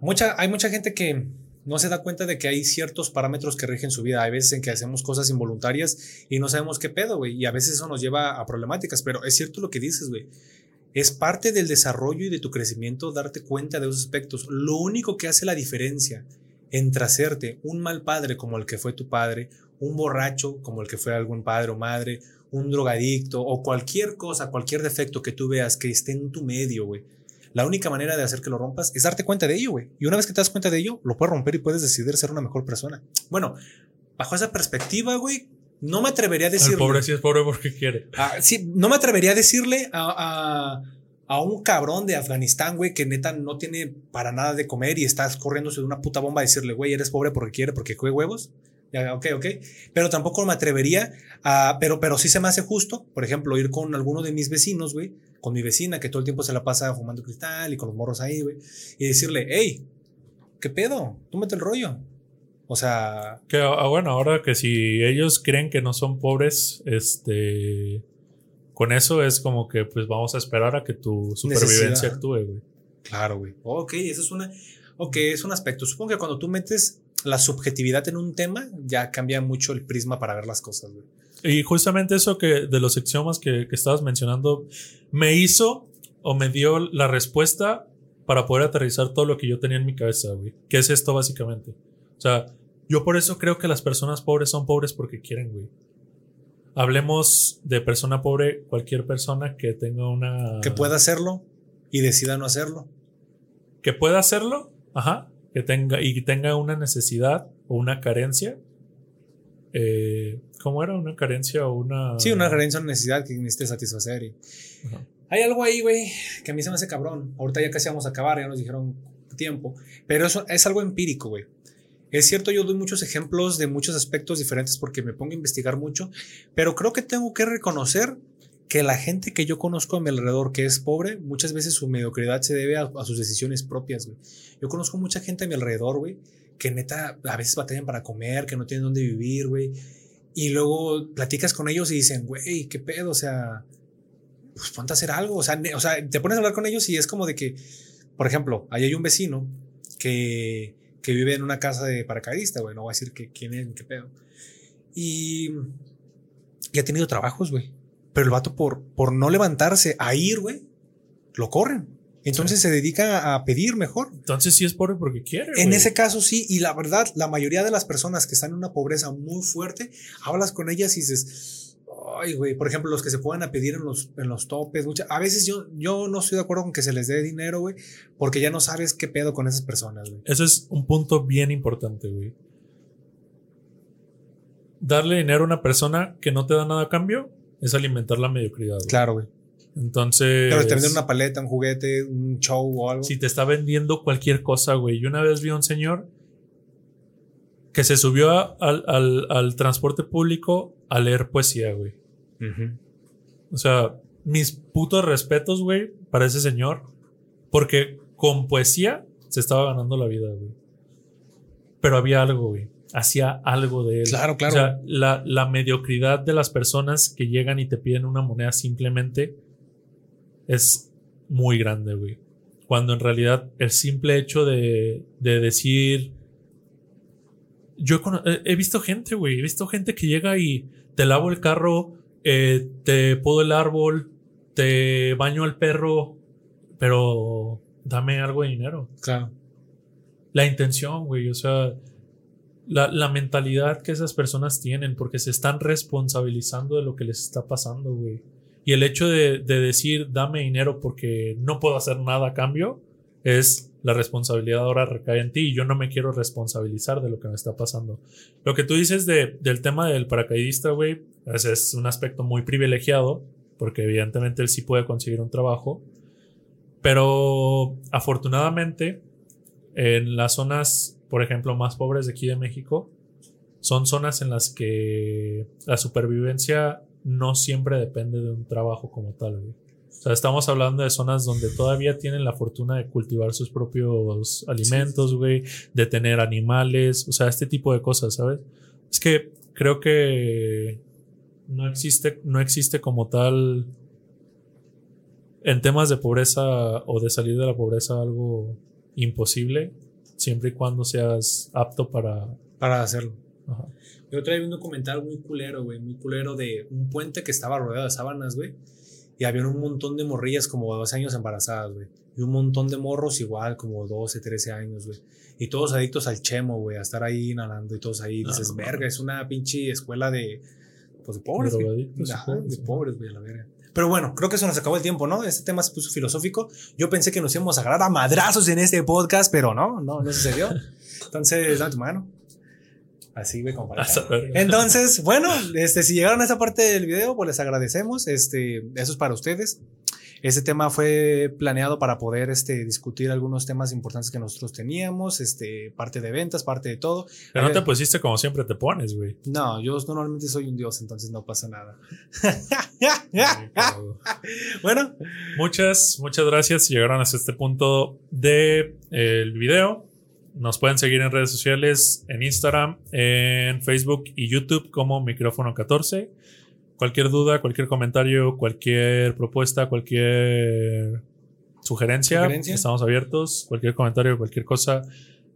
Mucha, hay mucha gente que no se da cuenta de que hay ciertos parámetros que rigen su vida. Hay veces en que hacemos cosas involuntarias y no sabemos qué pedo, güey. Y a veces eso nos lleva a problemáticas. Pero es cierto lo que dices, güey. Es parte del desarrollo y de tu crecimiento darte cuenta de esos aspectos. Lo único que hace la diferencia entre hacerte un mal padre como el que fue tu padre, un borracho como el que fue algún padre o madre, un drogadicto o cualquier cosa, cualquier defecto que tú veas que esté en tu medio, güey. La única manera de hacer que lo rompas es darte cuenta de ello, güey. Y una vez que te das cuenta de ello, lo puedes romper y puedes decidir ser una mejor persona. Bueno, bajo esa perspectiva, güey, no me atrevería a decirle. El pobre sí es pobre porque quiere. Ah, sí, no me atrevería a decirle a, a, un cabrón de Afganistán, güey, que neta no tiene para nada de comer y estás corriéndose de una puta bomba a decirle, güey, eres pobre porque quiere, porque juega huevos ok, ok. Pero tampoco me atrevería a. Pero, pero sí se me hace justo, por ejemplo, ir con alguno de mis vecinos, güey, con mi vecina que todo el tiempo se la pasa fumando cristal y con los morros ahí, güey, y decirle, hey, ¿qué pedo? Tú mete el rollo. O sea. Que ah, bueno, ahora que si ellos creen que no son pobres, este. Con eso es como que, pues vamos a esperar a que tu supervivencia actúe, güey. Claro, güey. Ok, eso es una. Ok, es un aspecto. Supongo que cuando tú metes la subjetividad en un tema, ya cambia mucho el prisma para ver las cosas, güey. Y justamente eso que de los axiomas que, que estabas mencionando me hizo o me dio la respuesta para poder aterrizar todo lo que yo tenía en mi cabeza, güey. ¿Qué es esto básicamente? O sea, yo por eso creo que las personas pobres son pobres porque quieren, güey. Hablemos de persona pobre, cualquier persona que tenga una... Que pueda hacerlo y decida no hacerlo. Que pueda hacerlo, ajá, que tenga y tenga una necesidad o una carencia. Eh, ¿Cómo era? ¿Una carencia o una.? Sí, una carencia o una necesidad que necesite satisfacer. Y... Hay algo ahí, güey, que a mí se me hace cabrón. Ahorita ya casi vamos a acabar, ya nos dijeron tiempo. Pero eso es algo empírico, güey. Es cierto, yo doy muchos ejemplos de muchos aspectos diferentes porque me pongo a investigar mucho, pero creo que tengo que reconocer que la gente que yo conozco a mi alrededor que es pobre, muchas veces su mediocridad se debe a, sus decisiones propias, güey. Yo conozco mucha gente a mi alrededor, güey, que neta a veces batallan para comer, que no tienen dónde vivir, güey. Y luego platicas con ellos y dicen, güey, qué pedo, o sea, pues ponte a hacer algo. O sea, o sea, te pones a hablar con ellos y es como de que, por ejemplo, ahí hay un vecino que, que vive en una casa de paracaidista, güey. No voy a decir que, quién es, qué pedo. Y, y ha tenido trabajos, güey. Pero el vato, por, por no levantarse a ir, güey, lo corren. Entonces se dedica a pedir mejor. Entonces sí es pobre porque quiere. En ese caso sí, y la verdad, la mayoría de las personas que están en una pobreza muy fuerte, hablas con ellas y dices, ay, güey, por ejemplo, los que se puedan a pedir en los, en los topes, a veces yo, yo no estoy de acuerdo con que se les dé dinero, güey, porque ya no sabes qué pedo con esas personas, güey. Eso es un punto bien importante, güey. Darle dinero a una persona que no te da nada a cambio es alimentar la mediocridad. güey. Claro, güey. Entonces, Pero te venden una paleta, un juguete, un show o algo. si te está vendiendo cualquier cosa, güey. Yo una vez vi a un señor que se subió a- al, al- al transporte público a leer poesía, güey. O sea, mis putos respetos, güey, para ese señor. Porque con poesía se estaba ganando la vida, güey. Pero había algo, güey. Hacía algo de él. Claro, claro. O sea, la, la mediocridad de las personas que llegan y te piden una moneda simplemente es muy grande, güey. Cuando en realidad el simple hecho de, de decir. Yo he, he visto gente, güey. He visto gente que llega y te lavo el carro, eh, te podo el árbol, te baño al perro, pero dame algo de dinero. Claro. La intención, güey. O sea, la, la mentalidad que esas personas tienen, porque se están responsabilizando de lo que les está pasando, güey. Y el hecho de, de decir, dame dinero porque no puedo hacer nada a cambio, es la responsabilidad ahora recae en ti y yo no me quiero responsabilizar de lo que me está pasando. Lo que tú dices de, del tema del paracaidista, güey, ese es un aspecto muy privilegiado, porque evidentemente él sí puede conseguir un trabajo, pero afortunadamente en las zonas, por ejemplo, más pobres de aquí de México, son zonas en las que la supervivencia no siempre depende de un trabajo como tal, güey. O sea, estamos hablando de zonas donde todavía tienen la fortuna de cultivar sus propios alimentos, güey, de tener animales, o sea, este tipo de cosas, ¿sabes? Es que creo que no existe, no existe como tal en temas de pobreza o de salir de la pobreza algo imposible, siempre y cuando seas apto para... Para hacerlo. ajá. Yo traía un documental muy culero, güey, muy culero de un puente que estaba rodeado de sábanas, güey. Y había un montón de morrillas como de 12 años embarazadas, güey. Y un montón de morros igual, como 12, 13 años, güey. Y todos adictos al chemo, güey, a estar ahí nadando y todos ahí. Ah, dices, verga, es una pinche escuela de, pues, de pobres, güey. De pobres, güey, a la verga. Pero bueno, creo que eso nos acabó el tiempo, ¿no? Este tema se puso filosófico. Yo pensé que nos íbamos a agarrar a madrazos en este podcast, pero no, no, no sucedió. Entonces, dame tu mano. Así, güey, como para entonces, bueno, este, si llegaron a esa parte del video, pues les agradecemos. Este, eso es para ustedes. Este tema fue planeado para poder este, discutir algunos temas importantes que nosotros teníamos, este, parte de ventas, parte de todo. Pero no te Eh, pusiste como siempre te pones, güey. No, yo normalmente soy un dios, entonces no pasa nada. bueno, Muchas, muchas gracias si llegaron hasta este punto del video. Nos pueden seguir en redes sociales, en Instagram, en Facebook y YouTube como micrófono 14. Cualquier duda, cualquier comentario, cualquier propuesta, cualquier sugerencia, Sugerencia. estamos abiertos. Cualquier comentario, cualquier cosa.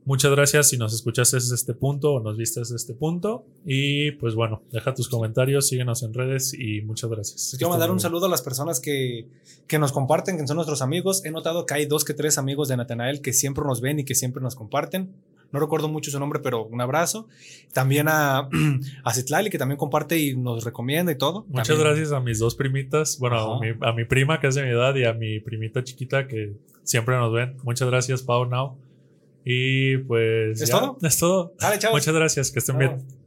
Muchas gracias si nos escuchaste desde este punto o nos viste desde este punto. Y pues bueno, deja tus comentarios, síguenos en redes y muchas gracias. quiero mandar un saludo a las personas que, que nos comparten, que son nuestros amigos. He notado que hay dos que tres amigos de Natanael que siempre nos ven y que siempre nos comparten. No recuerdo mucho su nombre, pero un abrazo. También a, a Citlali, que también comparte y nos recomienda y todo. Muchas También- gracias a mis dos primitas, bueno, a mi, a mi prima que es de mi edad y a mi primita chiquita que siempre nos ven. Muchas gracias, Pau Now. Y pues ¿Es ya, todo? Es todo. Dale, chavos. Muchas gracias, que estén Vamos. bien.